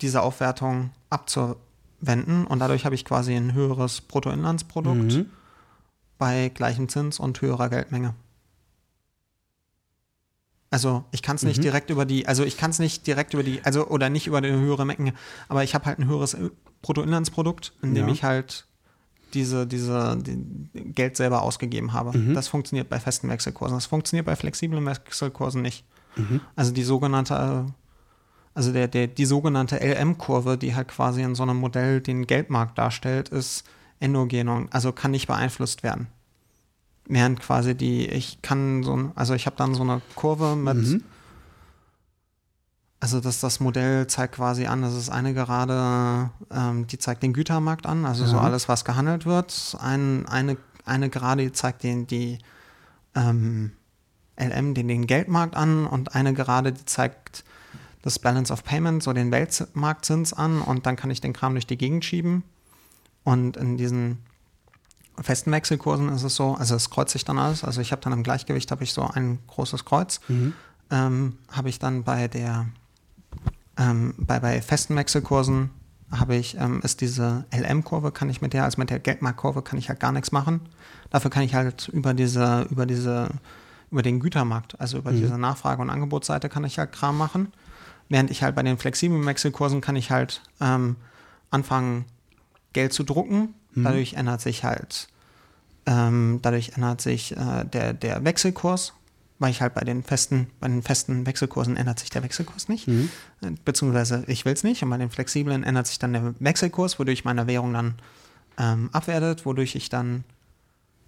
diese Aufwertung abzuwenden. Und dadurch habe ich quasi ein höheres Bruttoinlandsprodukt mhm. bei gleichem Zins und höherer Geldmenge. Also ich kann es nicht mhm. direkt über die, also ich kann es nicht direkt über die, also oder nicht über eine höhere Menge, aber ich habe halt ein höheres Bruttoinlandsprodukt, in dem ja. ich halt diese, diese die Geld selber ausgegeben habe. Mhm. Das funktioniert bei festen Wechselkursen. Das funktioniert bei flexiblen Wechselkursen nicht. Mhm. Also die sogenannte, also der, der, die sogenannte LM-Kurve, die halt quasi in so einem Modell den Geldmarkt darstellt, ist endogen, also kann nicht beeinflusst werden während quasi die, ich kann so, also ich habe dann so eine Kurve mit, mhm. Also das, das Modell zeigt quasi an, das ist eine Gerade, ähm, die zeigt den Gütermarkt an, also ja. so alles, was gehandelt wird. Ein, eine, eine Gerade die zeigt den, die ähm, LM, den, den Geldmarkt an und eine Gerade, die zeigt das Balance of Payment, so den Weltmarktzins an und dann kann ich den Kram durch die Gegend schieben. Und in diesen festen Wechselkursen ist es so, also es kreuzt sich dann alles. Also ich habe dann im Gleichgewicht habe ich so ein großes Kreuz. Mhm. Ähm, habe ich dann bei der ähm, bei, bei festen Wechselkursen habe ich, ähm, ist diese LM-Kurve, kann ich mit der, also mit der Geldmarktkurve kann ich halt gar nichts machen. Dafür kann ich halt über diese, über diese, über den Gütermarkt, also über mhm. diese Nachfrage- und Angebotsseite kann ich halt Kram machen. Während ich halt bei den flexiblen Wechselkursen kann ich halt ähm, anfangen, Geld zu drucken Mhm. Dadurch ändert sich halt, ähm, dadurch ändert sich äh, der, der Wechselkurs, weil ich halt bei den festen, bei den festen Wechselkursen ändert sich der Wechselkurs nicht. Mhm. Äh, beziehungsweise ich will es nicht. Und bei den flexiblen ändert sich dann der Wechselkurs, wodurch meine Währung dann ähm, abwertet, wodurch ich dann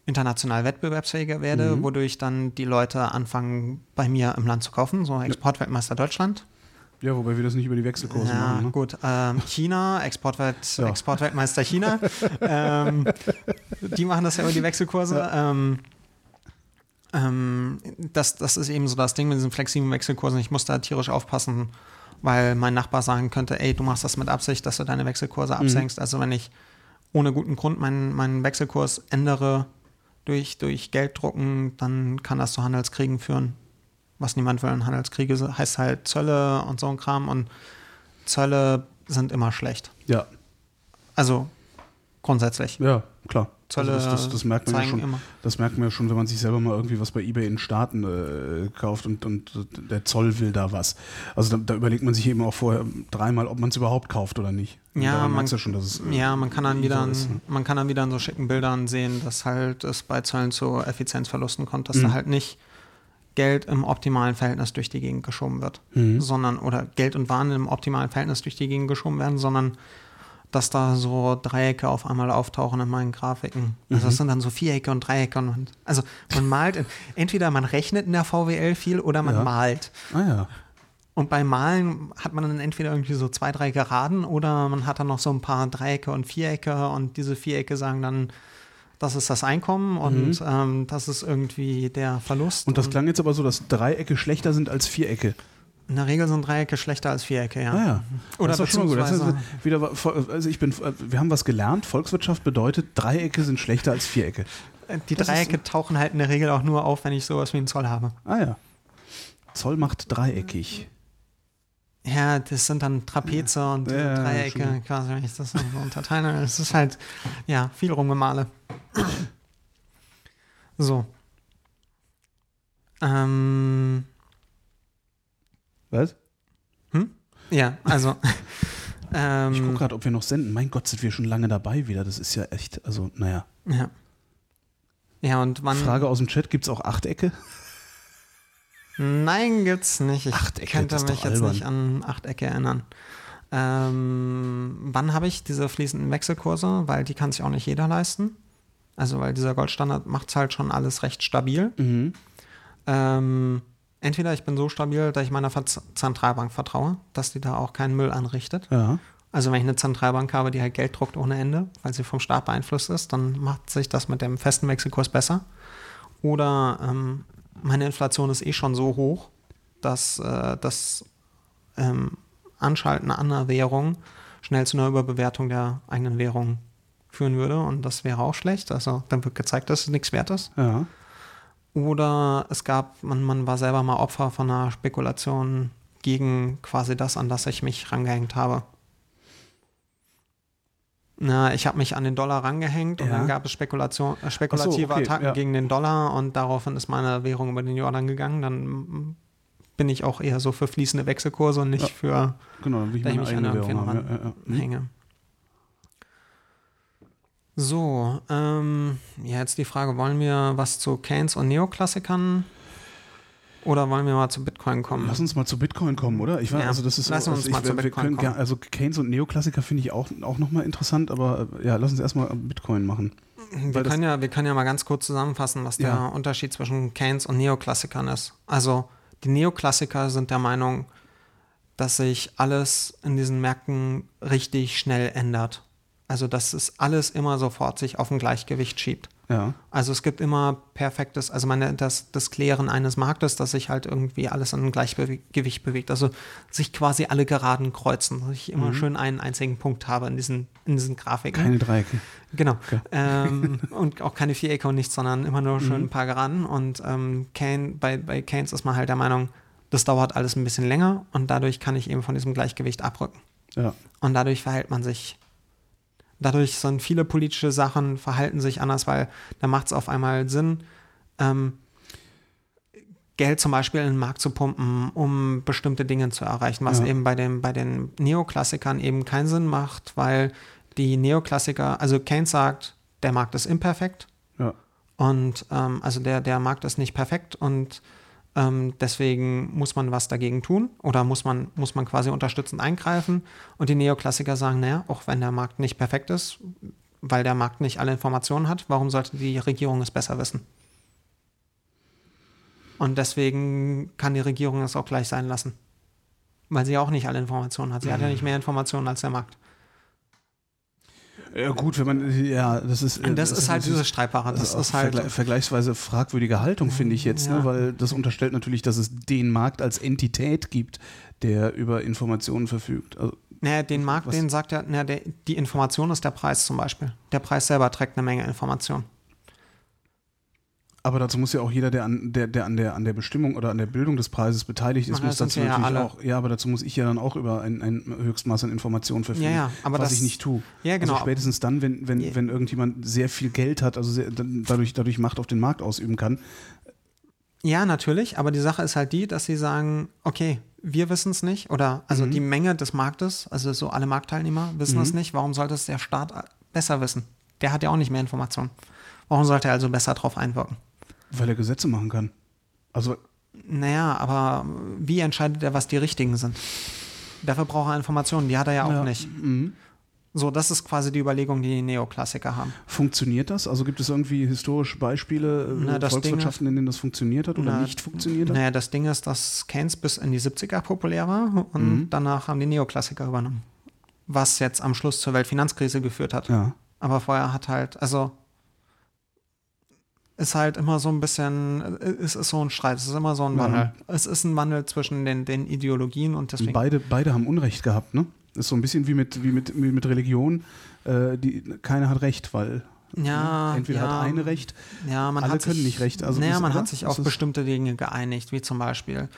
international wettbewerbsfähiger werde, mhm. wodurch dann die Leute anfangen, bei mir im Land zu kaufen, so Exportweltmeister Deutschland. Ja, wobei wir das nicht über die Wechselkurse ja, machen. Ne? Gut, ähm, China, Exportwelt, ja. Exportweltmeister China, <laughs> ähm, die machen das ja über die Wechselkurse. Ja. Ähm, ähm, das, das ist eben so das Ding mit diesen flexiblen Wechselkursen. Ich muss da tierisch aufpassen, weil mein Nachbar sagen könnte, ey, du machst das mit Absicht, dass du deine Wechselkurse Mhm. absenkst. Also wenn ich ohne guten Grund meinen, meinen Wechselkurs ändere durch, durch Gelddrucken, dann kann das zu Handelskriegen führen. Was niemand will. Und Handelskriege heißt halt Zölle und so ein Kram. Und Zölle sind immer schlecht. Ja, Also grundsätzlich. ja, klar. Zölle Also das, das, das merkt man ja schon. immer. Das merkt man ja schon, wenn man sich selber mal irgendwie was bei eBay in Staaten äh, kauft und, und der Zoll will da was. Also da, da überlegt man sich eben auch vorher dreimal, ob man es überhaupt kauft oder nicht. Ja, man- ja schon, es äh, Ja, man kann dann so wieder, ist, ne? man kann dann wieder in so schicken Bildern sehen, dass halt es bei Zöllen zu Effizienzverlusten kommt, dass Mhm. da halt nicht Geld im optimalen Verhältnis durch die Gegend geschoben wird, Mhm. sondern oder Geld und Waren im optimalen Verhältnis durch die Gegend geschoben werden, sondern dass da so Dreiecke auf einmal auftauchen in meinen Grafiken. Also Mhm. das sind dann so Vierecke und Dreiecke und also man malt, in, entweder man rechnet in der VWL viel oder man Ja. malt. Ah ja. Und beim Malen hat man dann entweder irgendwie so zwei, drei Geraden oder man hat dann noch so ein paar Dreiecke und Vierecke und diese Vierecke sagen dann, das ist das Einkommen und ähm, das ist irgendwie der Verlust. Mhm. Und das klang jetzt aber so, dass Dreiecke schlechter sind als Vierecke. In der Regel sind Dreiecke schlechter als Vierecke, ja. Ah ja. Oder das ist schon gut. Das ist wieder, also ich bin, wir haben was gelernt. Volkswirtschaft bedeutet, Dreiecke sind schlechter als Vierecke. Die das Dreiecke tauchen halt in der Regel auch nur auf, wenn ich sowas wie einen Zoll habe. Ah ja. Zoll macht dreieckig. Ja, das sind dann Trapeze und Ja, ja, Dreiecke, schon. quasi, wenn ich das so unterteile. Es ist halt, ja, viel Rumgemale. So. Ähm, Was? ja, also. <laughs> ähm, Ich gucke gerade, ob wir noch senden. Mein Gott, sind wir schon lange dabei wieder. Das ist ja echt, also naja. ja. Ja, und wann. Frage aus dem Chat, gibt es auch Achtecke? Nein, gibt's nicht. Ich Achtecke, könnte mich jetzt nicht an Achtecke erinnern. Ähm, wann habe ich diese fließenden Wechselkurse? Weil die kann sich auch nicht jeder leisten. Also, weil dieser Goldstandard macht halt schon alles recht stabil. Mhm. Ähm, entweder ich bin so stabil, dass ich meiner Zentralbank vertraue, dass die da auch keinen Müll anrichtet. Ja. Also wenn ich eine Zentralbank habe, die halt Geld druckt ohne Ende, weil sie vom Staat beeinflusst ist, dann macht sich das mit dem festen Wechselkurs besser. Oder ähm, meine Inflation ist eh schon so hoch, dass äh, das ähm, Anschalten einer Währung schnell zu einer Überbewertung der eigenen Währung führen würde. Und das wäre auch schlecht. Also dann wird gezeigt, dass es nichts wert ist. Ja. Oder es gab, man, man war selber mal Opfer von einer Spekulation gegen quasi das, an das ich mich rangehängt habe. Na, ich habe mich an den Dollar rangehängt und Ja. dann gab es Spekulation, äh, spekulative okay, Attacken ja. gegen den Dollar und daraufhin ist meine Währung über den Jordan gegangen. Dann bin ich auch eher so für fließende Wechselkurse und nicht Ja. für Genau, ich ich mich an irgendwen Währung ja. Mhm. hänge. So, ähm, ja, jetzt die Frage, wollen wir was zu Keynes und Neoklassikern oder wollen wir mal zu Bitcoin kommen? Lass uns mal zu Bitcoin kommen, oder? Ich weiß, Ja, also das ist lass so, uns also mal ich, zu Bitcoin können kommen. also Keynes und Neoklassiker finde ich auch, auch nochmal interessant, aber äh, ja, lass uns erstmal Bitcoin machen. wir, können ja, wir können ja mal ganz kurz zusammenfassen, was der Ja. Unterschied zwischen Keynes und Neoklassikern ist. Also die Neoklassiker sind der Meinung, dass sich alles in diesen Märkten richtig schnell ändert. Also dass es alles immer sofort sich auf ein Gleichgewicht schiebt. Ja. Also es gibt immer perfektes, also meine, das, das Klären eines Marktes, dass sich halt irgendwie alles in ein Gleichgewicht bewegt. Also sich quasi alle Geraden kreuzen, dass ich immer schön einen einzigen Punkt habe in diesen, in diesen Grafiken. Keine Dreiecke. Genau. Okay. Ähm, und auch keine Vierecke und nichts, sondern immer nur schön ein paar Geraden. Und ähm, Kane, bei, bei Keynes ist man halt der Meinung, das dauert alles ein bisschen länger und dadurch kann ich eben von diesem Gleichgewicht abrücken. Ja. Und dadurch verhält man sich. Dadurch sind viele politische Sachen, verhalten sich anders, weil da macht es auf einmal Sinn, ähm, Geld zum Beispiel in den Markt zu pumpen, um bestimmte Dinge zu erreichen, was Ja. eben bei, dem, bei den Neoklassikern eben keinen Sinn macht, weil die Neoklassiker, also Keynes sagt, der Markt ist imperfekt Ja. und ähm, also der, der Markt ist nicht perfekt und ähm, deswegen muss man was dagegen tun oder muss man, muss man quasi unterstützend eingreifen. Und die Neoklassiker sagen, naja, auch wenn der Markt nicht perfekt ist, weil der Markt nicht alle Informationen hat, warum sollte die Regierung es besser wissen? Und deswegen kann die Regierung es auch gleich sein lassen. Weil sie auch nicht alle Informationen hat. Sie hat ja nicht mehr Informationen als der Markt. Ja, gut, wenn man, ja, das ist. Und das, das ist halt dieses Streitbare. Das, das ist halt. Vergle vergleichsweise fragwürdige Haltung, finde ich jetzt, ne? ja. ne? weil das unterstellt natürlich, dass es den Markt als Entität gibt, der über Informationen verfügt. Also, naja, den Markt, was? den sagt er, naja, der, die Information ist der Preis zum Beispiel. Der Preis selber trägt eine Menge Information. Aber dazu muss ja auch jeder, der an der, der an der an der Bestimmung oder an der Bildung des Preises beteiligt ist, muss dazu natürlich ja auch, ja, aber dazu muss ich ja dann auch über ein, ein Höchstmaß an Informationen verfügen, ja, ja, aber was das, ich nicht tue. Ja, genau. Also spätestens dann, wenn, wenn, yeah. wenn irgendjemand sehr viel Geld hat, also sehr, dadurch, dadurch Macht auf den Markt ausüben kann. Ja, natürlich, aber die Sache ist halt die, dass sie sagen, okay, wir wissen es nicht, oder also mhm. die Menge des Marktes, also so alle Marktteilnehmer wissen mhm. es nicht, warum sollte es der Staat besser wissen? Der hat ja auch nicht mehr Informationen. Warum sollte er also besser darauf einwirken? Weil er Gesetze machen kann. Also. Naja, aber wie entscheidet er, was die richtigen sind? Dafür braucht er Informationen, die hat er ja auch ja. nicht. Mhm. So, das ist quasi die Überlegung, die die Neoklassiker haben. Funktioniert das? Also gibt es irgendwie historische Beispiele, äh, Na, Volkswirtschaften, in denen das funktioniert hat oder na, nicht funktioniert hat? Naja, das Ding ist, dass Keynes bis in die 70er populär war und mhm. danach haben die Neoklassiker übernommen. Was jetzt am Schluss zur Weltfinanzkrise geführt hat. Ja. Aber vorher hat halt, also ist halt immer so ein bisschen, es ist so ein Streit, es ist immer so ein Wandel. Ja. Es ist ein Wandel zwischen den, den Ideologien und deswegen. Beide, beide haben Unrecht gehabt, ne? Ist so ein bisschen wie mit, wie mit, wie mit Religion. Äh, die, keiner hat Recht, weil ja, entweder ja, hat eine Recht, ja, man alle hat können sich, nicht Recht. Also naja, man hat sich auf bestimmte Dinge geeinigt, wie zum Beispiel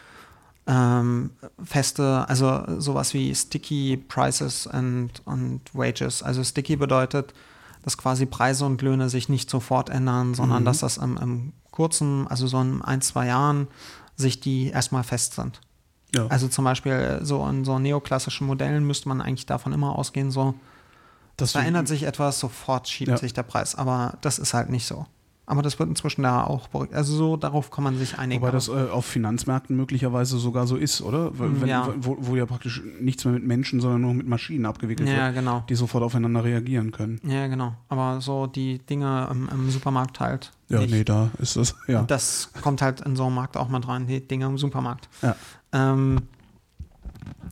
ähm, feste, also sowas wie Sticky Prices and, und Wages. Also Sticky bedeutet, dass quasi Preise und Löhne sich nicht sofort ändern, sondern mhm. dass das im, im, kurzen, also so in ein, zwei Jahren, sich die erstmal fest sind. Ja. Also zum Beispiel so in so neoklassischen Modellen müsste man eigentlich davon immer ausgehen, so das verändert sich etwas, sofort schiebt ja. sich der Preis. Aber das ist halt nicht so. Aber das wird inzwischen da auch, also so darauf kann man sich einigen. Wobei das äh, auf Finanzmärkten möglicherweise sogar so ist, oder? Wenn, ja. Wo, wo, ja praktisch nichts mehr mit Menschen, sondern nur mit Maschinen abgewickelt ja, wird, genau. die sofort aufeinander reagieren können. Ja, genau. Aber so die Dinge im, im Supermarkt halt. Ja, nicht. nee, da ist das, ja. Das kommt halt in so einem Markt auch mal rein, die Dinge im Supermarkt. Ja. Ähm,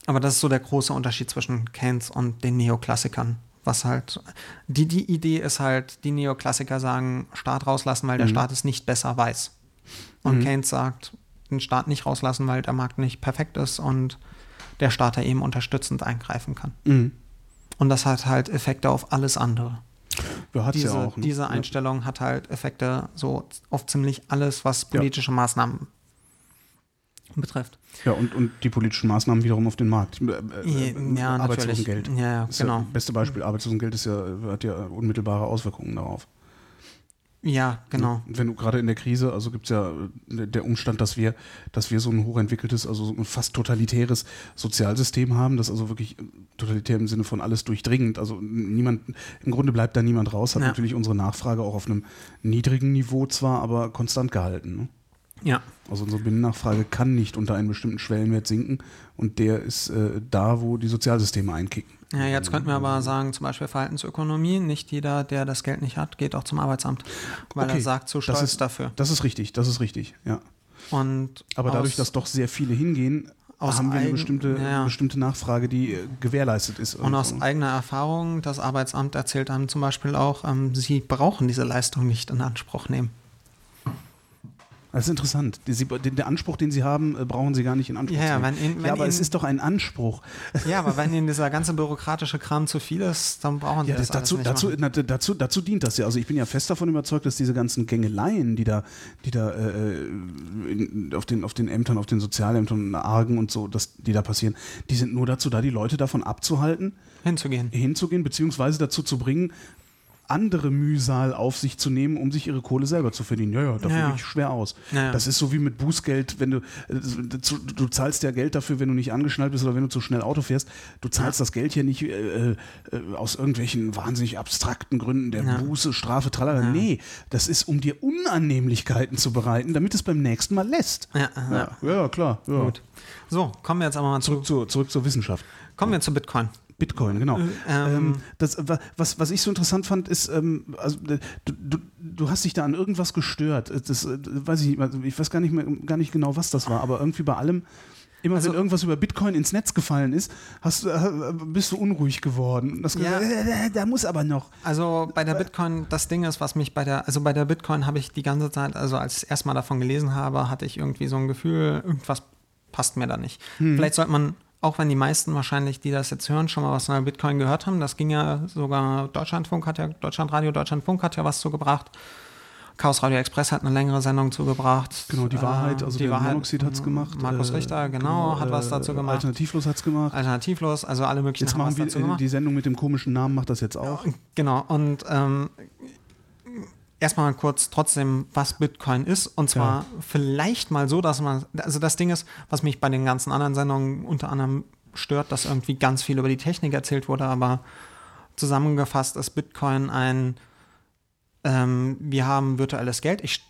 aber das ist so der große Unterschied zwischen Keynes und den Neoklassikern was halt, die, die Idee ist halt, die Neoklassiker sagen, Staat rauslassen, weil der mhm. Staat es nicht besser weiß. Und mhm. Keynes sagt, den Staat nicht rauslassen, weil der Markt nicht perfekt ist und der Staat da eben unterstützend eingreifen kann. Mhm. Und das hat halt Effekte auf alles andere. Ja, diese, ja auch, ne? diese Einstellung hat halt Effekte so auf ziemlich alles, was politische ja. Maßnahmen betrifft. Ja, und, und die politischen Maßnahmen wiederum auf den Markt. Äh, äh, ja, Arbeitslosengeld. Ja, ja genau. Ja beste Beispiel, Arbeitslosengeld ist ja, hat ja unmittelbare Auswirkungen darauf. Ja, genau. Wenn du gerade in der Krise, also gibt es ja äh, der Umstand, dass wir, dass wir so ein hochentwickeltes, also so ein fast totalitäres Sozialsystem haben, das also wirklich totalitär im Sinne von alles durchdringend, also niemand, im Grunde bleibt da niemand raus, hat ja. natürlich unsere Nachfrage auch auf einem niedrigen Niveau zwar, aber konstant gehalten. Ne? Ja. Also unsere Binnennachfrage kann nicht unter einen bestimmten Schwellenwert sinken und der ist äh, da, wo die Sozialsysteme einkicken. Ja, jetzt könnten wir aber sagen, zum Beispiel Verhaltensökonomie, nicht jeder, der das Geld nicht hat, geht auch zum Arbeitsamt, weil okay. er sagt, zu stolz das ist, dafür. Das ist richtig, das ist richtig, ja. Und aber dadurch, dass doch sehr viele hingehen, haben wir eine bestimmte, ja. bestimmte Nachfrage, die äh, gewährleistet ist. Und aus eigener Erfahrung, das Arbeitsamt erzählt einem zum Beispiel auch, ähm, sie brauchen diese Leistung nicht in Anspruch nehmen. Das ist interessant. Die, den, der Anspruch, den Sie haben, äh, brauchen Sie gar nicht in Anspruch ja, zu nehmen. Wenn, wenn ja, aber Ihnen, es ist doch ein Anspruch. Ja, aber wenn <laughs> Ihnen dieser ganze bürokratische Kram zu viel ist, dann brauchen Sie ja, das, dazu, nicht dazu, na, dazu, dazu dient das ja. Also ich bin ja fest davon überzeugt, dass diese ganzen Gängeleien, die da, die da äh, in, auf, den, auf den Ämtern, auf den Sozialämtern, Argen und so, dass, die da passieren, die sind nur dazu da, die Leute davon abzuhalten, hinzugehen. Hinzugehen, beziehungsweise dazu zu bringen, andere Mühsal auf sich zu nehmen, um sich ihre Kohle selber zu verdienen. Ja, ja, dafür ja. ich schwer aus. Ja. Das ist so wie mit Bußgeld, wenn du, äh, du zahlst ja Geld dafür, wenn du nicht angeschnallt bist oder wenn du zu schnell Auto fährst. Du zahlst ja. das Geld hier nicht äh, äh, aus irgendwelchen wahnsinnig abstrakten Gründen der Buße, Strafe, tralala. Nee, das ist, um dir Unannehmlichkeiten zu bereiten, damit es beim nächsten Mal lässt. Ja, ja. klar. Gut. So, kommen wir jetzt aber mal zurück, zu, zurück zur Wissenschaft. Kommen wir zu Bitcoin. Bitcoin, genau. Ähm, ähm das, was, was ich so interessant fand, ist, ähm, also, du, du, du, hast dich da an irgendwas gestört. Das, äh, weiß ich, ich weiß gar nicht, mehr, gar nicht genau, was das war, aber irgendwie bei allem Immer Also- wenn irgendwas über Bitcoin ins Netz gefallen ist, hast, äh, bist du unruhig geworden. Das Ja. gesagt, äh, da muss aber noch. Also bei der Bitcoin, das Ding ist, was mich bei der, also bei der Bitcoin habe ich die ganze Zeit, also als ich erstmal davon gelesen habe, hatte ich irgendwie so ein Gefühl, irgendwas passt mir da nicht. Vielleicht sollte man, auch wenn die meisten wahrscheinlich, die das jetzt hören, schon mal was von Bitcoin gehört haben, das ging ja sogar, Deutschlandfunk hat ja, Deutschlandradio, Deutschlandfunk hat ja was zugebracht. Chaos Radio Express hat eine längere Sendung zugebracht. Genau, die Wahrheit, Äh, also die der Wahrheit, Monoxid hat es gemacht. Markus äh, Richter, genau, hat was dazu gemacht. Alternativlos hat es gemacht. Alternativlos, also alle möglichen Jetzt haben machen was wir dazu äh, gemacht. die Sendung mit dem komischen Namen, macht das jetzt auch. Genau, und ähm, erstmal kurz trotzdem, was Bitcoin ist. Und zwar Ja. vielleicht mal so, dass man, also das Ding ist, was mich bei den ganzen anderen Sendungen unter anderem stört, dass irgendwie ganz viel über die Technik erzählt wurde, aber zusammengefasst ist Bitcoin ein, ähm, wir haben virtuelles Geld. Ich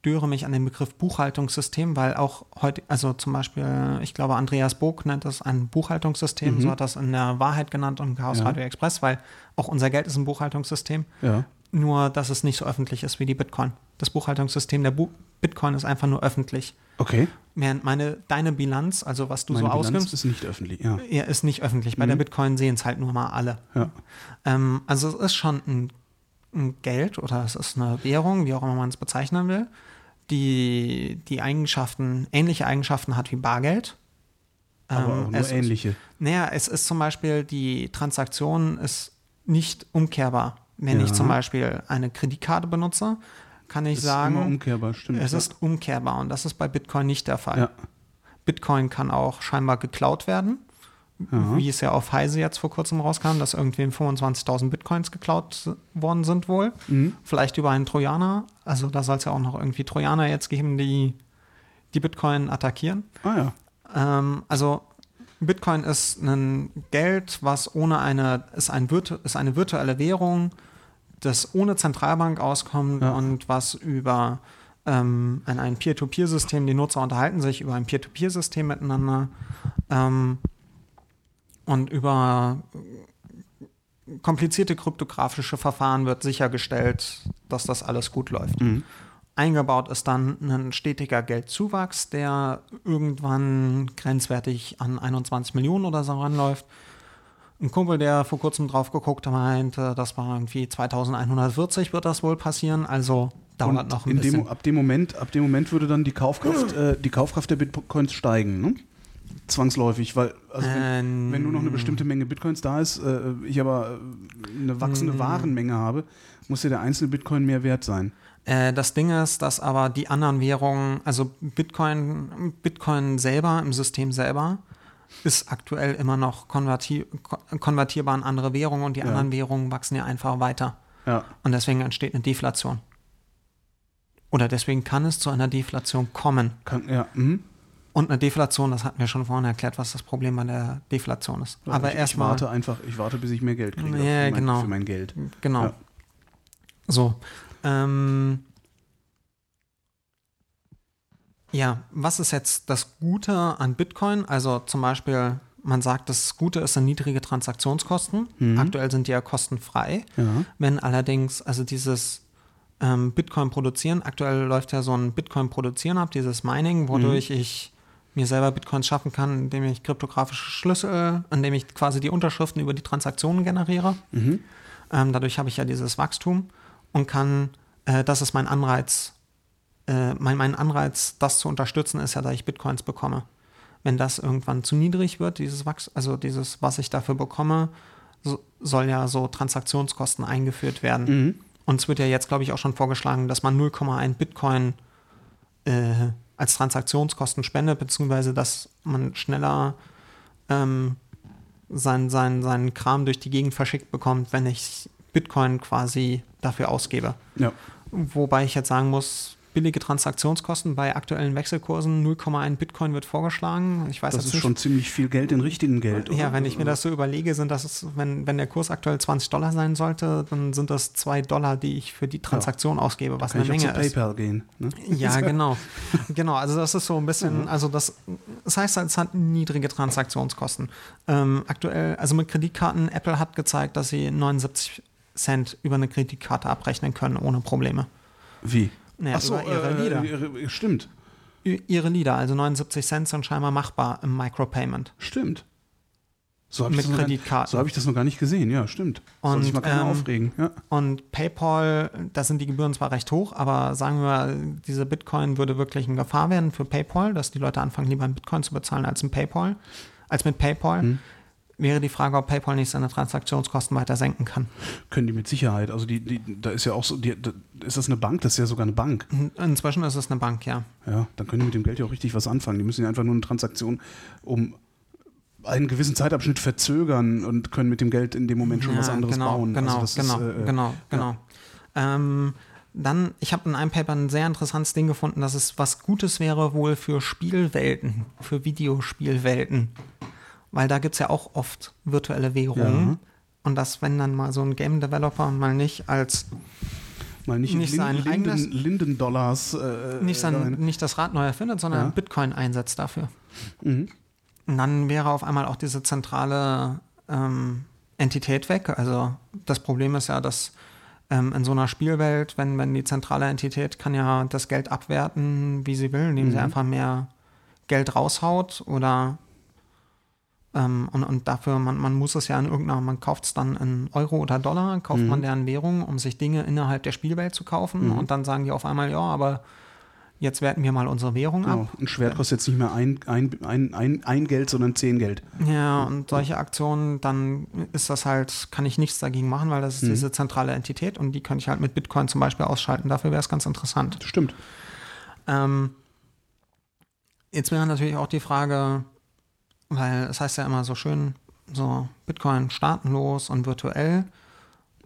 störe mich an den Begriff Buchhaltungssystem, weil auch heute, also zum Beispiel, ich glaube, Andreas Bog nennt das ein Buchhaltungssystem, so hat das in der Wahrheit genannt und Chaos Ja. Radio Express, weil auch unser Geld ist ein Buchhaltungssystem, Ja. Nur dass es nicht so öffentlich ist wie die Bitcoin. Das Buchhaltungssystem der Bu Bitcoin ist einfach nur öffentlich. Okay. Während meine, deine Bilanz, also was du Meine so Bilanz ausgibst, ist nicht öffentlich. Ja. ja, ist nicht öffentlich. Bei der Bitcoin sehen es halt nur mal alle. ja. Ähm, also es ist schon ein, ein Geld oder es ist eine Währung, wie auch immer man es bezeichnen will, die die Eigenschaften, ähnliche Eigenschaften hat wie Bargeld. Aber Ähm, auch nur es ist- ähnliche. Naja, es ist zum Beispiel, die Transaktion ist nicht umkehrbar. Wenn Ja. ich zum Beispiel eine Kreditkarte benutze, kann ich ist immer sagen, umkehrbar, stimmt. es ja. ist umkehrbar und das ist bei Bitcoin nicht der Fall. Ja. Bitcoin kann auch scheinbar geklaut werden, Ja. wie es ja auf Heise jetzt vor kurzem rauskam, dass irgendwem 25.000 Bitcoins geklaut worden sind wohl. Mhm. Vielleicht über einen Trojaner. Also da soll es ja auch noch irgendwie Trojaner jetzt geben, die die Bitcoin attackieren. Ah ja. Ähm, also Bitcoin ist ein Geld, was ohne eine, ist, ein virtu, ist eine virtuelle Währung, das ohne Zentralbank auskommt Ja. und was über ähm, ein, ein Peer-to-Peer-System, die Nutzer unterhalten sich über ein Peer-to-Peer-System miteinander ähm, und über komplizierte kryptografische Verfahren wird sichergestellt, dass das alles gut läuft. Mhm. Eingebaut ist dann ein stetiger Geldzuwachs, der irgendwann grenzwertig an 21 Millionen oder so ranläuft. Ein Kumpel, der vor kurzem drauf geguckt hat, meinte, das war irgendwie 2140 wird das wohl passieren, also dauert Und noch ein in bisschen. dem, ab, dem Moment, ab dem Moment würde dann die Kaufkraft, äh, die Kaufkraft der Bitcoins steigen, ne? Zwangsläufig, weil also wenn, Ähm, wenn nur noch eine bestimmte Menge Bitcoins da ist, äh, ich aber äh, eine wachsende Mm. Warenmenge habe, muss ja der einzelne Bitcoin mehr wert sein. Äh, das Ding ist, dass aber die anderen Währungen, also Bitcoin, Bitcoin selber im System selber, ist aktuell immer noch konverti kon- konvertierbar in andere Währungen und die Ja. anderen Währungen wachsen ja einfach weiter. Ja. Und deswegen entsteht eine Deflation. Oder deswegen kann es zu einer Deflation kommen. Kann, ja. Mhm. Und eine Deflation, das hatten wir schon vorhin erklärt, was das Problem bei der Deflation ist. Aber ich, ich erstmal. warte einfach, ich warte, bis ich mehr Geld kriege Ja, für, mein, genau. für mein Geld. Genau. Ja. So. Ähm, ja, was ist jetzt das Gute an Bitcoin? Also zum Beispiel, man sagt, das Gute ist sind niedrige Transaktionskosten. Mhm. Aktuell sind die ja kostenfrei. Ja. Wenn allerdings, also dieses ähm, Bitcoin produzieren, aktuell läuft ja so ein Bitcoin produzieren ab, dieses Mining, wodurch Mhm. ich mir selber Bitcoins schaffen kann, indem ich kryptografische Schlüssel, indem ich quasi die Unterschriften über die Transaktionen generiere. Mhm. Ähm, dadurch habe ich ja dieses Wachstum und kann, äh, das ist mein Anreiz, äh, mein, mein Anreiz, das zu unterstützen, ist ja, dass ich Bitcoins bekomme. Wenn das irgendwann zu niedrig wird, dieses Wachs also dieses, was ich dafür bekomme, so, soll ja so Transaktionskosten eingeführt werden. Mhm. Und es wird ja jetzt, glaube ich, auch schon vorgeschlagen, dass man 0,1 Bitcoin äh, als Transaktionskosten spendet, beziehungsweise dass man schneller ähm, seinen sein, seinen Kram durch die Gegend verschickt bekommt, wenn ich Bitcoin quasi dafür ausgebe. Ja. Wobei ich jetzt sagen muss, billige Transaktionskosten bei aktuellen Wechselkursen, 0,1 Bitcoin wird vorgeschlagen. Ich weiß Das ist nicht. schon ziemlich viel Geld in richtigem Geld. Ja, oder? wenn ich mir das so überlege, sind das, wenn, wenn der Kurs aktuell 20 Dollar sein sollte, dann sind das 2 Dollar, die ich für die Transaktion ausgebe, was Kann eine ich auch Menge zu ist. PayPal gehen. Ne? Ja, <laughs> genau. Genau, also das ist so ein bisschen, also das, das heißt, es hat niedrige Transaktionskosten. Ähm, aktuell, also mit Kreditkarten, Apple hat gezeigt, dass sie 79 Cent über eine Kreditkarte abrechnen können, ohne Probleme. Wie? Naja, Ach so, über ihre äh, Lieder. ihre- stimmt. ihre Lieder, also 79 Cent sind scheinbar machbar im Micropayment. Stimmt. So habe ich, so hab ich das noch gar nicht gesehen. Ja, stimmt. Soll Und, sich mal keiner ähm, aufregen. Ja. Und PayPal, da sind die Gebühren zwar recht hoch, aber sagen wir, diese Bitcoin würde wirklich in Gefahr werden für PayPal, dass die Leute anfangen, lieber in Bitcoin zu bezahlen als in PayPal, als mit PayPal. Hm. Wäre die Frage, ob PayPal nicht seine Transaktionskosten weiter senken kann. Können die mit Sicherheit. Also die, die, da ist ja auch so, die, da, ist das eine Bank? Das ist ja sogar eine Bank. Inzwischen ist es eine Bank, ja. Ja, dann können die mit dem Geld ja auch richtig was anfangen. Die müssen ja einfach nur eine Transaktion um einen gewissen Zeitabschnitt verzögern und können mit dem Geld in dem Moment schon was Ja, anderes genau, bauen. Genau, also genau, ist, äh, genau, genau. Ähm, dann, ich habe in einem Paper ein sehr interessantes Ding gefunden, dass es was Gutes wäre wohl für Spielwelten, für Videospielwelten. Weil da gibt es ja auch oft virtuelle Währungen. Ja. Und dass, wenn dann mal so ein Game Developer mal nicht als Mal nicht, nicht sein Linden, eigenes- Linden-Dollars. Äh, nicht, sein, nicht das Rad neu erfindet, sondern Ja. Bitcoin einsetzt dafür. Mhm. Und dann wäre auf einmal auch diese zentrale ähm, Entität weg. Also das Problem ist ja, dass ähm, in so einer Spielwelt, wenn, wenn die zentrale Entität kann ja das Geld abwerten, wie sie will, indem sie Mhm. einfach mehr Geld raushaut oder ähm, und, und dafür, man, man muss es ja in irgendeiner, man kauft es dann in Euro oder Dollar, kauft Mhm. man deren Währung, um sich Dinge innerhalb der Spielwelt zu kaufen Mhm. und dann sagen die auf einmal, ja, aber jetzt werten wir mal unsere Währung ab. Genau. Ein Schwert kostet jetzt nicht mehr ein, ein, ein, ein, ein Geld, sondern zehn Geld. Ja, und solche Aktionen, dann ist das halt, kann ich nichts dagegen machen, weil das ist Mhm. diese zentrale Entität und die könnte ich halt mit Bitcoin zum Beispiel ausschalten. Dafür wäre es ganz interessant. Das stimmt. Ähm, jetzt wäre natürlich auch die Frage, weil es heißt ja immer so schön, so Bitcoin staatenlos und virtuell.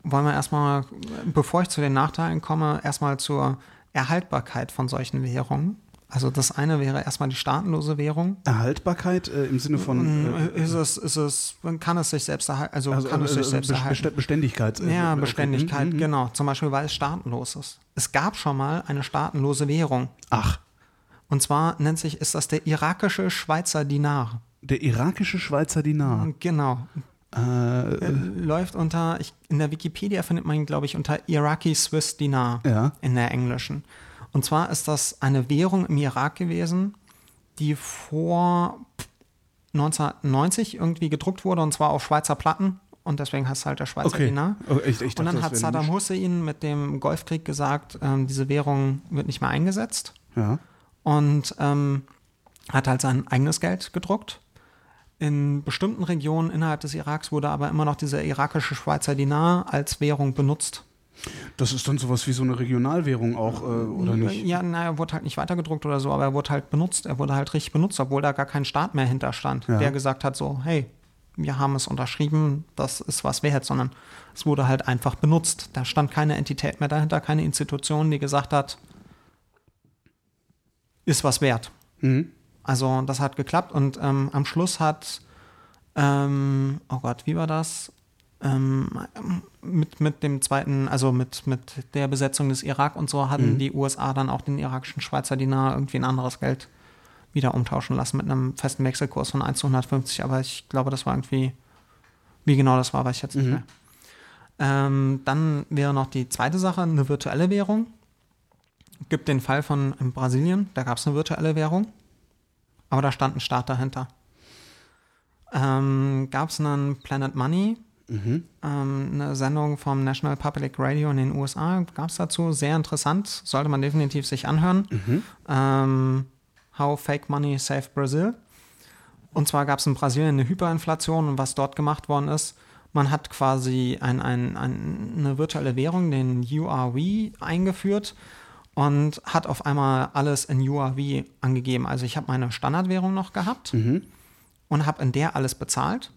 Wollen wir erstmal, bevor ich zu den Nachteilen komme, erstmal zur Erhaltbarkeit von solchen Währungen. Also das eine wäre erstmal die staatenlose Währung. Erhaltbarkeit äh, im Sinne von. Äh, ist es, ist es, kann es sich selbst erhalten? Also, also, kann es sich äh, selbst erhalten? Best- Beständigkeit. äh, Ja, okay. Beständigkeit, Mhm, mhm. genau. Zum Beispiel, weil es staatenlos ist. Es gab schon mal eine staatenlose Währung. Ach, Und zwar nennt sich, ist das der irakische Schweizer Dinar. Der irakische Schweizer Dinar. Genau. Äh, Äh, Läuft unter, ich, in der Wikipedia findet man ihn, glaube ich, unter Iraqi Swiss Dinar ja. in der englischen. Und zwar ist das eine Währung im Irak gewesen, die vor 1990 irgendwie gedruckt wurde und zwar auf Schweizer Platten. Und deswegen heißt es halt der Schweizer Okay. Dinar. Oh, ich, ich Und dachte, dann das hat Saddam Hussein mit dem Golfkrieg gesagt, ähm, diese Währung wird nicht mehr eingesetzt Ja. und ähm, hat halt sein eigenes Geld gedruckt. In bestimmten Regionen innerhalb des Iraks wurde aber immer noch dieser irakische Schweizer Dinar als Währung benutzt. Das ist dann sowas wie so eine Regionalwährung auch, äh, oder nicht? Ja, naja, er wurde halt nicht weitergedruckt oder so, aber er wurde halt benutzt. Er wurde halt richtig benutzt, obwohl da gar kein Staat mehr hinter stand, Ja. der gesagt hat so, hey, wir haben es unterschrieben, das ist was wert, sondern es wurde halt einfach benutzt. Da stand keine Entität mehr dahinter, keine Institution, die gesagt hat, ist was wert. Mhm. Also das hat geklappt und ähm, am Schluss hat, ähm, oh Gott, wie war das? Ähm, mit, mit dem zweiten, also mit, mit der Besetzung des Irak und so hatten Mhm. die USA dann auch den irakischen Schweizer Dinar irgendwie ein anderes Geld wieder umtauschen lassen mit einem festen Wechselkurs von 1 zu 150, aber ich glaube, das war irgendwie, wie genau das war, weiß ich jetzt nicht Mhm. mehr. Ähm, dann wäre noch die zweite Sache, eine virtuelle Währung. Gibt den Fall von in Brasilien, da gab es eine virtuelle Währung, aber da stand ein Staat dahinter. Ähm, gab es einen Planet Money, Mhm. ähm, eine Sendung vom National Public Radio in den USA, gab es dazu, sehr interessant, sollte man definitiv sich anhören. Mhm. Ähm, How Fake Money Saved Brazil. Und zwar gab es in Brasilien eine Hyperinflation und was dort gemacht worden ist, man hat quasi ein, ein, ein, eine virtuelle Währung, den URV, eingeführt und hat auf einmal alles in URV angegeben. Also ich habe meine Standardwährung noch gehabt Mhm. und habe in der alles bezahlt.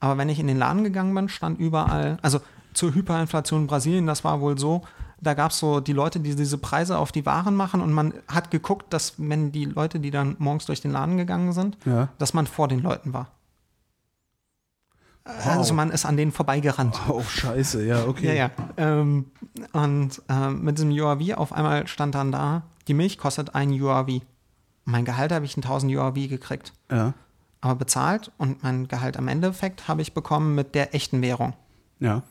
Aber wenn ich in den Laden gegangen bin, stand überall, also zur Hyperinflation in Brasilien, das war wohl so, da gab es so die Leute, die diese Preise auf die Waren machen und man hat geguckt, dass wenn die Leute, die dann morgens durch den Laden gegangen sind, Ja. dass man vor den Leuten war. Wow. Also man ist an denen vorbeigerannt. Oh, scheiße, ja, okay. Ja, ja. Ähm, und ähm, mit diesem UAV auf einmal stand dann da, die Milch kostet ein UAV. Mein Gehalt habe ich in 1000 UAV gekriegt. Ja. Aber bezahlt und mein Gehalt am Endeffekt habe ich bekommen mit der echten Währung. Ja.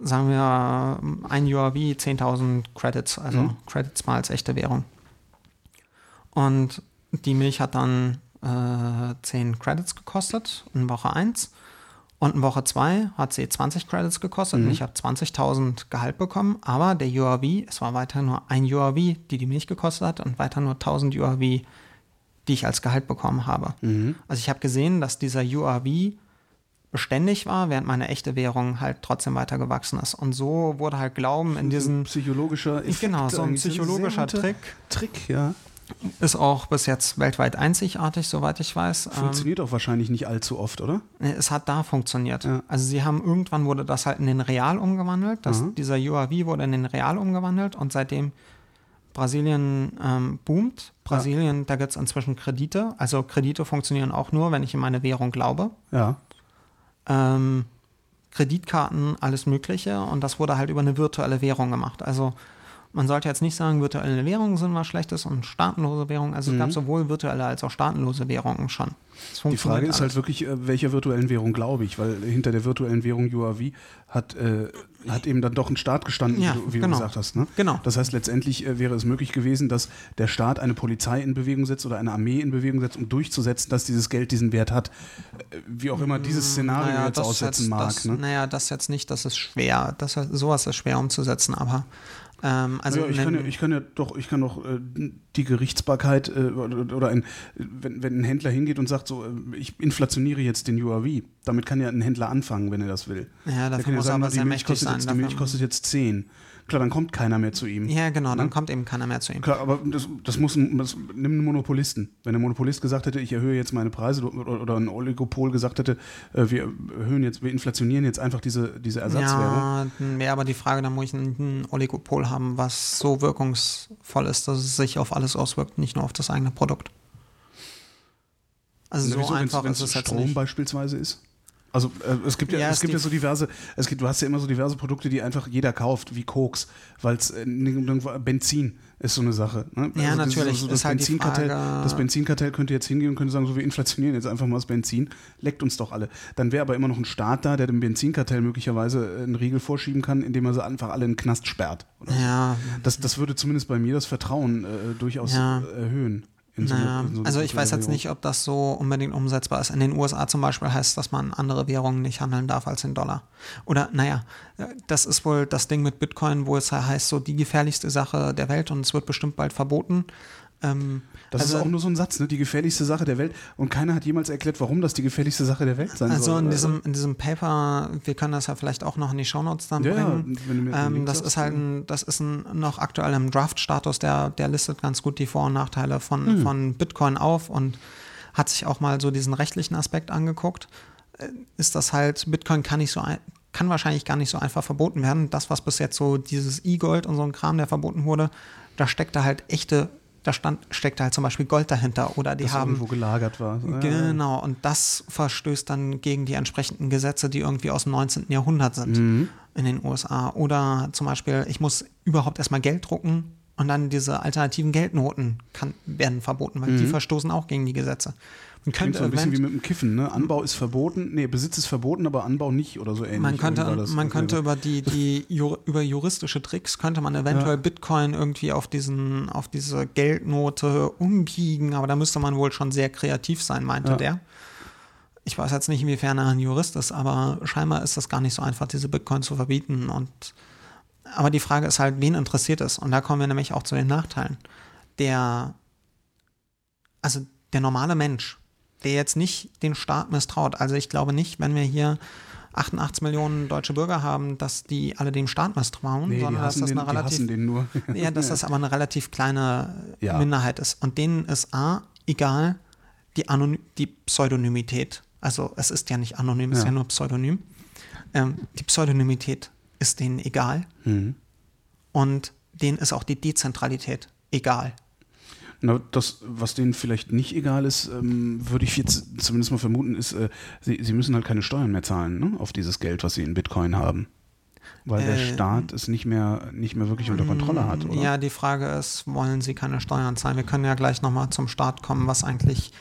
Sagen wir ein UAV 10.000 Credits, also Mhm. Credits mal als echte Währung. Und die Milch hat dann äh, 10 Credits gekostet in Woche 1. Und in Woche 2 hat sie 20 Credits gekostet Mhm. und ich habe 20.000 Gehalt bekommen. Aber der URV, es war weiter nur ein URV, die die Milch gekostet hat und weiter nur 1000 URV, die ich als Gehalt bekommen habe. Mhm. Also ich habe gesehen, dass dieser URV beständig war, während meine echte Währung halt trotzdem weiter gewachsen ist. Und so wurde halt Glauben in diesen psychologischer Effekt Genau, so ein psychologischer Trick. Trick, ja. Ist auch bis jetzt weltweit einzigartig, soweit ich weiß. Ähm, Funktioniert auch wahrscheinlich nicht allzu oft, oder? es hat da funktioniert. Ja. Also sie haben irgendwann wurde das halt in den Real umgewandelt. Das, Mhm. Dieser UAV wurde in den Real umgewandelt und seitdem Brasilien ähm, boomt. Brasilien, da gibt es inzwischen Kredite. Also Kredite funktionieren auch nur, wenn ich in meine Währung glaube. Ja. ähm, Kreditkarten, alles Mögliche. Und das wurde halt über eine virtuelle Währung gemacht. Also man sollte jetzt nicht sagen, virtuelle Währungen sind was Schlechtes und staatenlose Währungen. Also es gab sowohl virtuelle als auch staatenlose Währungen schon. Mhm. Die Frage ist halt wirklich, äh, welcher virtuellen Währung glaube ich, weil hinter der virtuellen Währung UAV hat, äh, hat eben dann doch ein Staat gestanden, Ja, wie, du, wie genau. du gesagt hast. Ne? Genau. Das heißt, letztendlich äh, wäre es möglich gewesen, dass der Staat eine Polizei in Bewegung setzt oder eine Armee in Bewegung setzt, um durchzusetzen, dass dieses Geld diesen Wert hat. Äh, Wie auch immer dieses Szenario Naja, jetzt aussetzen jetzt, mag. Das, ne? Naja, das jetzt nicht, das ist schwer. Das, sowas ist schwer umzusetzen, aber ähm, also naja, ich, kann ja, ich kann ja doch, ich kann doch äh, die Gerichtsbarkeit äh, oder, ein, wenn, wenn ein Händler hingeht und sagt so, äh, ich inflationiere jetzt den UAV, damit kann ja ein Händler anfangen, wenn er das will. ja, ja muss er sagen, aber die sehr Milch mächtig kostet sein. jetzt, die Milch kostet jetzt 10. Klar, dann kommt keiner mehr zu ihm. ja, genau, dann Ne? kommt eben keiner mehr zu ihm. Klar, aber das, das muss ein, das, nimm einen Monopolisten. Wenn der Monopolist gesagt hätte, ich erhöhe jetzt meine Preise oder, ein Oligopol gesagt hätte, äh, wir erhöhen jetzt, wir inflationieren jetzt einfach diese, diese Ersatzwährung. Ja, dann wäre aber die Frage, dann muss ich ein, Oligopol haben, was so wirkungsvoll ist, dass es sich auf alles auswirkt, nicht nur auf das eigene Produkt. Also so Wieso, wenn's- einfach wenn's ist es jetzt Strom nicht. beispielsweise ist. Also äh, es gibt ja, Ja, es gibt ja so diverse, es gibt, du hast ja immer so diverse Produkte, die einfach jeder kauft, wie Koks, weil es äh, Benzin ist so eine Sache. Ne? Ja, das natürlich, So, das, ist halt Benzinkartell, das Benzinkartell könnte jetzt hingehen und könnte sagen, so wir inflationieren jetzt einfach mal das Benzin, leckt uns doch alle. Dann wäre aber immer noch ein Staat da, der dem Benzinkartell möglicherweise äh, einen Riegel vorschieben kann, indem er sie einfach alle in den Knast sperrt. So. Ja, Das, das würde zumindest bei mir das Vertrauen äh, durchaus Ja. äh, erhöhen. So naja. so also ich weiß jetzt nicht, ob das so unbedingt umsetzbar ist. In den USA zum Beispiel heißt, dass man andere Währungen nicht handeln darf als in Dollar. Oder naja, das ist wohl das Ding mit Bitcoin, wo es heißt, so die gefährlichste Sache der Welt und es wird bestimmt bald verboten. Ähm, Das also- ist auch nur so ein Satz, ne? die gefährlichste Sache der Welt. Und keiner hat jemals erklärt, warum das die gefährlichste Sache der Welt sein Also soll. in diesem, in diesem Paper, wir können das ja vielleicht auch noch in die Shownotes dann Ja, bringen. ähm, das ist halt ein, das ist ein, noch aktuell im Draft-Status, der, der listet ganz gut die Vor- und Nachteile von, Hm. von Bitcoin auf und hat sich auch mal so diesen rechtlichen Aspekt angeguckt. Äh, Ist das halt, Bitcoin kann nicht so ein, kann wahrscheinlich gar nicht so einfach verboten werden. Das, was bis jetzt so dieses E-Gold und so ein Kram, der verboten wurde, da steckt da halt echte, da stand, steckt halt zum Beispiel Gold dahinter oder die das haben irgendwo gelagert war. Genau, und das verstößt dann gegen die entsprechenden Gesetze, die irgendwie aus dem 19. Jahrhundert sind Mhm. in den USA. Oder zum Beispiel, ich muss überhaupt erstmal Geld drucken und dann diese alternativen Geldnoten kann, werden verboten, weil die verstoßen auch gegen die Gesetze. Man könnte, so ein bisschen wie mit dem Kiffen. Ne? Anbau ist verboten, nee, Besitz ist verboten, aber Anbau nicht oder so ähnlich. man könnte, das- man könnte über die, die über juristische Tricks könnte man eventuell Ja. Bitcoin irgendwie auf diesen, auf diese Geldnote umbiegen, aber da müsste man wohl schon sehr kreativ sein, meinte Ja. der. Ich weiß jetzt nicht, inwiefern er ein Jurist ist, aber scheinbar ist das gar nicht so einfach, diese Bitcoin zu verbieten. Und aber die Frage ist halt, wen interessiert es? Und da kommen wir nämlich auch zu den Nachteilen. Der, also der normale Mensch, der jetzt nicht den Staat misstraut. Also ich glaube nicht, wenn wir hier 88 Millionen deutsche Bürger haben, dass die alle dem Staat misstrauen, Nee, sondern dass das den, eine relativ, <laughs> ja, dass das aber eine relativ kleine Ja. Minderheit ist. Und denen ist A, egal, die, Anony die Pseudonymität. Also es ist ja nicht anonym, es ist Ja. ja nur Pseudonym. Ähm, die Pseudonymität ist denen egal. Mhm. Und denen ist auch die Dezentralität egal. Na, das, was denen vielleicht nicht egal ist, ähm, würde ich jetzt zumindest mal vermuten, ist, äh, sie, sie müssen halt keine Steuern mehr zahlen ne? auf dieses Geld, was sie in Bitcoin haben. Weil der Äh, Staat es nicht mehr, nicht mehr wirklich unter Kontrolle hat, oder? Ja, die Frage ist, wollen sie keine Steuern zahlen? Wir können ja gleich nochmal zum Staat kommen, was eigentlich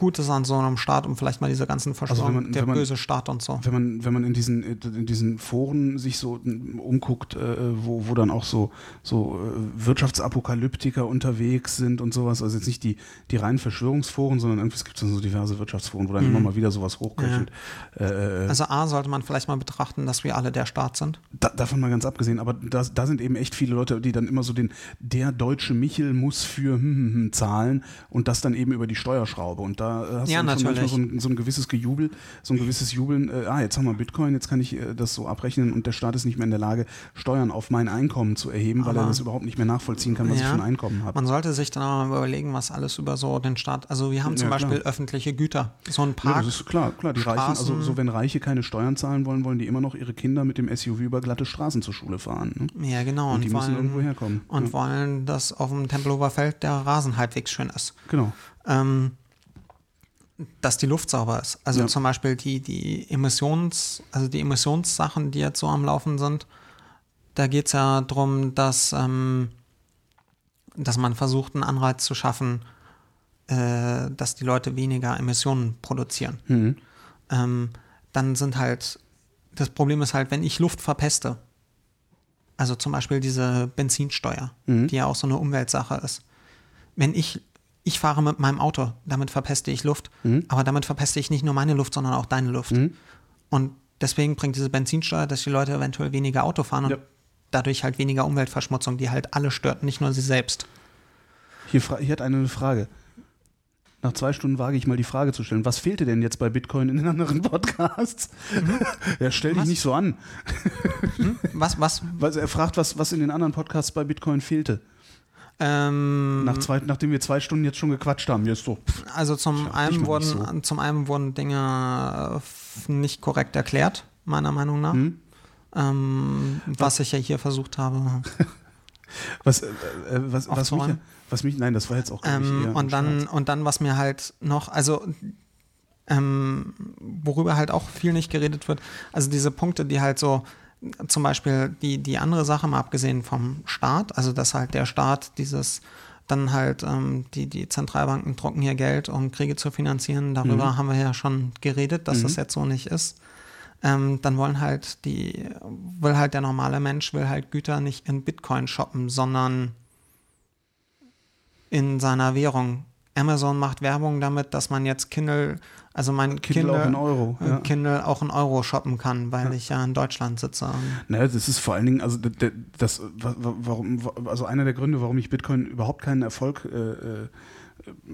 Gutes an so einem Staat, um vielleicht mal diese ganzen Verschwörungen, Also man- der man- böse Staat und so. wenn man, wenn man in diesen, in diesen Foren sich so umguckt, äh, wo, wo dann auch so, so äh, Wirtschaftsapokalyptiker unterwegs sind und sowas, also jetzt nicht die, die reinen Verschwörungsforen, sondern irgendwie es gibt so diverse Wirtschaftsforen, wo dann immer mal wieder sowas hochköchelt. Äh, äh, Also A, sollte man vielleicht mal betrachten, dass wir alle der Staat sind. da, davon mal ganz abgesehen, aber da, da sind eben echt viele Leute, die dann immer so den, der deutsche Michel muss für hm, hm, hm, zahlen und das dann eben über die Steuerschraube. Und da äh, hast Ja, du natürlich. so ein, so ein gewisses Gejubel, so ein gewisses Jubeln, äh, ah, jetzt haben wir Bitcoin, jetzt kann ich äh, das so abrechnen und der Staat ist nicht mehr in der Lage, Steuern auf mein Einkommen zu erheben, weil er das überhaupt nicht mehr nachvollziehen kann, was ich Ja. für ein Einkommen habe. Man sollte sich dann auch mal überlegen, was alles über so den Staat. Also wir haben zum Ja. Beispiel öffentliche Güter. So ein Ja, Park. das ist klar, klar. Die Reichen, also Straßen- so wenn Reiche keine Steuern zahlen wollen, wollen die immer noch ihre Kinder mit dem SUV über glatte Straßen zur Schule fahren. Ne? ja, genau. Und die müssen wollen, irgendwo herkommen. Und ja, wollen, dass auf dem Tempelhofer Feld der Rasen halbwegs schön ist. genau. ähm, dass die Luft sauber ist. Also Ja. zum Beispiel die, die Emissions, also die Emissionssachen, die jetzt so am Laufen sind, da geht es ja darum, dass, ähm, dass man versucht, einen Anreiz zu schaffen, äh, dass die Leute weniger Emissionen produzieren. Mhm. Ähm, dann sind halt, das Problem ist halt, wenn ich Luft verpeste, also zum Beispiel diese Benzinsteuer, Mhm. die ja auch so eine Umweltsache ist. Wenn ich, ich fahre mit meinem Auto, damit verpeste ich Luft, Mhm. aber damit verpeste ich nicht nur meine Luft, sondern auch deine Luft. Mhm. Und deswegen bringt diese Benzinsteuer, dass die Leute eventuell weniger Auto fahren und Ja. dadurch halt weniger Umweltverschmutzung, die halt alle stört, nicht nur sie selbst. Hier, hier hat eine Frage. Nach zwei Stunden wage ich mal die Frage zu stellen. Was fehlte denn jetzt bei Bitcoin in den anderen <laughs> Podcasts? ja, stell dich Mhm. Nicht so an. Was, was? <laughs> Weil er fragt, was, was in den anderen Podcasts bei Bitcoin fehlte. Ähm, Nach zwei, nachdem wir zwei Stunden jetzt schon gequatscht haben. Jetzt so. Also zum einen, wurden, nicht zum einen wurden Dinge äh, nicht korrekt erklärt, meiner Meinung nach. Hm? Ähm, was ich ja hier versucht habe. <laughs> Was, äh, äh, was, was, mich, was mich, nein, das war jetzt auch ich, Ähm, eher und, dann, Scherz. und dann, was mir halt noch, also ähm, worüber halt auch viel nicht geredet wird, also diese Punkte, die halt so, zum Beispiel die, die andere Sache, mal abgesehen vom Staat, also dass halt der Staat dieses dann halt ähm, die, die Zentralbanken drucken hier Geld, um Kriege zu finanzieren. Darüber Mhm. haben wir ja schon geredet, dass Mhm. das jetzt so nicht ist. Ähm, dann wollen halt die, will halt der normale Mensch, will halt Güter nicht in Bitcoin shoppen, sondern in seiner Währung. Amazon macht Werbung damit, dass man jetzt Kindle, also mein Kindle auch in Euro. äh, Ja. Kindle auch in Euro shoppen kann, weil ich ja in Deutschland sitze. Naja, das ist vor allen Dingen, also das, wa- warum, wa- also einer der Gründe, warum ich Bitcoin überhaupt keinen Erfolg äh, äh,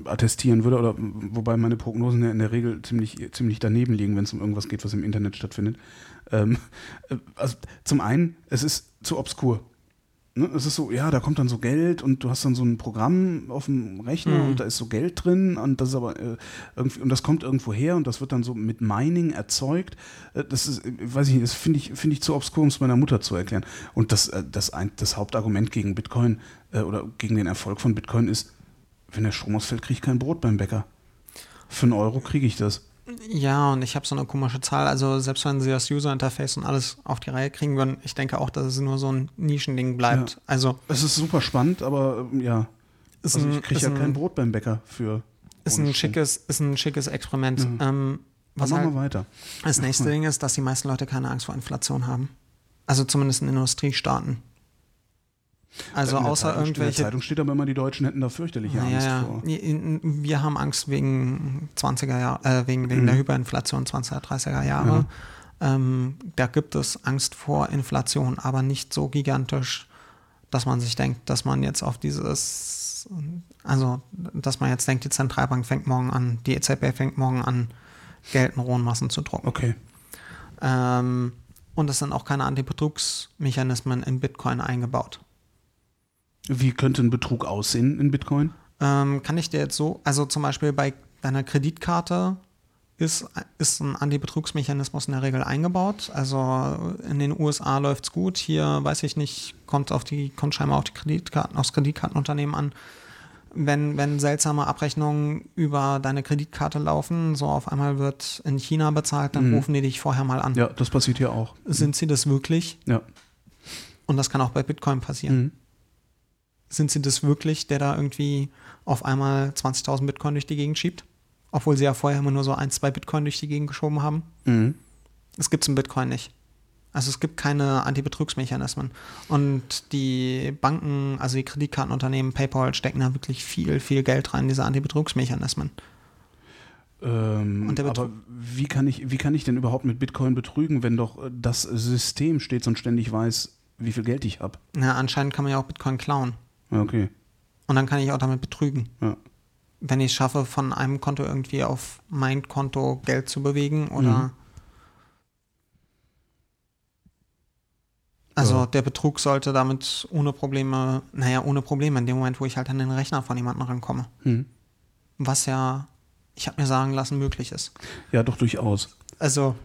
attestieren würde, oder wobei meine Prognosen ja in der Regel ziemlich, ziemlich daneben liegen, wenn es um irgendwas geht, was im Internet stattfindet. Ähm, äh, also zum einen, es ist zu obskur. Ne? Es ist so, ja, da kommt dann so Geld und du hast dann so ein Programm auf dem Rechner Mhm. und da ist so Geld drin und das ist aber äh, irgendwie, und das kommt irgendwo her und das wird dann so mit Mining erzeugt. Äh, das ist, äh, weiß ich nicht, das finde ich, finde ich zu obskur, um es meiner Mutter zu erklären. Und das, äh, das, ein, das Hauptargument gegen Bitcoin äh, oder gegen den Erfolg von Bitcoin ist, wenn der Strom ausfällt, kriege ich kein Brot beim Bäcker. Für einen Euro kriege ich das. Ja, und ich habe so eine komische Zahl. Also selbst wenn sie das User Interface und alles auf die Reihe kriegen würden, ich denke auch, dass es nur so ein Nischending bleibt. Ja. Also Es ist super spannend, aber ähm, ja. ist Also ich kriege ja ein, kein Brot beim Bäcker für. ist ein schickes, ist ein schickes Experiment. Ja. Ähm, was Aber halt, machen wir weiter. das nächste Ding ist, dass die meisten Leute keine Angst vor Inflation haben. Also zumindest in Industriestaaten. Also in der außer Zeitung, In der irgendwelche Zeitung steht aber immer, die Deutschen hätten da fürchterliche Ja, Angst vor. Wir haben Angst wegen 20er Jahre, äh, wegen, wegen Mhm. der Hyperinflation 20er, 30er Jahre. Ähm, da gibt es Angst vor Inflation, aber nicht so gigantisch, dass man sich denkt, dass man jetzt auf dieses, also dass man jetzt denkt, die Zentralbank fängt morgen an, die EZB fängt morgen an, Geld in rohen Massen zu drucken. Okay. Ähm, und es sind auch keine Antibetrugsmechanismen in Bitcoin eingebaut. Wie könnte ein Betrug aussehen in Bitcoin? Ähm, kann ich dir jetzt so, also zum Beispiel bei deiner Kreditkarte ist, ist ein Antibetrugsmechanismus in der Regel eingebaut. Also in den USA läuft es gut. Hier weiß ich nicht, kommt auf die, kommt scheinbar auf die Kreditkarten, aufs Kreditkartenunternehmen an. Wenn, wenn seltsame Abrechnungen über deine Kreditkarte laufen, so auf einmal wird in China bezahlt, dann Mhm. rufen die dich vorher mal an. Ja, das passiert hier auch. Sind sie das wirklich? Ja. Und das kann auch bei Bitcoin passieren. Mhm. Sind sie das wirklich, der da irgendwie auf einmal 20.000 Bitcoin durch die Gegend schiebt? Obwohl sie ja vorher immer nur so ein, zwei Bitcoin durch die Gegend geschoben haben. Mhm. Das gibt es im Bitcoin nicht. Also es gibt keine Antibetrugsmechanismen. Und die Banken, also die Kreditkartenunternehmen, PayPal stecken da wirklich viel, viel Geld rein, diese Antibetrugsmechanismen. Ähm, aber wie kann, ich, wie kann ich denn überhaupt mit Bitcoin betrügen, wenn doch das System stets und ständig weiß, wie viel Geld ich habe? Na, anscheinend kann man ja auch Bitcoin klauen. Okay. Und dann kann ich auch damit betrügen. Ja. Wenn ich es schaffe, von einem Konto irgendwie auf mein Konto Geld zu bewegen oder. Mhm. Also Ja. der Betrug sollte damit ohne Probleme, naja, ohne Probleme, in dem Moment, wo ich halt an den Rechner von jemandem rankomme. Hm. Was ja, ich habe mir sagen lassen, möglich ist. Ja, doch durchaus. Also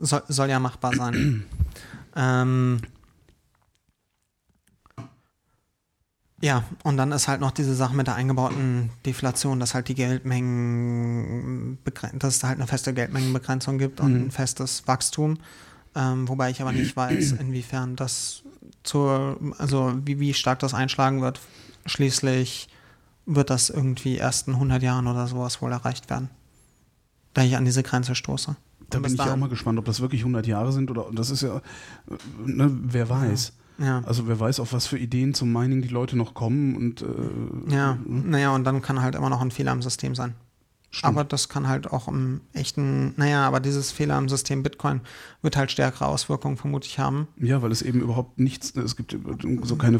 soll, soll ja machbar sein. <clears throat> ähm, ja, und dann ist halt noch diese Sache mit der eingebauten Deflation, dass halt die Geldmengen, dass es halt eine feste Geldmengenbegrenzung gibt und Mhm. ein festes Wachstum. Ähm, wobei ich aber nicht weiß, <clears throat> inwiefern das zur, also wie, wie stark das einschlagen wird. Schließlich wird das irgendwie erst in 100 Jahren oder sowas wohl erreicht werden. Da ich an diese Grenze stoße. Da bin ich auch mal gespannt, ob das wirklich 100 Jahre sind oder das ist ja, äh, ne, wer weiß. Ja. Also wer weiß, auf was für Ideen zum Mining die Leute noch kommen und äh, Ja, naja, und dann kann halt immer noch ein Fehler im System sein. stimmt. Aber das kann halt auch im echten, naja, aber dieses Fehler im System Bitcoin wird halt stärkere Auswirkungen vermutlich haben. Ja, weil es eben überhaupt nichts, es gibt so keine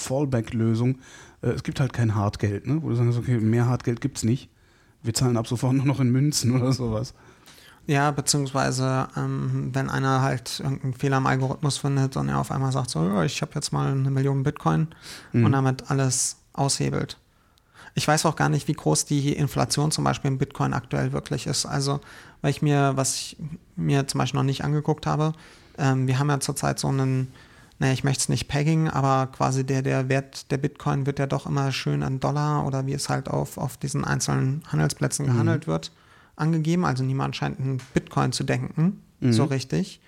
Fallback-Lösung. Äh, Es gibt halt kein Hartgeld, ne? wo du sagst, okay, mehr Hartgeld gibt's nicht. Wir zahlen ab sofort nur noch in Münzen <laughs> oder sowas. Ja, beziehungsweise ähm, wenn einer halt irgendeinen Fehler im Algorithmus findet und er auf einmal sagt, so, ich habe jetzt mal eine Million Bitcoin Mhm. und damit alles aushebelt. Ich weiß auch gar nicht, wie groß die Inflation zum Beispiel im Bitcoin aktuell wirklich ist. Also, weil ich mir, was ich mir zum Beispiel noch nicht angeguckt habe, ähm, wir haben ja zurzeit so einen, naja, ich möchte es nicht pegging, aber quasi der, der Wert der Bitcoin wird ja doch immer schön in Dollar oder wie es halt auf, auf diesen einzelnen Handelsplätzen Mhm. gehandelt wird, angegeben. Also niemand scheint in Bitcoin zu denken, Mhm. so richtig.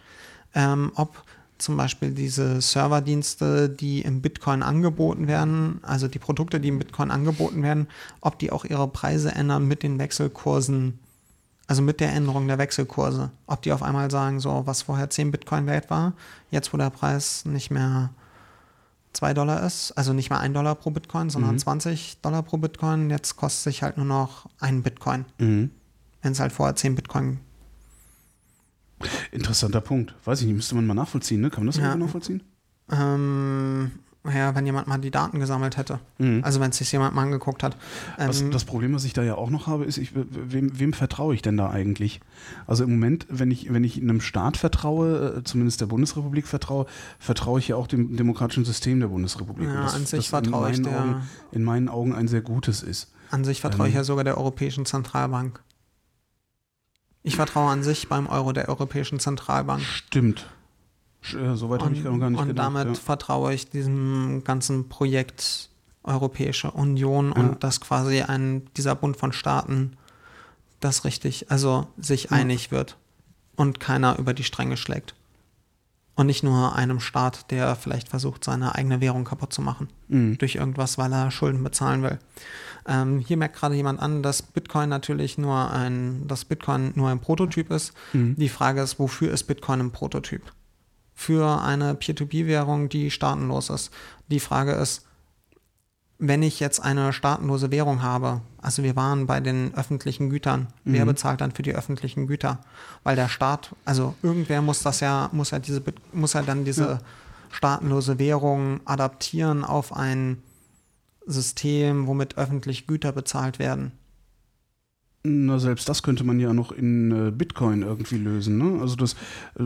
Ähm, ob zum Beispiel diese Serverdienste, die im Bitcoin angeboten werden, also die Produkte, die im Bitcoin angeboten werden, ob die auch ihre Preise ändern mit den Wechselkursen, also mit der Änderung der Wechselkurse. Ob die auf einmal sagen, so was vorher 10 Bitcoin wert war, jetzt wo der Preis nicht mehr 2 Dollar ist, also nicht mehr 1 Dollar pro Bitcoin, sondern Mhm. 20 Dollar pro Bitcoin, jetzt kostet sich halt nur noch ein Bitcoin, Mhm. Wenn es halt vorher 10 Bitcoin Interessanter Punkt. Weiß ich nicht, müsste man mal nachvollziehen, ne? Kann man das Ja. nachvollziehen? Ähm, ja, wenn jemand mal die Daten gesammelt hätte. Mhm. Also wenn es sich jemand mal angeguckt hat. Ähm, Was, das Problem, was ich da ja auch noch habe, ist, ich, wem, wem vertraue ich denn da eigentlich? Also im Moment, wenn ich, wenn ich einem Staat vertraue, äh, zumindest der Bundesrepublik vertraue, vertraue ich ja auch dem demokratischen System der Bundesrepublik. Ja, das, an sich vertraue ich der- Augen, in meinen Augen ein sehr gutes ist. an sich vertraue ich ähm, ja sogar der Europäischen Zentralbank. Ich vertraue an sich beim Euro der Europäischen Zentralbank. Stimmt. Äh, Soweit habe ich noch gar nicht und gedacht. damit ja. vertraue ich diesem ganzen Projekt Europäische Union Ja. und dass quasi ein, dieser Bund von Staaten das richtig, also sich Ja. einig wird und keiner über die Stränge schlägt. Und nicht nur einem Staat, der vielleicht versucht, seine eigene Währung kaputt zu machen. Mhm. durch irgendwas, weil er Schulden bezahlen will. Ähm, hier merkt gerade jemand an, dass Bitcoin natürlich nur ein, dass Bitcoin nur ein Prototyp ist. Mhm. Die Frage ist, wofür ist Bitcoin ein Prototyp? Für eine Peer-to-Peer-Währung, die staatenlos ist. Die Frage ist, wenn ich jetzt eine staatenlose Währung habe, also wir waren bei den öffentlichen Gütern, wer Mhm. bezahlt dann für die öffentlichen Güter? Weil der Staat, also irgendwer muss das ja, muss ja diese, muss ja dann diese Ja. staatenlose Währung adaptieren auf ein System, womit öffentlich Güter bezahlt werden. Na, selbst das könnte man ja noch in äh, Bitcoin irgendwie lösen. Ne? Also, das, äh,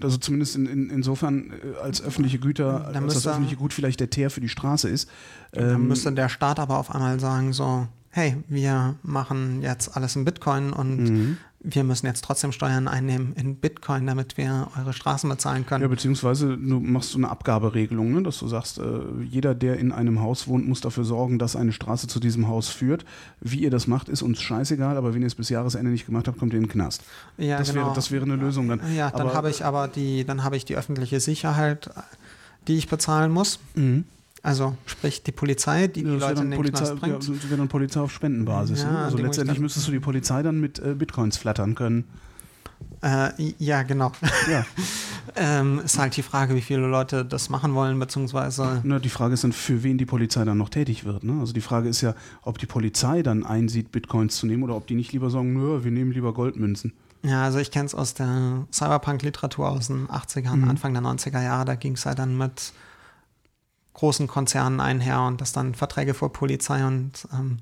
also zumindest in, in, insofern äh, als öffentliche Güter, Dann als das müsste- öffentliche Gut vielleicht der Teer für die Straße ist. Dann Ähm, müsste der Staat aber auf einmal sagen, so, hey, wir machen jetzt alles in Bitcoin und mhm. Wir müssen jetzt trotzdem Steuern einnehmen in Bitcoin, damit wir eure Straßen bezahlen können. Ja, beziehungsweise du machst so eine Abgaberegelung, ne? dass du sagst, äh, jeder, der in einem Haus wohnt, muss dafür sorgen, dass eine Straße zu diesem Haus führt. Wie ihr das macht, ist uns scheißegal, aber wenn ihr es bis Jahresende nicht gemacht habt, kommt ihr in den Knast. Ja, das, wäre, das wäre eine Lösung dann. Ja, dann habe ich aber die, dann habe ich die öffentliche Sicherheit, die ich bezahlen muss. Mhm. Also sprich die Polizei, die die Das wäre Leute in dann, den Polizei, Knast ja, bringt. das wäre dann Polizei auf Spendenbasis. Ja, ne? Also die letztendlich müsstest du die Polizei dann mit äh, Bitcoins flattern können. Äh, ja, genau. Ja. <laughs> ähm, ist halt die Frage, wie viele Leute das machen wollen, beziehungsweise Na, die Frage ist dann, für wen die Polizei dann noch tätig wird. Ne? Also die Frage ist ja, ob die Polizei dann einsieht, Bitcoins zu nehmen oder ob die nicht lieber sagen, nö, wir nehmen lieber Goldmünzen. Ja, also ich kenne es aus der Cyberpunk-Literatur aus den 80ern, Mhm. Anfang der 90er Jahre. Da ging es halt dann mit großen Konzernen einher und das dann Verträge vor Polizei und ähm,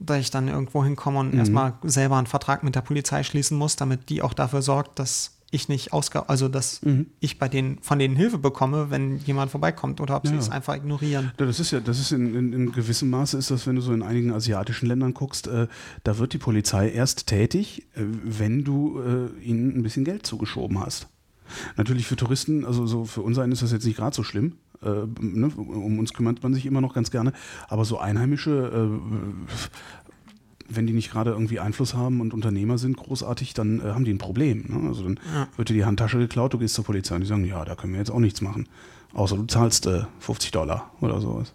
da ich dann irgendwo hinkomme und Mhm. erstmal selber einen Vertrag mit der Polizei schließen muss, damit die auch dafür sorgt, dass ich nicht ausge also dass Mhm. ich bei denen von denen Hilfe bekomme, wenn jemand vorbeikommt oder ob sie Ja. es einfach ignorieren. Ja, das ist ja, das ist in, in, in gewissem Maße ist das, wenn du so in einigen asiatischen Ländern guckst, äh, da wird die Polizei erst tätig, äh, wenn du äh, ihnen ein bisschen Geld zugeschoben hast. Natürlich für Touristen, also so für uns einen ist das jetzt nicht gerade so schlimm. Äh, ne, um uns kümmert man sich immer noch ganz gerne, aber so Einheimische, äh, wenn die nicht gerade irgendwie Einfluss haben und Unternehmer sind großartig, dann äh, haben die ein Problem. Ne? Also dann Ja. wird dir die Handtasche geklaut, du gehst zur Polizei und die sagen, ja, da können wir jetzt auch nichts machen. Außer du zahlst äh, 50 Dollar oder sowas.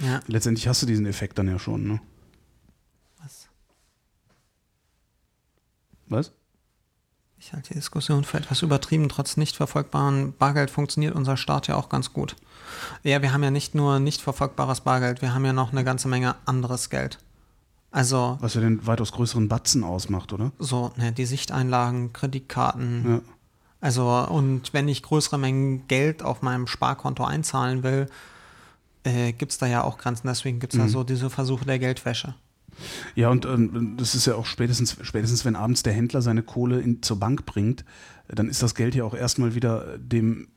Ja. Letztendlich hast du diesen Effekt dann ja schon, ne? Was? Was? Ich halte die Diskussion für etwas übertrieben. Trotz nicht verfolgbaren Bargeld funktioniert unser Staat ja auch ganz gut. Ja, wir haben ja nicht nur nicht verfolgbares Bargeld, wir haben ja noch eine ganze Menge anderes Geld. Also Was ja den weitaus größeren Batzen ausmacht, oder? so, ne, die Sichteinlagen, Kreditkarten. Ja. Also, und wenn ich größere Mengen Geld auf meinem Sparkonto einzahlen will, äh, gibt es da ja auch Grenzen. Deswegen gibt es ja Mhm. so diese Versuche der Geldwäsche. Ja, und ähm, das ist ja auch spätestens, spätestens, wenn abends der Händler seine Kohle in, zur Bank bringt, dann ist das Geld ja auch erstmal wieder dem,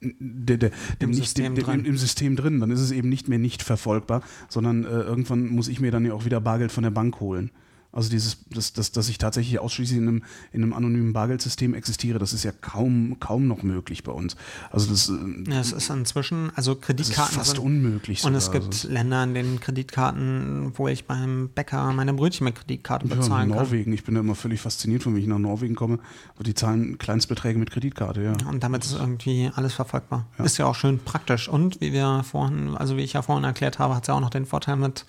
der, der, dem Im nicht, System dem, dem, im System drin. Dann ist es eben nicht mehr nicht verfolgbar, sondern äh, irgendwann muss ich mir dann ja auch wieder Bargeld von der Bank holen. Also dieses, das, das, dass ich tatsächlich ausschließlich in einem, in einem anonymen Bargeldsystem existiere, das ist ja kaum, kaum noch möglich bei uns. Also das, äh, Ja, es ist inzwischen, also das ist Kreditkarten fast sind, unmöglich. Und es sogar. gibt Also, Länder, in denen Kreditkarten, wo ich beim Bäcker meine Brötchen mit Kreditkarte Ja, bezahlen kann. Norwegen. Ich bin da immer völlig fasziniert, wenn ich nach Norwegen komme. Aber die zahlen Kleinstbeträge mit Kreditkarte, ja. Und damit ist irgendwie alles verfolgbar. Ja. Ist ja auch schön praktisch. Und wie wir vorhin, also wie ich ja vorhin erklärt habe, hat es ja auch noch den Vorteil mit,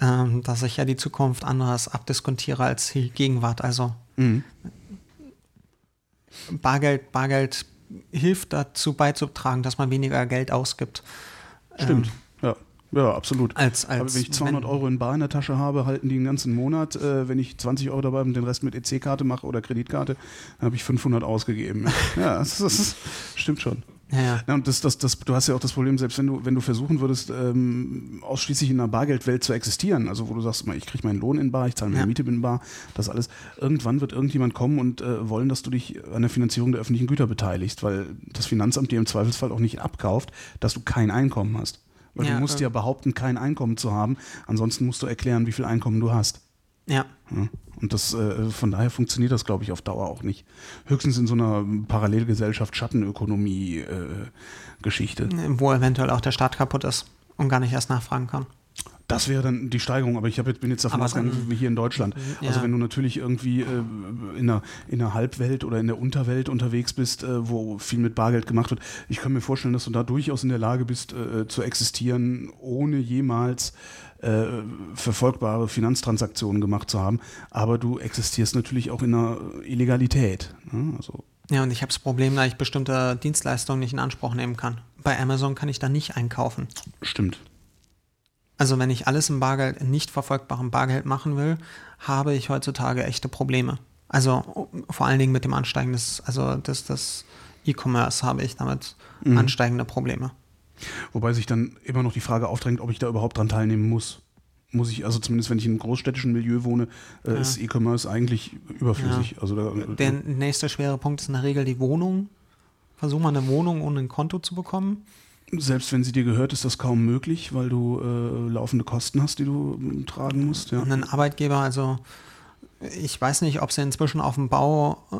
ähm, dass ich ja die Zukunft anderes abdiskontiere als die Gegenwart. Also Mhm. Bargeld, Bargeld hilft dazu beizutragen, dass man weniger Geld ausgibt. Stimmt. Ähm, ja. ja, absolut. als, Aber als wenn ich 200 wenn- Euro in Bar in der Tasche habe, halten die einen ganzen Monat. Äh, wenn ich 20 Euro dabei habe und den Rest mit EC-Karte mache oder Kreditkarte, dann habe ich 500 ausgegeben. Ja, das, das, <laughs> das stimmt schon. Ja, ja. Und das, das, das, du hast ja auch das Problem, selbst wenn du, wenn du versuchen würdest, ähm, ausschließlich in einer Bargeldwelt zu existieren, also wo du sagst, ich kriege meinen Lohn in Bar, ich zahle meine Ja. Miete in Bar, das alles, irgendwann wird irgendjemand kommen und äh, wollen, dass du dich an der Finanzierung der öffentlichen Güter beteiligst, weil das Finanzamt dir im Zweifelsfall auch nicht abkauft, dass du kein Einkommen hast. Weil Ja, du musst ja behaupten, kein Einkommen zu haben, ansonsten musst du erklären, wie viel Einkommen du hast. ja. Und das, äh, von daher funktioniert das, glaube ich, auf Dauer auch nicht. Höchstens in so einer Parallelgesellschaft, Schattenökonomie-Geschichte. wo eventuell auch der Staat kaputt ist und gar nicht erst nachfragen kann. Das wäre dann die Steigerung, aber ich jetzt, bin jetzt davon ausgegangen, wie hier in Deutschland. Also Ja. wenn du natürlich irgendwie äh, in, der, in der Halbwelt oder in der Unterwelt unterwegs bist, äh, wo viel mit Bargeld gemacht wird, ich kann mir vorstellen, dass du da durchaus in der Lage bist, äh, zu existieren, ohne jemals äh, verfolgbare Finanztransaktionen gemacht zu haben. Aber du existierst natürlich auch in einer Illegalität. Ne? Also Ja, und ich habe das Problem, da ich bestimmte Dienstleistungen nicht in Anspruch nehmen kann. Bei Amazon kann ich da nicht einkaufen. stimmt. Also wenn ich alles im Bargeld, in nicht verfolgbarem Bargeld machen will, habe ich heutzutage echte Probleme. Also vor allen Dingen mit dem Ansteigen des, also des, des E-Commerce habe ich damit Mhm. ansteigende Probleme. Wobei sich dann immer noch die Frage aufdrängt, ob ich da überhaupt dran teilnehmen muss. Muss ich, also zumindest wenn ich in einem großstädtischen Milieu wohne, äh, Ja. ist E-Commerce eigentlich überflüssig. Also da, Der nächste schwere Punkt ist in der Regel die Wohnung. Versuch mal eine Wohnung ohne ein Konto zu bekommen. Selbst wenn sie dir gehört, ist das kaum möglich, weil du äh, laufende Kosten hast, die du äh, tragen musst. Ja. Und ein Arbeitgeber, also ich weiß nicht, ob sie inzwischen auf dem Bau, äh,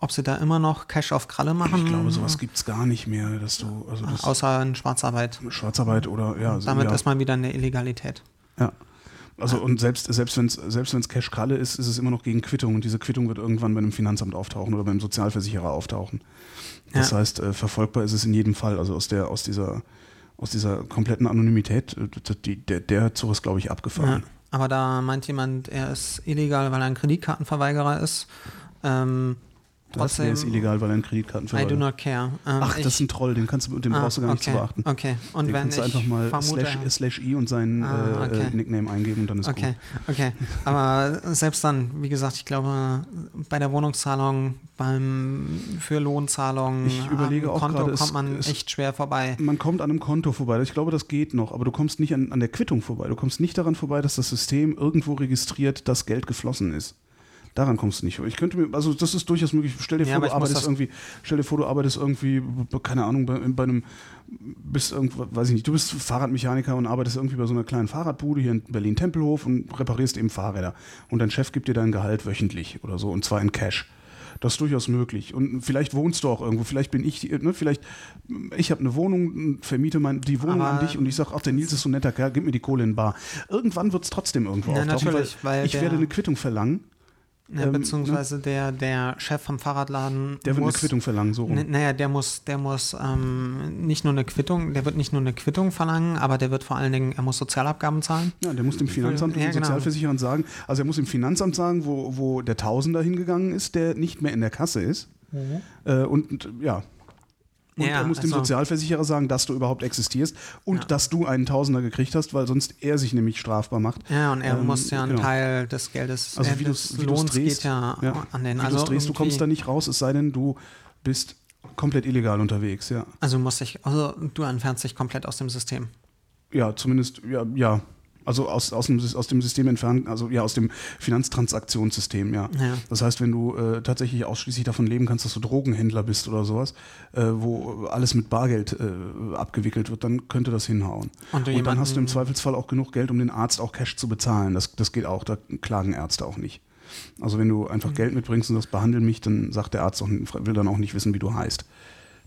ob sie da immer noch Cash auf Kralle machen. Ich glaube, sowas gibt es gar nicht mehr, dass du, also das Außer in Schwarzarbeit. Schwarzarbeit oder ja. also, Damit ja, ist man wieder in der Illegalität. ja. Also und selbst, selbst wenn es selbst wenn's Cash Kralle ist, ist es immer noch gegen Quittung und diese Quittung wird irgendwann bei einem Finanzamt auftauchen oder beim Sozialversicherer auftauchen. Das Ja. heißt, äh, verfolgbar ist es in jedem Fall, also aus der, aus dieser, aus dieser kompletten Anonymität, äh, die, der, der Zug ist, glaube ich, abgefahren. Ja, aber da meint jemand, er ist illegal, weil er ein Kreditkartenverweigerer ist. Ähm, Trotzdem, der ist illegal, weil einen Kreditkartenverwalter I do not care. Ähm, Ach, das ist ein Troll, den kannst du, den ah, brauchst du gar nicht okay, zu beachten. Okay. Und den wenn kannst du einfach mal slash, slash i und seinen ah, äh, okay. äh, Nickname eingeben und dann ist okay. gut. Okay, aber selbst dann, wie gesagt, ich glaube, bei der Wohnungszahlung, beim für Lohnzahlungen, ich überlege auch Konto grade, kommt man es, echt schwer vorbei. Man kommt an einem Konto vorbei. Ich glaube, das geht noch, aber du kommst nicht an, an der Quittung vorbei. Du kommst nicht daran vorbei, dass das System irgendwo registriert, dass Geld geflossen ist. Daran kommst du nicht. Ich könnte mir, also das ist durchaus möglich. Stell dir ja, vor, du arbeitest irgendwie, stell dir vor, du arbeitest irgendwie, keine Ahnung, bei, bei einem, bist irgendwo, weiß ich nicht, du bist Fahrradmechaniker und arbeitest irgendwie bei so einer kleinen Fahrradbude hier in Berlin-Tempelhof und reparierst eben Fahrräder. Und dein Chef gibt dir dein Gehalt wöchentlich oder so und zwar in Cash. Das ist durchaus möglich. Und vielleicht wohnst du auch irgendwo. Vielleicht bin ich, ne, vielleicht, ich habe eine Wohnung, vermiete mein, die Wohnung Aber an dich und ich sage, ach, der Nils ist so ein netter Kerl, gib mir die Kohle in Bar. Irgendwann wird es trotzdem irgendwo ja, auftauchen, weil, weil ich werde eine Quittung verlangen ja, ähm, beziehungsweise ne? der, der Chef vom Fahrradladen. Der muss, wird eine Quittung verlangen, so. Naja, der muss, der muss ähm, nicht nur eine Quittung, der wird nicht nur eine Quittung verlangen, aber der wird vor allen Dingen, er muss Sozialabgaben zahlen. Ja, der muss dem Finanzamt und ja, den genau. Sozialversicherern sagen, also er muss dem Finanzamt sagen, wo, wo der Tausender hingegangen ist, der nicht mehr in der Kasse ist. Mhm. Äh, und ja, und ja, er muss dem also, Sozialversicherer sagen, dass du überhaupt existierst und ja. dass du einen Tausender gekriegt hast, weil sonst er sich nämlich strafbar macht. Ja, und er ähm, muss ja einen genau. Teil des Geldes, also äh, wie des wie Lohns drehst, geht ja, ja, an den. Wie also drehst, du kommst da nicht raus, es sei denn, du bist komplett illegal unterwegs, ja. Also muss ich, also du entfernst dich komplett aus dem System. Ja, zumindest, ja, ja, also aus, aus, dem, aus dem System entfernt, also ja, aus dem Finanztransaktionssystem, ja. ja. Das heißt, wenn du äh, tatsächlich ausschließlich davon leben kannst, dass du Drogenhändler bist oder sowas, äh, wo alles mit Bargeld äh, abgewickelt wird, dann könnte das hinhauen. Und, Und dann hast du im Zweifelsfall auch genug Geld, um den Arzt auch Cash zu bezahlen. Das, das geht auch, da klagen Ärzte auch nicht. Also wenn du einfach mhm. Geld mitbringst und das behandelt mich, dann sagt der Arzt auch, will dann auch nicht wissen, wie du heißt.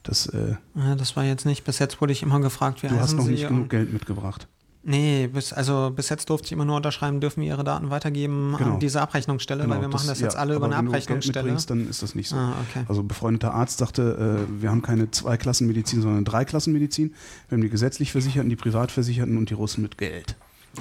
Das, äh, ja, das war jetzt nicht, bis jetzt wurde ich immer gefragt, wie Du hast noch nicht genug Geld mitgebracht. Nee, bis, also bis jetzt durfte ich immer nur unterschreiben, dürfen wir Ihre Daten weitergeben genau. an diese Abrechnungsstelle, genau, weil wir das, machen das jetzt alle über eine Abrechnungsstelle. Wenn du Geld dann ist das nicht so. Ah, okay. Also befreundeter Arzt sagte, äh, wir haben keine Zweiklassenmedizin, sondern Dreiklassenmedizin. Wir haben die gesetzlich Versicherten, die Privatversicherten und die Russen mit Geld.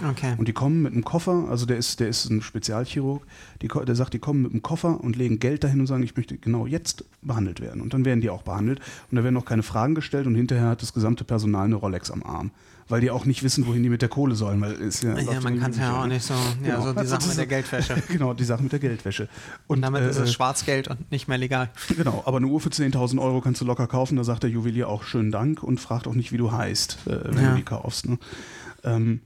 Okay. Und die kommen mit einem Koffer, also der ist, der ist ein Spezialchirurg, die, der sagt, die kommen mit einem Koffer und legen Geld dahin und sagen, ich möchte genau jetzt behandelt werden. Und dann werden die auch behandelt und da werden auch keine Fragen gestellt und hinterher hat das gesamte Personal eine Rolex am Arm weil die auch nicht wissen, wohin die mit der Kohle sollen. Weil es ja, ja man kann es ja auch nicht so. Ja, genau. so die Sache mit der <laughs> Geldwäsche. <laughs> genau, die Sache mit der Geldwäsche. Und, und damit äh, ist es Schwarzgeld und nicht mehr legal. <laughs> Genau, aber eine Uhr für 10.000 Euro kannst du locker kaufen. Da sagt der Juwelier auch schönen Dank und fragt auch nicht, wie du heißt, äh, wenn ja. du die kaufst. Ne? Ähm,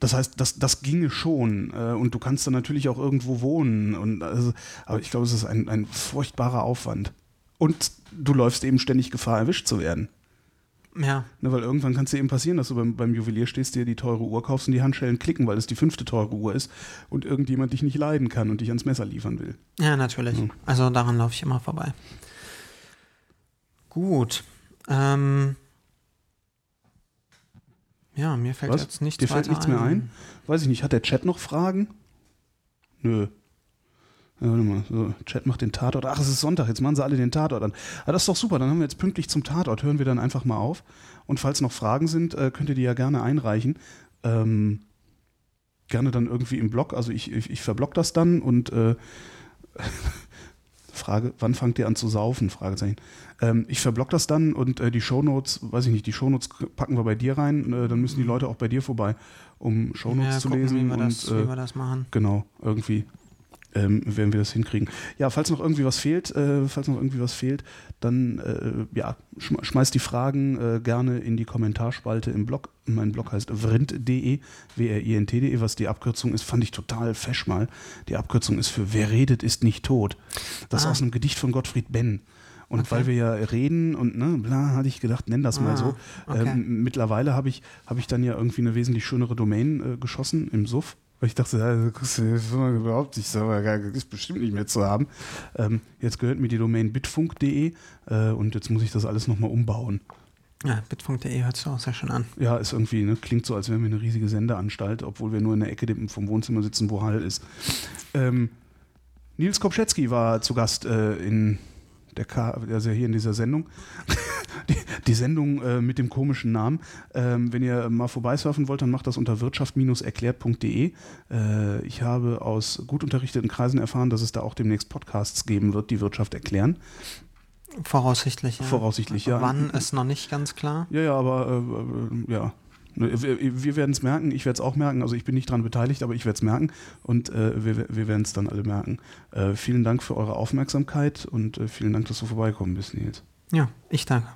das heißt, das, das ginge schon. Äh, und du kannst dann natürlich auch irgendwo wohnen. Und also, aber ich glaube, es ist ein, ein furchtbarer Aufwand. Und du läufst eben ständig Gefahr, erwischt zu werden. Ja. Ne, weil irgendwann kann es dir eben passieren, dass du beim, beim Juwelier stehst, dir die teure Uhr kaufst und die Handschellen klicken, weil es die fünfte teure Uhr ist und irgendjemand dich nicht leiden kann und dich ans Messer liefern will. Ja, natürlich. Ja. Also daran laufe ich immer vorbei. Gut. Ähm ja, mir fällt Was? jetzt nichts, Dir fällt nichts ein. mehr ein? Weiß ich nicht. Hat der Chat noch Fragen? Nö. Ja, warte mal, so, Chat macht den Tatort. Ach, es ist Sonntag, jetzt machen sie alle den Tatort an. Ah, das ist doch super, dann haben wir jetzt pünktlich zum Tatort, hören wir dann einfach mal auf. Und falls noch Fragen sind, äh, könnt ihr die ja gerne einreichen. Ähm, gerne dann irgendwie im Blog, also ich, ich, ich verblock das dann und äh, <laughs> Frage, wann fangt ihr an zu saufen? Fragezeichen. Ähm, ich verblock das dann und äh, die Shownotes, weiß ich nicht, die Shownotes packen wir bei dir rein, äh, dann müssen die Leute auch bei dir vorbei, um Shownotes ja, zu gucken, lesen. Wie wir, und, das, wie wir das machen. Genau, irgendwie ähm, werden wir das hinkriegen. Ja, falls noch irgendwie was fehlt, äh, falls noch irgendwie was fehlt, dann äh, ja, schmeißt die Fragen äh, gerne in die Kommentarspalte im Blog. Mein Blog heißt vrind.de, W-R-I-N-T.de, was die Abkürzung ist, fand ich total fesch mal. Die Abkürzung ist für Wer redet, ist nicht tot. Das ah. ist aus einem Gedicht von Gottfried Benn. Und okay. weil wir ja reden und ne, bla, hatte ich gedacht, nenn das ah, mal so. Okay. Ähm, mittlerweile habe ich, hab ich dann ja irgendwie eine wesentlich schönere Domain äh, geschossen im Suff. Weil ich dachte, das ist überhaupt nicht so, ist bestimmt nicht mehr zu haben. Ähm, jetzt gehört mir die Domain bitfunk.de äh, und jetzt muss ich das alles nochmal umbauen. Ja, bitfunk.de hört sich auch sehr schön an. Ja, ist irgendwie, ne, klingt so, als wären wir eine riesige Sendeanstalt, obwohl wir nur in der Ecke vom Wohnzimmer sitzen, wo Hall ist. Ähm, Nils Kopschetzky war zu Gast äh, in der K also hier in dieser Sendung. <laughs> Die Sendung äh, mit dem komischen Namen. Ähm, wenn ihr mal vorbeisurfen wollt, dann macht das unter wirtschaft-erklärt.de. Äh, ich habe aus gut unterrichteten Kreisen erfahren, dass es da auch demnächst Podcasts geben wird, die Wirtschaft erklären. Voraussichtlich, ja. Voraussichtlich, ja. Wann ist noch nicht ganz klar. Ja, ja, aber äh, ja. Wir, werden es merken, ich werde es auch merken. Also ich bin nicht daran beteiligt, aber ich werde es merken und äh, wir, wir werden es dann alle merken. Äh, vielen Dank für eure Aufmerksamkeit und äh, vielen Dank, dass du vorbeikommen bist, Nils. Ja, ich danke.